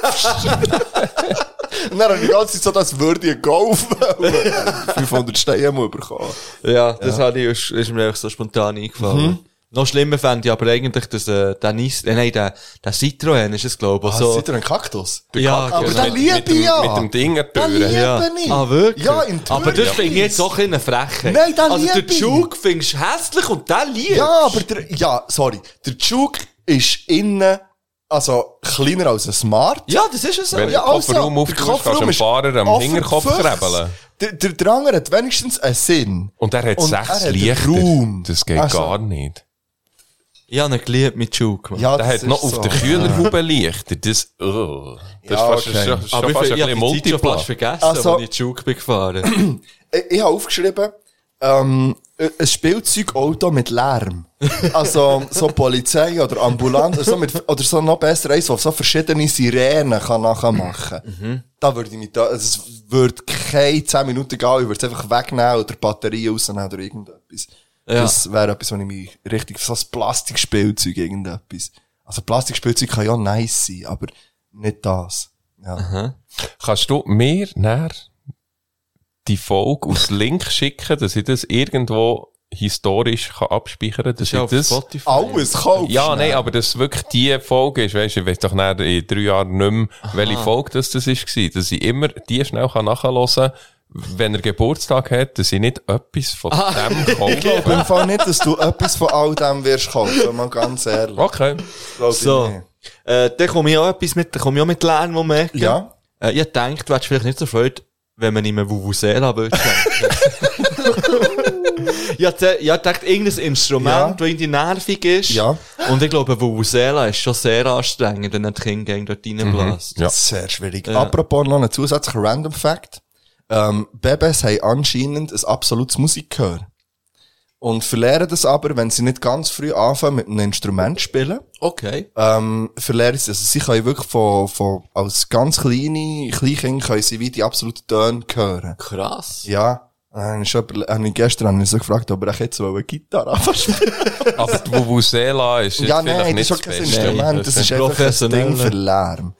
kaufst. Und dann habe ich die ganze Zeit so, das würde ich Golf wollen. 500 Steine bekommen. Ja, das Ja. Ich, ist, ist mir einfach so spontan eingefallen. Mhm. Noch schlimmer fände ich aber eigentlich, dass, äh, der Nis, äh, nein, der, der Citroën ist es, glaube ich. Ah, so. Citroën Kaktus? Ja, Kaktus. Aber genau. den liebe ich ja. Mit dem Den liebe Ja. ich. Ah, wirklich? Ja, in Aber das Türkis. finde ich jetzt auch eine Frechheit. Nein, den Also, liebe der ich. Juke findest du hässlich und den liebst Ja, aber der, ja, sorry. Der Juke ist innen, also, kleiner als ein Smart. Ja, das ist es so. Wenn Ja, den Kofferraum also, auftust, der kannst du Kofferraum Fahrer am Hinterkopf krebeln. Der, der, der andere hat wenigstens einen Sinn. Und er hat Und sechs er Lichter. Raum. Das geht Also, gar nicht. Ich habe geliebt mit Juke, Mann. Ja, Der hat noch auf der Kühlerhaube Lichter. Das, oh, das Ja, ist fast, okay. schon, schon Aber fast ich, ein bisschen fast vergessen, Also- als ich Juke bin gefahren. Ich, ich habe aufgeschrieben, ähm, ein Spielzeugauto mit Lärm. Also, so Polizei oder Ambulanz, oder so, mit, oder so noch besser eins, so verschiedene Sirenen kann nachher machen. Mhm. Da würde ich mich da, es würde keine 10 Minuten gehen, ich würde es einfach wegnehmen oder Batterie rausnehmen oder irgendetwas. Ja. Das wäre etwas, wo ich mich richtig, so ein Plastikspielzeug, irgendetwas. Also Plastikspielzeug kann ja nice sein, aber nicht das. Ja. Kannst du mir näher die Folge aus Link schicken, dass ich das irgendwo historisch kann abspeichern kann? Dass ja ich auf das, Spotify. Alles kaufst ja, nein, aber das wirklich die Folge ist, weißt du, ich weiß doch näher in drei Jahren nicht mehr, welche Folge das, das ist dass ich immer die schnell kann nachhören kann, wenn er Geburtstag hat, dass ich nicht etwas von dem Ich glaube kaufe. im Fall nicht, dass du etwas von all dem wirst kaufen, mal ganz ehrlich. Okay. So. Äh, dann komme ich auch etwas mit, dann komme ich auch mit Lärmmoment. Ja. Äh, ich denke, du hättest vielleicht nicht so Freude, wenn man ihm eine Vuvuzela würde schenken. ich gedacht, irgendein Instrument, Ja. das irgendwie nervig ist. Ja. Und ich glaube, Vuvuzela ist schon sehr anstrengend, wenn ein Kind gegen dort reinbläst. Ja. Sehr schwierig. Ja. Apropos noch ein zusätzlicher Random Fact. Ähm, Babys haben anscheinend ein absolutes Musikgehör. Und verlieren das aber, wenn sie nicht ganz früh anfangen mit einem Instrument zu spielen. Okay. Ähm, verlieren sie, also sie können wirklich von, von, als ganz kleine Kleinkind können sie wie die absoluten Töne hören. Krass. Ja. Äh, ich hab, hab ich gestern ich so gefragt, ob er jetzt so eine Gitarre anfangen spielen Aber die Vuvuzela ist Ja, nein, das ist das kein. Instrument, das das ist einfach ein professionell. Ding für Lärm.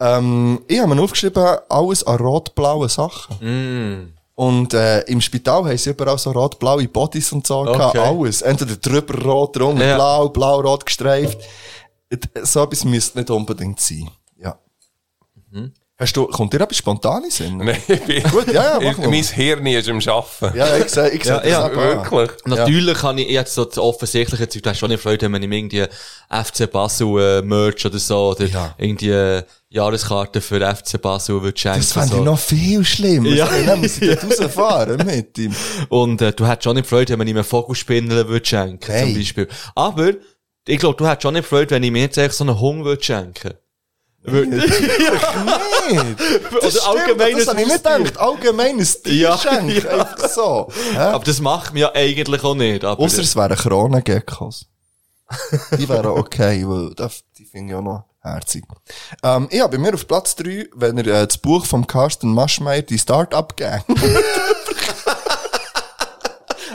Ähm, ich habe mir aufgeschrieben, alles an rot-blauen Sachen. Mm. Und äh, im Spital haben sie überall so rot-blaue Bodies und so gehabt, Okay. alles. Entweder drüber rot, drunter Ja. blau, blau-rot gestreift. So etwas müsste nicht unbedingt sein. Ja. Hast du, kommt dir etwas spontan in den Sinn? Nein, ich bin, Gut, ja, ja, mach ich, mal. mein Hirn ist am Arbeiten. Ja, ich sehe, ich sehe Ja, das ja, an. wirklich. Natürlich kann ich jetzt so das offensichtliche Zeug, du hast schon nicht Freude, wenn ihm irgendwie FC Basel äh, Merch oder so, oder Ja. irgendwie äh, Jahreskarte für FC Basel würde schenken. Das fände so. ich noch viel schlimmer. Ja. Ja. Dann muss ich dort rausfahren mit ihm. Und äh, du hättest schon nicht Freude, wenn man ihm einen Vogelspinner würde schenken, Nein. zum Beispiel. Aber, ich glaube, du hättest schon nicht Freude, wenn ich mir jetzt echt so einen Hund würde schenken. Würde- nicht. Oder Das stimmt, allgemeines das habe ich nicht gedacht. Allgemeines Tier Ja, ja. einfach so. Hä? Aber das macht mir ja eigentlich auch nicht. Ausser es wären Kronengeckos. Die wären okay, weil das, die finde ich auch noch Herzig. Ähm, ja, bei mir auf Platz 3, wenn ihr äh, das Buch vom Carsten Maschmeyer, die Start-up-Gang.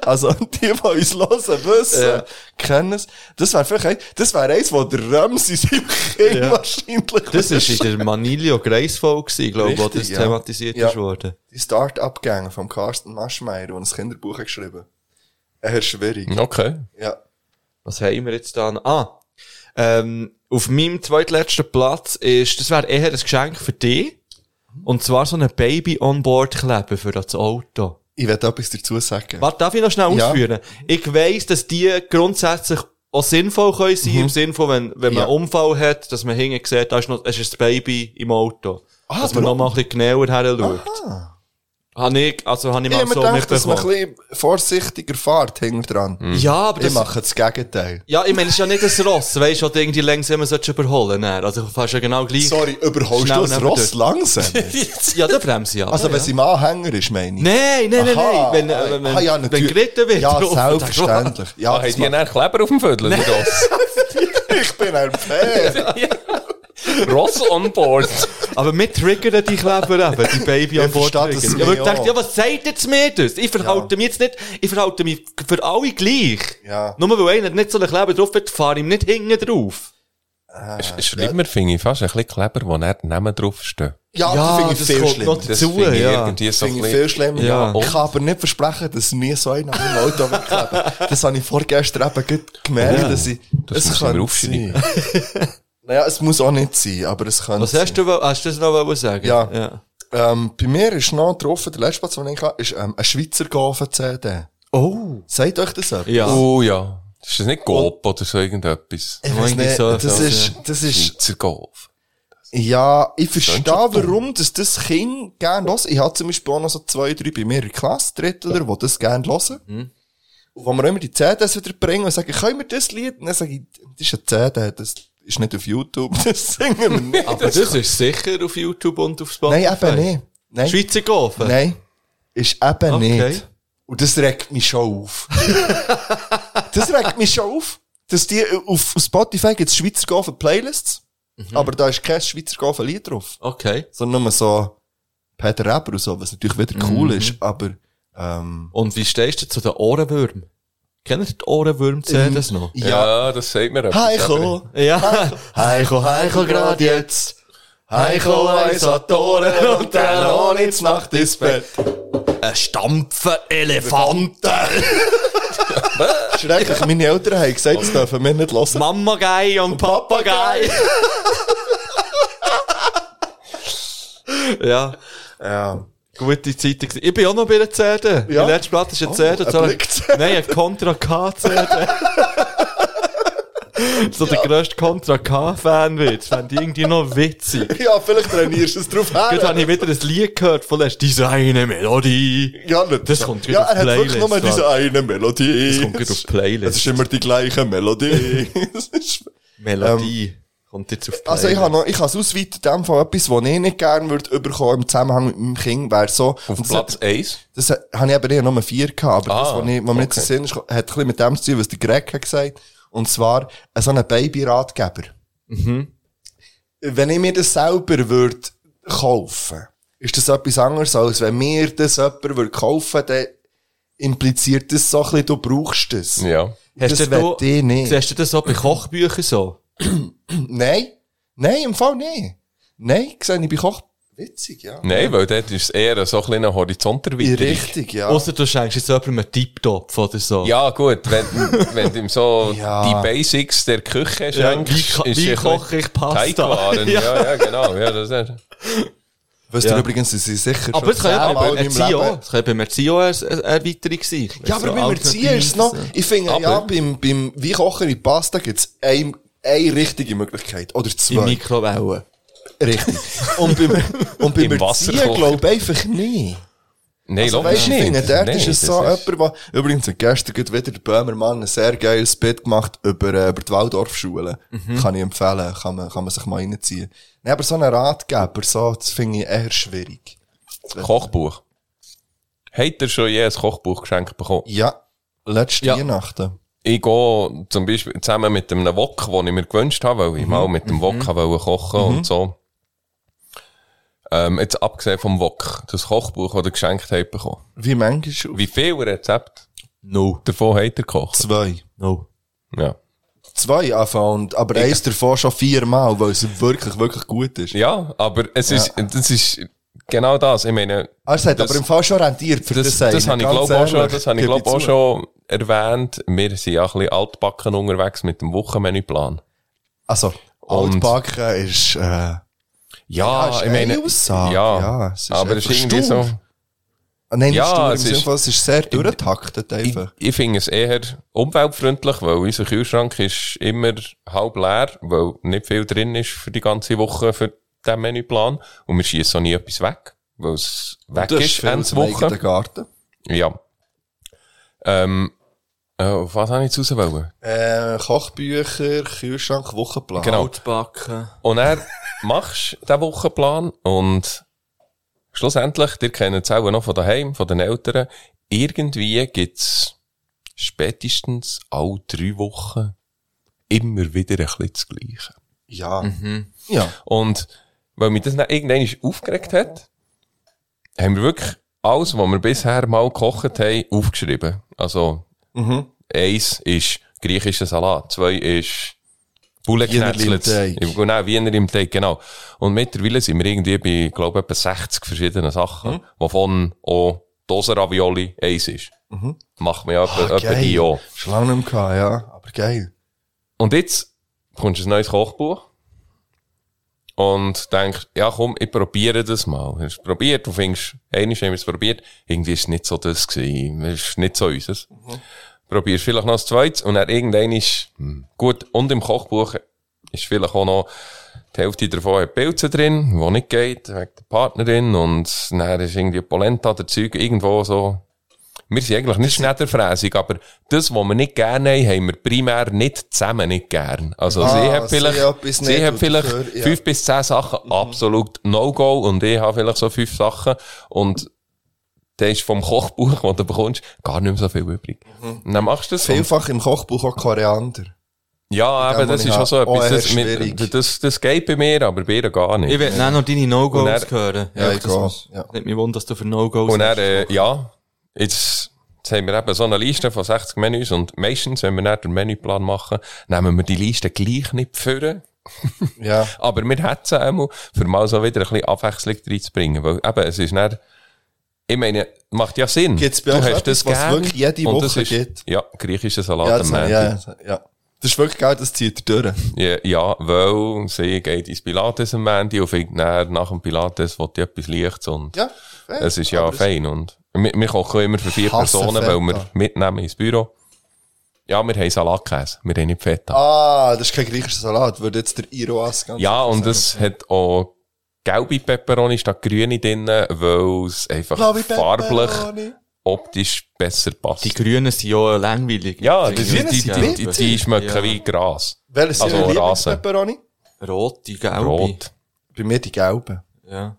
also, die, die uns hören, wissen, Ja. kennen es. Das wäre vielleicht, das wäre eins, wo der Rams in seinem Kind Ja. wahrscheinlich Das ist in der Manilio gewesen, glaube ich, wo das ja. thematisiert Ja. ist worden. Die Start-up-Gang vom Carsten Maschmeyer, der ein Kinderbuch hat geschrieben. Er ist schwierig. Okay. Ja. Was haben wir jetzt da? Ah, ähm, auf meinem zweitletzten Platz ist, das wäre eher ein Geschenk für dich. Und zwar so ein Baby-on-Board-Kleber für das Auto. Ich werde etwas dazu sagen. Warte, darf ich noch schnell Ja. ausführen? Ich weiss, dass die grundsätzlich auch sinnvoll können sein, Mhm. im Sinne von, wenn, wenn man Ja. einen Unfall hat, dass man hinten sieht, da ist noch, es ist ein Baby im Auto. Ah, dass man darum. noch mal ein bisschen genauer her schaut. Habe ich, also habe ich Ich mal so mir gedacht, dass man ein mitbekommen. bisschen vorsichtiger fährt hinten dran. Ja, aber ich das- mache das Gegenteil. Ja, ich meine, es ist ja nicht ein Ross, weißt du, oder irgendwie langsam überholen. dann. Also, du fährst ja genau gleich. Sorry, überholst du das Ross dort. langsam? ja, der bremse ja. Also, ja, wenn ja. sie im Anhänger ist, meine ich. Nein, nein, nein, nein. Wenn, äh, wenn, ah, ja, wenn geritten wird. Ja, drauf, selbstverständlich. Ja, ah, haben die dann Kleber auf dem oder was? ich bin ein Pferd. Ross on board. Aber wir triggern die Kleber eben, die Baby an Bord verstehe das triggern. Ja, ich mir dachte, ja, was sagt jetzt mir das? Ich verhalte mich jetzt nicht, ich verhalte mich für alle gleich. Ja. Nur weil einer nicht so einen Kleber drauf hat, fahre ich ihm nicht hinten drauf. Sch- Schlimmer finde ich fast ein bisschen Kleber, wo nicht Namen draufstehen. Ja, Ja, das finde ich das viel schlimmer. Das finde ich ja. irgendwie so finde ein ich viel schlimmer. Ja. Ich kann aber nicht versprechen, dass nie so einer im Auto wegkleben. Das habe ich vorgestern eben gemerkt, Ja. dass ich, Das es muss ich mir aufschreiben. Naja, es muss auch nicht sein, aber es könnte Was hast du, hast du das noch sagen? Ja. ja. Ähm, bei mir ist noch drauf, der letzte Platz, den ich habe, ist ähm, ein Schweizer Golfen-CD. Oh. Sagt euch das etwas? Ja. Oh ja. Ist das nicht Golf oder so irgendetwas? Ich weiß nicht, so das etwas, ist, das ist, Schweizer Golf. ja, ich verstehe, warum das, das Kind gerne hören. Ich habe zum Beispiel auch noch so zwei, drei bei mir in der Klasse, Drittler, die das gerne hören. Mhm. Und wo wir immer die CDs wieder bringen und sagen, können wir das Lied? Und dann sage ich, das ist ein CD, das ist nicht auf YouTube, das singen wir nicht. Aber das ist sicher auf YouTube und auf Spotify. Nein, eben nicht. Nein. Schweizer Golfen? Nein. Ist eben Okay. nicht. Und das regt mich schon auf. das regt mich schon auf. Dass die, auf, Spotify gibt es Schweizer Golfen Playlists, aber da ist kein Schweizer Golfen Lied drauf. Okay. Sondern nur so Peter Reber und so, was natürlich wieder cool Mhm. ist, aber, ähm, Und wie stehst du zu den Ohrenwürmern? Kennt ihr die Ohrenwürm-CDs noch? Ja, das sagt mir etwas. Heiko, Ja. Heiko, Heiko, grad jetzt. Heiko, eins an die Ohren und dann auch nicht Nacht ins Bett. Ein Stampfen Elefanten. Schrecklich, meine Eltern haben gesagt, das dürfen wir nicht hören. Mamagei und Papagei. ja. Ja. Gute Zeit. Ich bin auch noch bei der CD. Ja? Die letzte Platte ist eine Oh, CD. ein Blick-CD. Nein, ein Contra K CD. so der grösste Contra K-Fan wird. Fände ich irgendwie noch witzig. Ja, vielleicht trainierst du es drauf her. Gerade habe ich wieder ein Lied gehört von letztem. Diese eine Melodie. Ja, nicht Das kommt Ja, auf er hat wirklich Playlist, nur diese eine Melodie. Das kommt gerade auf Playlist. Es ist immer die gleiche Melodie. Melodie. Kommt jetzt auf also ich habe noch, ich habe es ausweiten, in dem Fall etwas, was ich nicht gerne würde überkommen im Zusammenhang mit meinem Kind, wäre so. Auf das Platz hat- 1? Das hat- habe ich eben eher nur vier gehabt, aber das, Ah, was, ich, was mir jetzt in okay. Sinn ist, hat ein bisschen mit dem zu tun, was der Greg hat gesagt. Und zwar, äh, so ein Baby-Ratgeber. Mhm. Wenn ich mir das selber würde kaufen, ist das etwas anderes, als wenn mir das jemand würde kaufen, dann impliziert das so ein bisschen, du brauchst das. Ja. Hast das du, ich nicht. Siehst du das auch bei Kochbüchern so? Nein. Nein, im Fall nicht. Nein, sehe ich bei Koch. Witzig, ja. Nein, weil dort ist es eher so ein kleiner Horizonterweiterung. Richtig, ja. Ausser du schenkst jetzt jemandem einen Tip-Top oder so. Ja, gut, wenn, wenn du ihm so Ja. die Basics der Küche Ja, schenkst, wie ist wie ein bisschen koche ich Pasta? Teigwaren, ja. Ja. ja, genau, ja, das ist. Weißt Ja. du übrigens, sie sind sicher Aber es kann ja zehnmal beim in meinem Erzieher Leben- auch. Es kann ja beim Erzieher auch eine eine Erweiterung sein. Ja, aber So beim Erziehen ist es noch, ich finde, Aber- ja, beim, beim Weikochen in Pasta gibt es eine, richtige Möglichkeit. Oder In zwei. Mikrowellen. Richtig. Und beim, und beim Erziehen glaube ich einfach nie. Nein, Also, weißt, ich nicht. finde, dort Nein, ist es so jemand, der, übrigens hat gestern wieder der Böhmermann ein sehr geiles Bit gemacht über, äh, über die Waldorfschule. Mhm. Kann ich empfehlen, kann man, kann man sich mal reinziehen. Nein, aber so ein Ratgeber, so, das finde ich eher schwierig. Kochbuch. Habt ihr schon je ein Kochbuch geschenkt bekommen? Ja, letzte Ja. Weihnachten. Ich gehe zum Beispiel zusammen mit einem Wok, den ich mir gewünscht habe, weil ich Mhm. mal mit dem Wok mhm. wollte kochen Mhm. und so. Ähm, jetzt abgesehen vom Wok, das Kochbuch, das ihr geschenkt habt bekommen. Wie manchmal? Wie viele Rezepte no. davon habt ihr gekocht? Zwei. No. Ja. Zwei anfangen, und- aber Ich- eins davon schon viermal, weil es wirklich, wirklich gut ist. Ja, aber es Ja. ist, das ist genau das. Ich meine, Ah, es hat das- aber im Fall schon rentiert für das, das, das, habe ich glaube auch schon, das habe ich glaube auch schon erwähnt. Wir sind ja ein bisschen altbacken unterwegs mit dem Wochenmenüplan. Also, Und- altbacken ist, äh, Ja, ist ich meine, eine Aussage, ja, ja, es ist aber es ist irgendwie so, stur. Ah, Nein, Ja, ja, es ist- von, es ist sehr durchgetaktet einfach. ich finde es eher umweltfreundlich, weil unser Kühlschrank ist immer halb leer, weil nicht viel drin ist für die ganze Woche für den Menüplan. Und wir schießen auch nie etwas weg, weil es weg du hast ist, Ende Woche. Garten. Ja. Ähm, äh, auf was habe ich jetzt raus wollen? Äh, Kochbücher, Kühlschrank, Wochenplan. Genau. Altbacken. Und dann machst du den Wochenplan und schlussendlich, ihr kennt es auch noch von daheim, von den Eltern, irgendwie gibt's spätestens alle drei Wochen immer wieder ein bisschen das Gleiche. Ja. Mhm. Ja. Und weil mich das irgendwann aufgeregt hat, haben wir wirklich alles, was wir bisher mal gekocht haben, aufgeschrieben. Also, Mhm. eins ist griechischer Salat, zwei ist Bulle Wiener im Knetzlitz. Teig. Genau, Wiener im Teig, genau. Und mittlerweile sind wir irgendwie bei, glaube ich, etwa 60 verschiedenen Sachen, Mhm. wovon auch Dosenravioli eins ist. Mhm. Macht man ja etwa, Ah, etwa die auch. Schon lange nicht mehr ja. Aber geil. Und jetzt bekommst du ein neues Kochbuch und denkst, ja komm, ich probiere das mal. Hast du probiert, du findest, einmal haben wir es probiert, irgendwie ist es nicht so das gewesen, es ist nicht so unseres. Probierst vielleicht noch das zweites und dann irgendwann ist, hm, gut, und im Kochbuch ist vielleicht auch noch die Hälfte davon hat Pilze drin, wo nicht geht, wegen der Partnerin und dann ist irgendwie Polenta, der Zeug, irgendwo so, wir sind eigentlich nicht schnetterfräsig, aber das, was wir nicht gerne haben, haben wir primär nicht zusammen nicht gern. Also Ah, sie hat sie vielleicht, sie nicht hat vielleicht dafür, ja. Mhm. fünf bis zehn Sachen absolut No-Go und ich habe vielleicht so fünf Sachen und da ist vom Kochbuch, das du bekommst, gar nicht mehr so viel übrig. Und dann machst du das. Vielfach im Kochbuch auch Koriander. Ja, aber das ist schon so auch etwas. eher Das, schwierig. mit, das, das geht bei mir, aber bei ihr gar nicht. Ich will dann noch deine No-Gos hören. Ja, ich das Ja. Nicht mich wundern, dass du für No-Gos Und hast. äh, ja, jetzt, jetzt haben wir eben so eine Liste von 60 Menüs und meistens, wenn wir dann den Menüplan machen, nehmen wir die Liste gleich nicht führen. Ja. Aber wir hätten einmal, für mal so wieder ein bisschen Abwechslung reinzubringen. Weil eben, es ist nicht, ich meine, macht ja Sinn. Gibt's bei euch etwas, was wirklich jede und das Woche ist, gibt? Ja, griechischer Salat Ja, am das, Montag. ja, ja. Das ist wirklich geil, das zieht ihr durch. Ja, ja, weil sie geht ins Pilates am Ende und findet nach dem Pilates will die etwas Lichts und Ja, fair. es ist ja fein und wir, wir kochen immer für vier hasse Personen, weil wir Feta. mitnehmen ins Büro. Ja, wir haben Salatkäse, wir haben nicht Feta. Ah, das ist kein griechischer Salat, würde jetzt der Iroas ganz ja, und es hat auch gelbe Peperoni statt grüne drin, weil es einfach Blaue farblich, Pepperoni. optisch besser passt. Die Grünen sind ja langweilig. ja, Die die, Grünen die, sind die, die, die schmecken Ja. wie Gras. Welches sind also Ihre Rasen. Lieblingspepperoni? Rote, gelbe. Rot. Bei mir die gelben. Ja.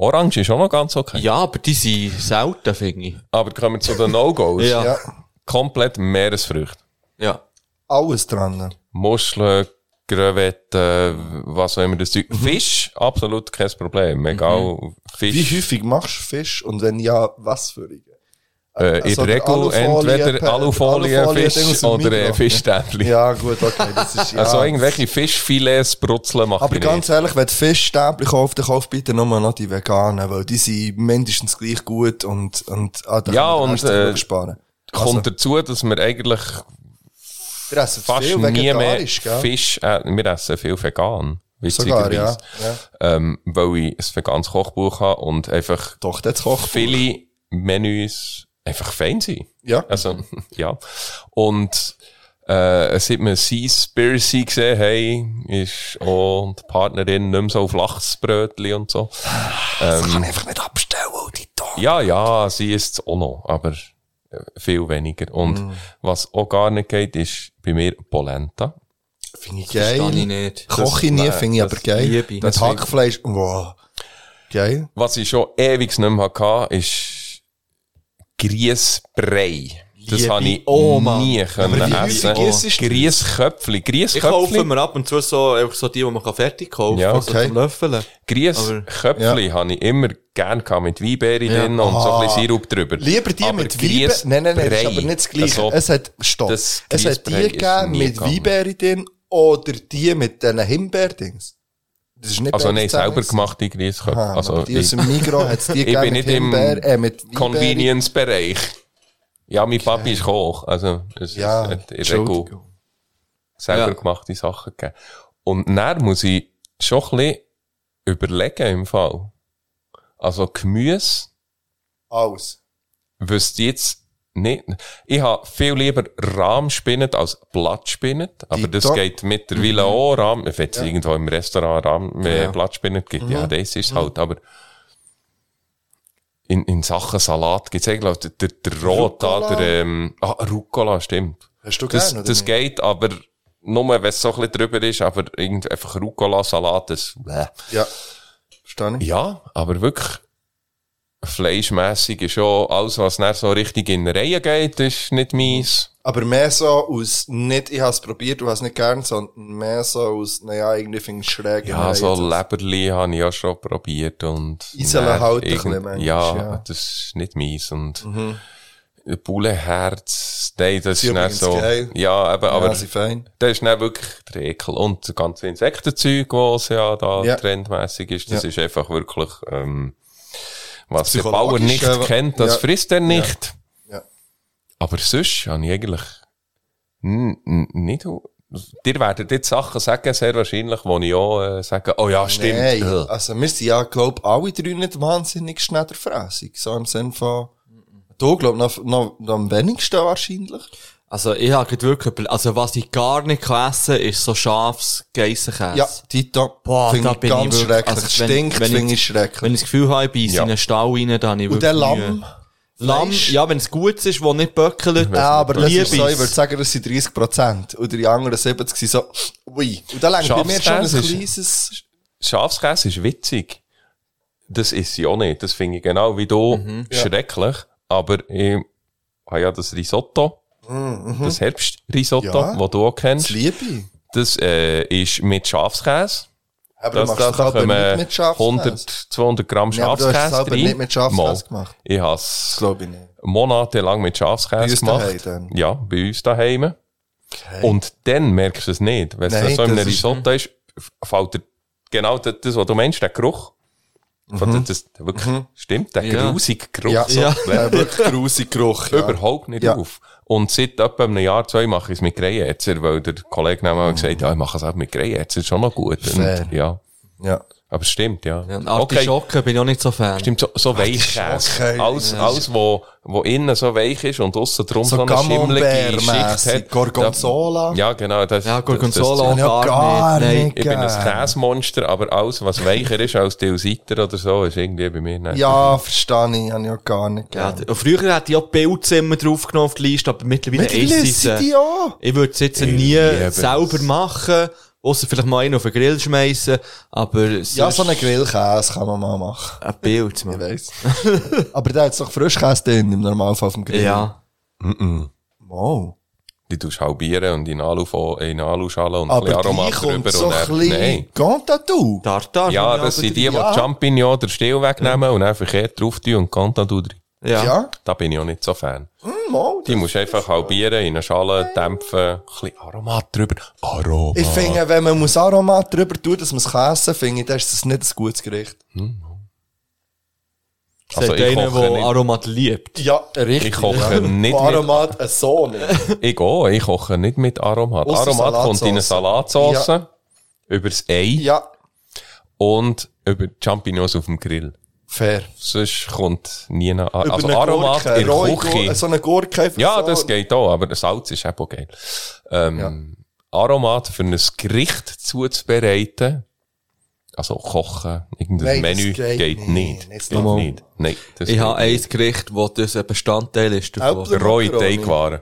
Orange ist auch noch ganz okay. Ja, aber die sind selten, finde ich. Aber kommen wir zu den No-Gos. Ja. Ja. Komplett Meeresfrüchte. Ja. Alles dran. Muscheln, Krevetten, was auch immer das Zeug. Fisch, absolut kein Problem. Egal, Fisch. Wie häufig machst du Fisch und wenn ja, was für eine? Äh, in Also der der Regel Alufolie- entweder Alufolie, Alufolie-Ding Fisch oder äh. Fischstäbchen. Ja, gut, okay, das ist ja. Also irgendwelche Fischfilets brutzeln mache Aber ich ganz nicht. ehrlich, wenn du Fischstäbchen kaufst, dann kauf bitte nur noch die veganen, weil die sind mindestens gleich gut und, und, ah, da Ja, und, äh, sparen. Kommt dazu, dass wir eigentlich fast viel nie mehr? Fisch, äh, wir essen viel vegan. Sogar, ja. Ja. Ähm, weil ich ein veganes Kochbuch habe und einfach Doch, das Kochbuch. viele Menüs einfach fein sind. Ja. Also, ja. Und, äh, seit wir Seaspiracy gesehen haben, ist auch die Partnerin nicht mehr so auf Lachsbrötchen und so. Das Ähm, kann ich einfach nicht abstellen, die da. ja, ja, sie ist es auch noch, aber äh, viel weniger. Und Mm. was auch gar nicht geht, ist bei mir Polenta. Finde ich Verstehe geil. ich nicht. Koche ich nie, Das- finde ich das aber geil. liebe Deswegen- Hackfleisch, wow. Geil. Was ich schon ewig nicht mehr hatte, ist Griesbrei. Das habe ich Oma. nie können essen. das? Grießköpfli. Ich kaufe Grießköpfli. mir ab und zu so, einfach so die, die man fertig kaufen Ja, kann, so okay. zum Löffeln. Grießköpfli habe ich immer gern gehabt mit Weinbeere Ja. drin und so ein bisschen Sirup drüber. Lieber die Aber mit Weinbeeren. Nein, nein, nein, das ist aber nicht das Gleiche. Also, es hat, stopp. Es hat die Grießbrei gegeben mit gegangen. Weinbeeren drin oder die mit diesen Himbeerdings. Also nein, selber gewesen. gemachte Grießköpfe. Aha, Also, die aus dem Migros hat's die ich bin nicht im äh. Convenience-Bereich. Ja, mein Papi ist Koch. Also, es Ja, ist hat in Regel selber Ja. gemachte Sachen gegeben. Und dann muss ich schon ein bisschen überlegen im Fall. Also Gemüse Alles. wüsste jetzt nicht. Ich habe viel lieber Rahmspinnet als Blattspinnet, aber das Dito. geht mittlerweile auch. Rahm, wenn es Ja. irgendwo im Restaurant Rahm, äh, Ja. Blattspinnet gibt, ja, Mhm. das ist Mhm. halt, aber in, in Sachen Salat gibt's eigentlich auch der, der, der Rot da, der, ähm, ah, Rucola, stimmt. Hast du das, gern, oder das nicht? geht, aber nur wenn es so ein bisschen drüber ist, aber irgendwie einfach Rucola-Salat, das, bläh. Ja. Verstehe ich. Ja, aber wirklich fleischmässig ist schon alles, was nicht so richtig in Reihe geht, ist nicht meins. Aber mehr so aus, nicht, ich habe es probiert, du hast nicht gern, sondern mehr so aus, naja, irgendwie finde ich schräg. Ja, so. Leberli habe ich ja schon probiert und... Dann halt ein bisschen manchmal, ja, ja. das ist nicht meins und... Mhm. Bullenherz, nein, das Sie ist nicht so... geil. Ja, eben, Ja, aber... Das ist nicht wirklich der Ekel. Und das ganze Insektenzeug, was ja da Ja. trendmäßig ist, das Ja. ist einfach wirklich... Ähm, was der Bauer nicht äh, kennt, das ja. frisst er nicht. Ja. Aber sonst habe ich eigentlich nicht. Dir werden jetzt Sachen sagen, sehr wahrscheinlich, wo ich auch äh, sage, oh ja, stimmt. Nein, Äh. also wir sind ja, glaub alle drei nicht wahnsinnig schneiderfrässig. So im Sinn von, du glaub noch, noch, noch am wenigsten wahrscheinlich. Also, ich habe wirklich, also, was ich gar nicht kann essen, ist so Schafsgeissenkäse. Ja, Tito, Boah, find da ich bin ganz ich wirklich, schrecklich. also, wenn- Stinkt, wenn finde ich schrecklich. Wenn ich das Gefühl habe, ich beiße Ja. in einen Stall rein, dann habe ich Und wirklich der Lamm? Mühe. Lamm, ja, wenn es gut ist, wo nicht böckelt. Ja, aber das liebe ist so, ich würde sagen, das sind 30 Prozent. Und die anderen 70 sind so, ui. Und da längt bei mir schon ein kleines, Schafskäse ist witzig. Das ist sie auch nicht. Das finde ich genau wie du Mhm. Ja. schrecklich. Aber ich habe ja das Risotto, Mhm. das Herbstrisotto, Ja. das du auch kennst. Das liebe. Das äh, ist mit Schafskäse. Aber du machst es selber nicht mit Schafskäse. 100, 200 Gramm Nee, aber du hast Schafskäse nicht mit Schafskäse gemacht. Ich habe es monatelang mit Schafskäse Bei uns gemacht. daheim dann? Ja, bei uns daheim. Und dann merkst du es nicht. Wenn es so in einem das Risotto ist, fällt dir genau das, das, was du meinst, der Geruch. Mhm. das, das wirklich, Mhm. stimmt, der Ja. grusige Geruch. Ja, so, ja. Der wirklich grusige Geruch, ja. Überhaupt nicht Ja. auf. Und seit etwa einem Jahr, zwei mache ich es mit Greyerzer, weil der Kollege neben mir gesagt hat, ja, ich mache es auch mit Greyerzer, ist schon noch gut. Und, ja. Ja. Aber es stimmt, ja. Ja, Artischocken bin ich auch nicht so Fan. Stimmt, so, so. Artischocken. Alles, Ja. alles, wo, wo innen so weich ist und aussen drum So so, eine schimmelige Schicht hat. Gorgonzola. Da- Ja, genau. Das, Ja, Gorgonzola das, auch ja gar, gar nicht. Nein. nicht. Ich bin ein. Käsemonster, aber alles, was weicher ist als Tilsiter oder so, ist irgendwie bei mir nicht. Ja, verstehe ich, habe ich auch gar nicht Ja, gern. früher hätte ich auch Pilzzimmer draufgenommen auf die Liste, aber mittlerweile, Mittlerweile die auch. Ich würde es jetzt Ich nie selber es. machen, ausser vielleicht mal einen auf den Grill schmeißen, aber Ja, so einen Grillkäse kann man mal machen. Ein Bild, Ich man. weiss. Aber der hat doch Frischkäse drin, im Normalfall auf dem Grill. Ja. Mhm. Wow. Die tust halbieren und in Alu, in Aluschale und ein Aber Aromat kommt drüber so und ein dann, bisschen nein. Gantatu. Tartar. Ja, ich das sind die, die Ja. Champignon oder Stiel wegnehmen und dann verkehrt drauf tun und Cantadou drin. Ja. Ja. Da bin ich auch nicht so Fan. Hm, mal, Die musst einfach halbieren, in eine Schale dämpfen, ein bisschen Aromat drüber. Aromat. Ich finde, wenn man muss Aromat drüber tun, dass man es kann essen, finde ich, dann ist das nicht ein gutes Gericht. Also Sagt ich einer, koche der. Aromat liebt. Ja, richtig. Ich koche ja. nicht Und mit- Aromat, ein so nicht. Ich auch, ich koche nicht mit Aromat. Ausser Aromat kommt in eine Salatsauce. Salatsauce, übers Ei Ja, und über Champignons auf dem Grill. Fair. Sonst kommt nie eine, Über also eine Aromat Gurke, in Küche. So eine Gurke einfach Ja, so. das geht auch, aber Salz ist auch geil. Ähm, Aromat für ein Gericht zuzubereiten, also kochen, irgendein Nein, das Menü, geht geht, nicht. nicht. Geht nicht. Nein, das Ich geht habe nicht. ein Gericht, wo das ein Bestandteil ist davon. Macaroni. Teigwaren.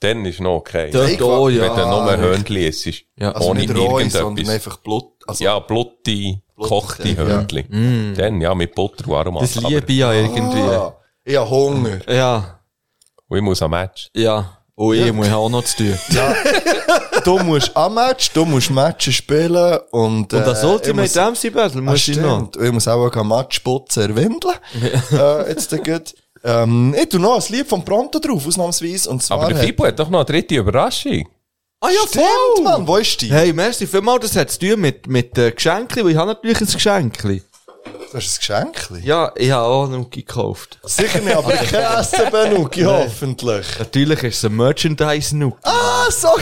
Dann ist noch okay. Dort auch, Wenn ja. du nur Hörnli isst. Ja. Also ohne irgendetwas. einfach Blut. Also, ja, blutti, gekochte ja. Hörnli. Dann, ja, mit Butter und Aromat. Das liebe ich ja irgendwie. Ah, ich habe Hunger. Ja. Und ich muss am Match. Ja. Und ich muss auch noch zu tun. Ja. du musst am Match, du musst Matches spielen und, Und das Ultimate muss- Dempsey Battle Ah, muss ich noch. stimmt. Und ich muss auch ein Match putzen, erwindeln. äh, jetzt der gut. Ähm, ich tu noch ein Lied von Pronto drauf, ausnahmsweise. Und zwar Aber der Fibo hat doch noch eine dritte Überraschung. Ah ja, Stimmt, Mann, wo ist die? Hey, merci vielmals, das hat zu tun mit, mit äh, Geschenken, weil ich habe natürlich ein Geschenk. Du hast ein Geschenk? Ja, ich habe auch einen gekauft. Sicher nicht, aber kein SCB-Nuki, Nein. hoffentlich. Natürlich ist es ein Merchandise-Nuki. Ah, so,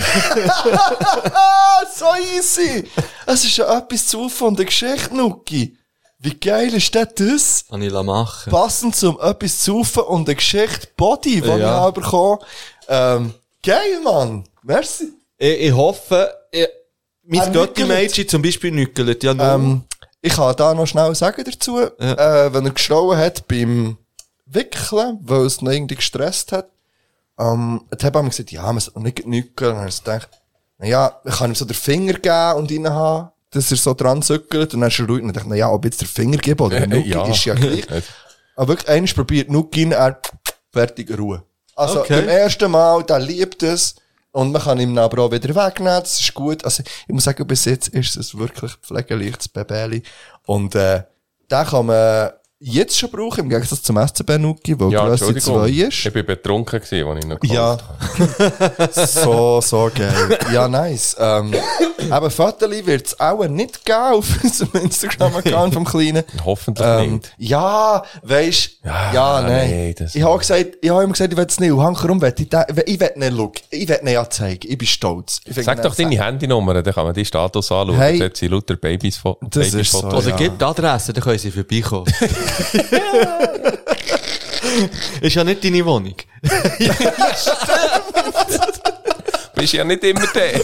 so easy. Es ist ja etwas zu von der Geschichte, Nuki. Wie geil ist denn das? Kann ich machen. Passend zum etwas zu und der Geschichte Body, die Ja. ich habe bekommen. Ähm, geil, Mann. Merci. Ich, ich hoffe, ich, mein Götti-Mädchen zum Beispiel nückelt. Ja, nur. Ähm, ich kann da noch schnell sagen dazu, äh, wenn er geschrauen hat beim Wickeln, weil es noch irgendwie gestresst hat, ähm, die Hebamme gesagt, ja, man soll noch nicht nückeln. Und dann habe ich gedacht, naja, ich kann ihm so den Finger geben und rein haben, dass er so dran zückelt. Und dann ist er ruhig und dachte, naja, ob ich jetzt den Finger gebe oder Nuki, Ja. ist ja gleich. Aber wirklich, eines probiert Nuki er, fertig, Ruhe. Also, Okay. beim ersten Mal, der liebt es. Und man kann ihm aber auch wieder wegnehmen, das ist gut. Also, ich muss sagen, bis jetzt ist es wirklich pflegeleichtes Babeli. Und, äh, den kann man jetzt schon brauchen, im Gegensatz zum SCB Nuki, wo Ja, Grösse Entschuldigung. 2 ist. Ich bin betrunken gewesen, als ich noch Ja. so, so geil. Ja, nice. Ähm, aber Fotos wird es auch nicht geben auf unserem Instagram-Account vom Kleinen. Hoffentlich Ähm, nicht. Ja, weisst, ja, ja nein. nee, ich habe gesagt, ich habe ihm gesagt, ich will es nicht. Und Hankerum will ich, will nicht schauen. Ich will nicht ja zeigen. Ich bin stolz. Ich Sag doch deine Handynummer, dann kann man die Status anschauen. Hey. Dort sind lauter Babys Fo- Das ist so. Oder ja. gib die Adresse, dann können sie vorbeikommen. Ist ja nicht deine Wohnung. Bist ja nicht immer der.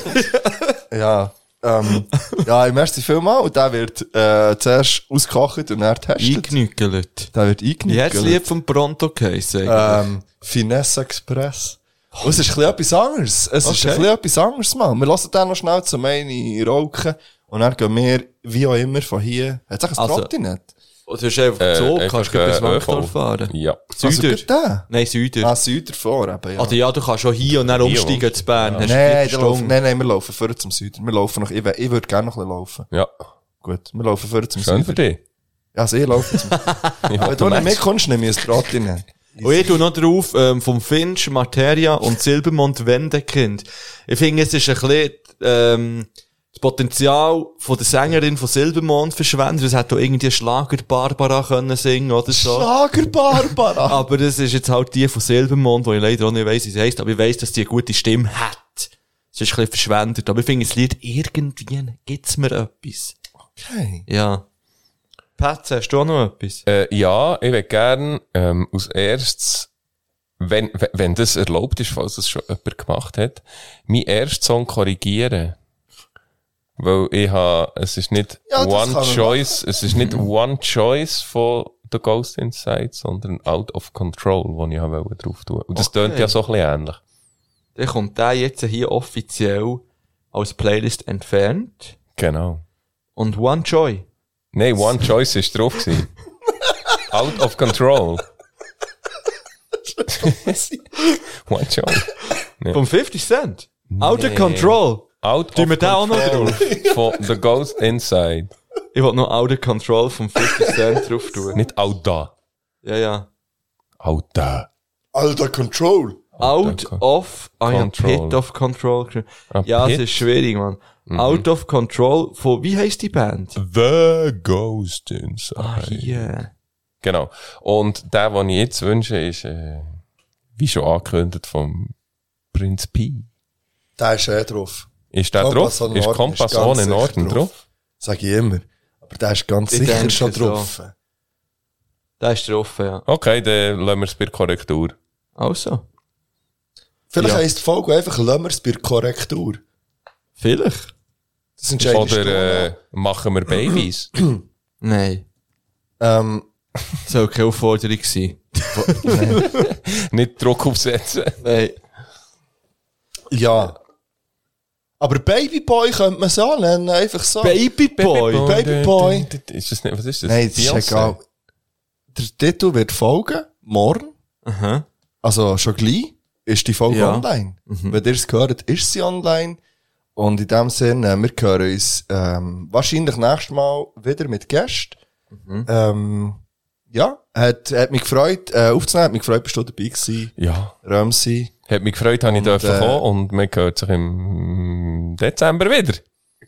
Ja. Ähm, ja, im ersten Film mal. Und der wird äh, zuerst ausgekocht und dann getestet. Eingenückelt. Der wird hat das Lied vom Pronto geheißen? Ähm, Finesse Express. Und es ist ein bisschen etwas anderes. Es ist Okay. ein bisschen etwas anderes, Mann. Wir lassen dann noch schnell zum einen rauchen. Und dann gehen wir, wie auch immer, von hier. Hat es ein Also, Trottinett? Oder ist einfach Äh, so, kannst du bis Wankdorf fahren? Ja. Also, Süder? der? Nein, Süder. Ah, Süder vor, eben, ja. Oder ja, du kannst schon hier und dann umsteigen zu Bern. Hast Nein, laufen, nein, nein, wir laufen vorher zum Süden. Wir laufen noch, ich, ich würde gerne noch ein bisschen laufen. Ja. Gut, wir laufen vorher zum Schön Süden. für dich. Also, ich laufe zum Ich Wenn du nicht Match. mitkommst, nehme ich ein Trottinett. Und ich tu noch drauf, ähm, vom Finch, Materia und Silbermond Wendekind. Ich finde, es ist ein bisschen, ähm, das Potenzial von der Sängerin von Silbermond verschwendet. Es hätte auch irgendwie Schlager Barbara können singen oder so. Schlager Barbara! Aber das ist jetzt halt die von Silbermond, wo ich leider auch nicht weiss, wie sie heisst, aber ich weiss, dass die eine gute Stimme hat. Es ist ein bisschen verschwendet. Aber ich finde, das Lied irgendwie gibt's mir etwas. Okay. Ja. Patz, hast du auch noch etwas? Äh, ja, ich würde gern ähm, als erstes, wenn, wenn- wenn das erlaubt ist, falls das schon jemand gemacht hat, meinen ersten Song korrigieren. Weil ich habe, es ist nicht Ja, One Choice, es ist nicht One Choice von The Ghost Inside, sondern Out of Control, wo ich habe wollte drauf tun. Und das Okay. tönt ja so ein bisschen ähnlich. Dann kommt der jetzt hier offiziell als Playlist entfernt. Genau. Und One Joy. Nein, One Choice ist drauf gewesen. Out of Control. One Choice. Nee. Vom 50 Cent. Out of Nee. Control. Out Tun of wir den auch noch Control drauf? Von The Ghost Inside. Ich wollte noch Out of Control vom 50 Cent drauf tun. Nicht out da. Ja, ja. Out da. Alter Control. Out of, ah ja, Control. Pit of Control. Ah, Ja, es ist schwierig, man. Mhm. Out of Control von, wie heisst die Band? The Ghost Inside. Ah, hier. Genau. Und der, den ich jetzt wünsche, ist, äh, wie schon angekündigt, vom Prinz Pi. Der ist eh drauf. Ist der drauf? Kompass Ist Norden Kompass ohne sicher Norden drauf? Sag ich immer. Aber der ist ganz Ich sicher schon so. drauf. Der ist drauf, ja. Okay, dann lassen wir es bei der Korrektur. Also. Vielleicht Ja. heisst die Folge einfach Lömmers bei der Korrektur. Vielleicht. Das entscheidest. Oder äh, machen wir Babys? Nein. Ähm, Soll keine Aufforderung sein. Nicht Druck aufsetzen. Nein. ja. Aber Babyboy könnte man so nennen, einfach so. Babyboy? Babyboy. Ist das nicht, was ist das? Nein, das ist egal. Der Titel wird folgen, morgen. Aha. also schon gleich, ist die Folge Ja. online. Mhm. Wenn ihr es gehört, ist sie online. Und in dem Sinne, wir hören uns ähm, wahrscheinlich nächstes Mal wieder mit Gästen. Mhm. Ähm, ja, hat, hat mich gefreut, äh, aufzunehmen, hat mich gefreut, bist du dabei gewesen. Ja. Ramsey. Hat mich gefreut, habe ich dürfen äh, kommen und man hört sich im Dezember wieder.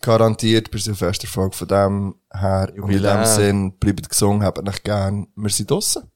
Garantiert bei der fester Folge von dem her. Und in Jubiläum. dem Sinn, bleibt gesungen, habt euch gern. Wir sind draussen.